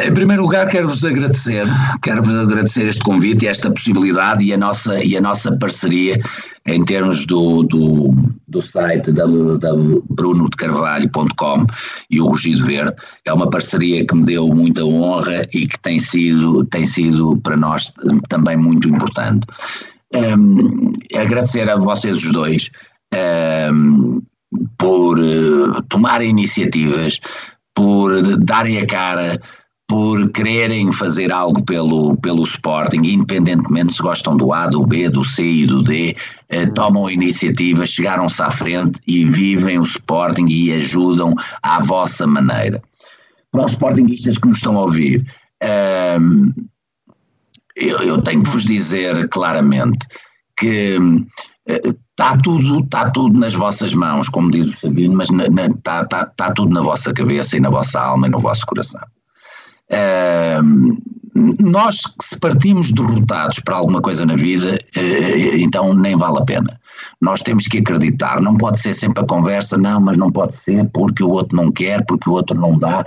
Em primeiro lugar, quero-vos agradecer, quero-vos agradecer este convite e esta possibilidade e a nossa, e a nossa parceria em termos do, do, do site www.brunodecarvalho.com e o Rugido Verde. É uma parceria que me deu muita honra e que tem sido, tem sido para nós também muito importante. Um, agradecer a vocês os dois um, por uh, tomarem iniciativas, por darem a cara por quererem fazer algo pelo, pelo Sporting, independentemente se gostam do A, do B, do C e do D, eh, tomam a iniciativa, chegaram-se à frente e vivem o Sporting e ajudam à vossa maneira. Para os Sportingistas que nos estão a ouvir, ehm, eu, eu, tenho que vos dizer claramente que está eh, tudo, está tudo nas vossas mãos, como diz o Sabino, mas está, está, está tudo na vossa cabeça e na vossa alma e no vosso coração nós se partimos derrotados para alguma coisa na vida, uh, então nem vale a pena. Nós temos que acreditar, não pode ser sempre a conversa, não, mas não pode ser porque o outro não quer, porque o outro não dá.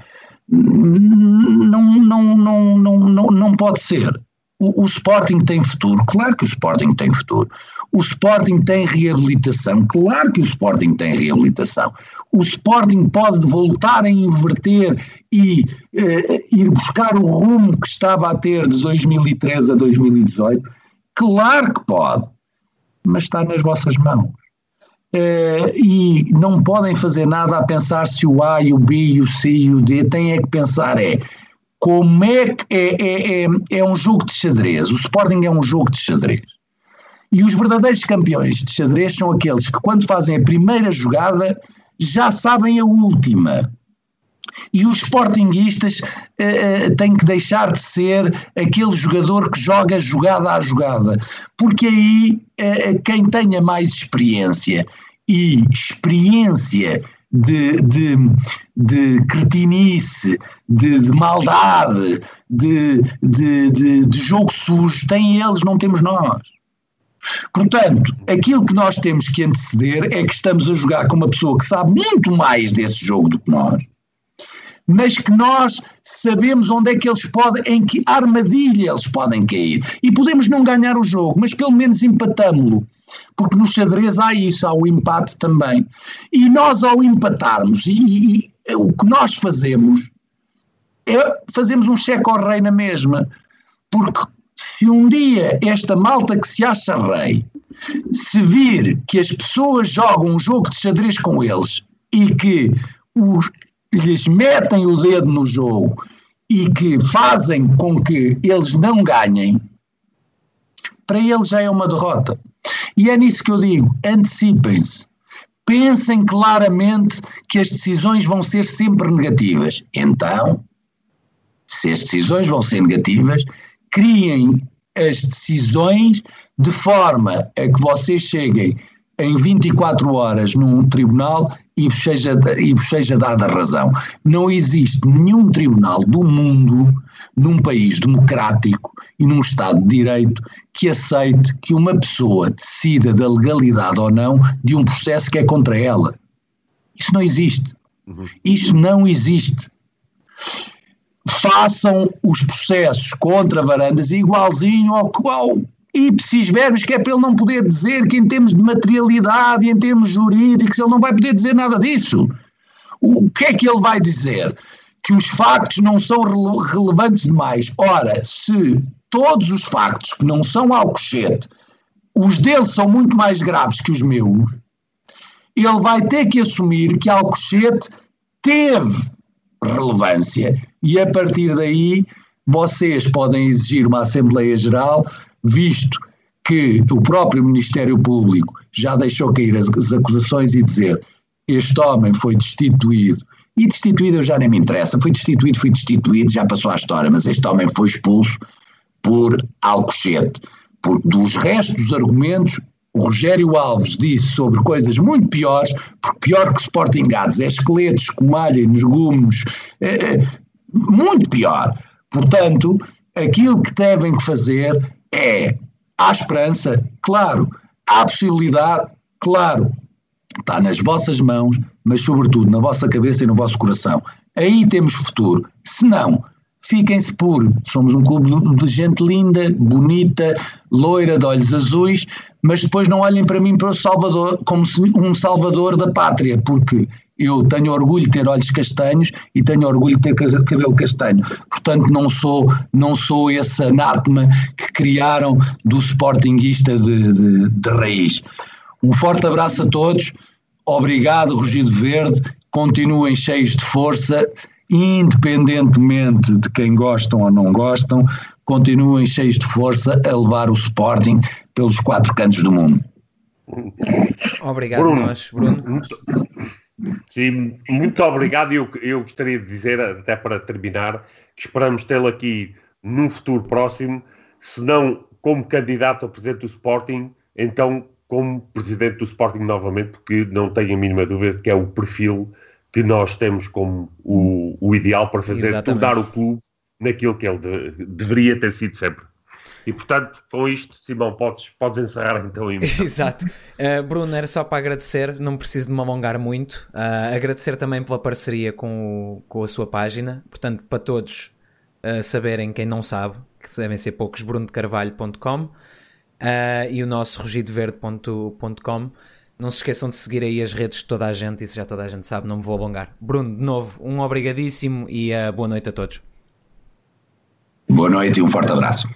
Não, não, não, não, não, não pode ser. O, o Sporting tem futuro, claro que o Sporting tem futuro. O Sporting tem reabilitação, claro que o Sporting tem reabilitação. O Sporting pode voltar a inverter e eh, ir buscar o rumo que estava a ter de 2013 a 2018? Claro que pode, mas está nas vossas mãos. Uh, e não podem fazer nada a pensar se o A, e o B, e o C e o D têm é que pensar é como é que é, é, é, é um jogo de xadrez. O Sporting é um jogo de xadrez. E os verdadeiros campeões de xadrez são aqueles que, quando fazem a primeira jogada, já sabem a última. E os sportinguistas uh, têm que deixar de ser aquele jogador que joga jogada a jogada, porque aí uh, quem tenha mais experiência e experiência de, de, de cretinice, de, de maldade, de, de, de, jogo sujo, têm eles, não temos nós. Portanto, aquilo que nós temos que anteceder é que estamos a jogar com uma pessoa que sabe muito mais desse jogo do que nós, mas que nós sabemos onde é que eles podem, em que armadilha eles podem cair. E podemos não ganhar o jogo, mas pelo menos empatamos-lo. Porque no xadrez há isso, há o empate também. E nós, ao empatarmos, e, e o que nós fazemos é fazemos um cheque ao rei na mesma. Porque se um dia esta malta que se acha rei se vir que as pessoas jogam um jogo de xadrez com eles e que os, lhes metem o dedo no jogo e que fazem com que eles não ganhem, para eles já é uma derrota. E é nisso que eu digo: antecipem-se. Pensem claramente que as decisões vão ser sempre negativas. Então, se as decisões vão ser negativas, criem as decisões de forma a que vocês cheguem em 24 horas num tribunal e vos, seja, e vos seja dada razão. Não existe nenhum tribunal do mundo, num país democrático e num Estado de Direito, que aceite que uma pessoa decida da legalidade ou não de um processo que é contra ela. Isso não existe. Uhum. Isso não existe façam os processos contra varandas igualzinho ao qual ipsis verbis, que é para ele não poder dizer que em termos de materialidade e em termos jurídicos ele não vai poder dizer nada disso. O que é que ele vai dizer? Que os factos não são relevantes demais. Ora, se todos os factos que não são Alcochete, os dele são muito mais graves que os meus, ele vai ter que assumir que Alcochete teve relevância e a partir daí vocês podem exigir uma Assembleia Geral, visto que o próprio Ministério Público já deixou cair as, as acusações e dizer este homem foi destituído. E destituído eu já nem me interessa, foi destituído, foi destituído, já passou a história, mas este homem foi expulso por Alcochete. Por, dos restos dos argumentos, o Rogério Alves disse sobre coisas muito piores, porque pior que Sporting Gads é esqueletos com alho e legumes, é, é, muito pior. Portanto, aquilo que devem fazer é, há esperança, claro, há possibilidade, claro, está nas vossas mãos, mas sobretudo na vossa cabeça e no vosso coração. Aí temos futuro. Se não, fiquem-se por. Somos um clube de gente linda, bonita, loira, de olhos azuis, mas depois não olhem para mim para o Salvador, como um salvador da pátria, porque eu tenho orgulho de ter olhos castanhos e tenho orgulho de ter cabelo castanho. Portanto, não sou, não sou esse anátema que criaram do sportinguista de, de, de raiz. Um forte abraço a todos, obrigado, Rugido Verde, continuem cheios de força independentemente de quem gostam ou não gostam, continuem cheios de força a levar o Sporting pelos quatro cantos do mundo. Obrigado, Bruno. Nós, Bruno. Sim, muito obrigado. Eu, eu gostaria de dizer, até para terminar, que esperamos tê-lo aqui num futuro próximo, se não como candidato a presidente do Sporting, então como presidente do Sporting novamente, porque não tenho a mínima dúvida que é o perfil que nós temos como o, o ideal para fazer Exatamente. o clube naquilo que ele de, deveria ter sido sempre. E portanto, com isto, Simão, podes, podes encerrar então. Exato. Uh, Bruno, era só para agradecer, não preciso de me alongar muito. Uh, agradecer também pela parceria com, o, com a sua página. Portanto, para todos uh, saberem, quem não sabe, que devem ser poucos, brunodecarvalho.com e o nosso rugidoverde.com. Não se esqueçam de seguir aí as redes de toda a gente, isso já toda a gente sabe, não me vou alongar. Bruno, de novo, um obrigadíssimo e boa noite a todos. Boa noite e um forte abraço.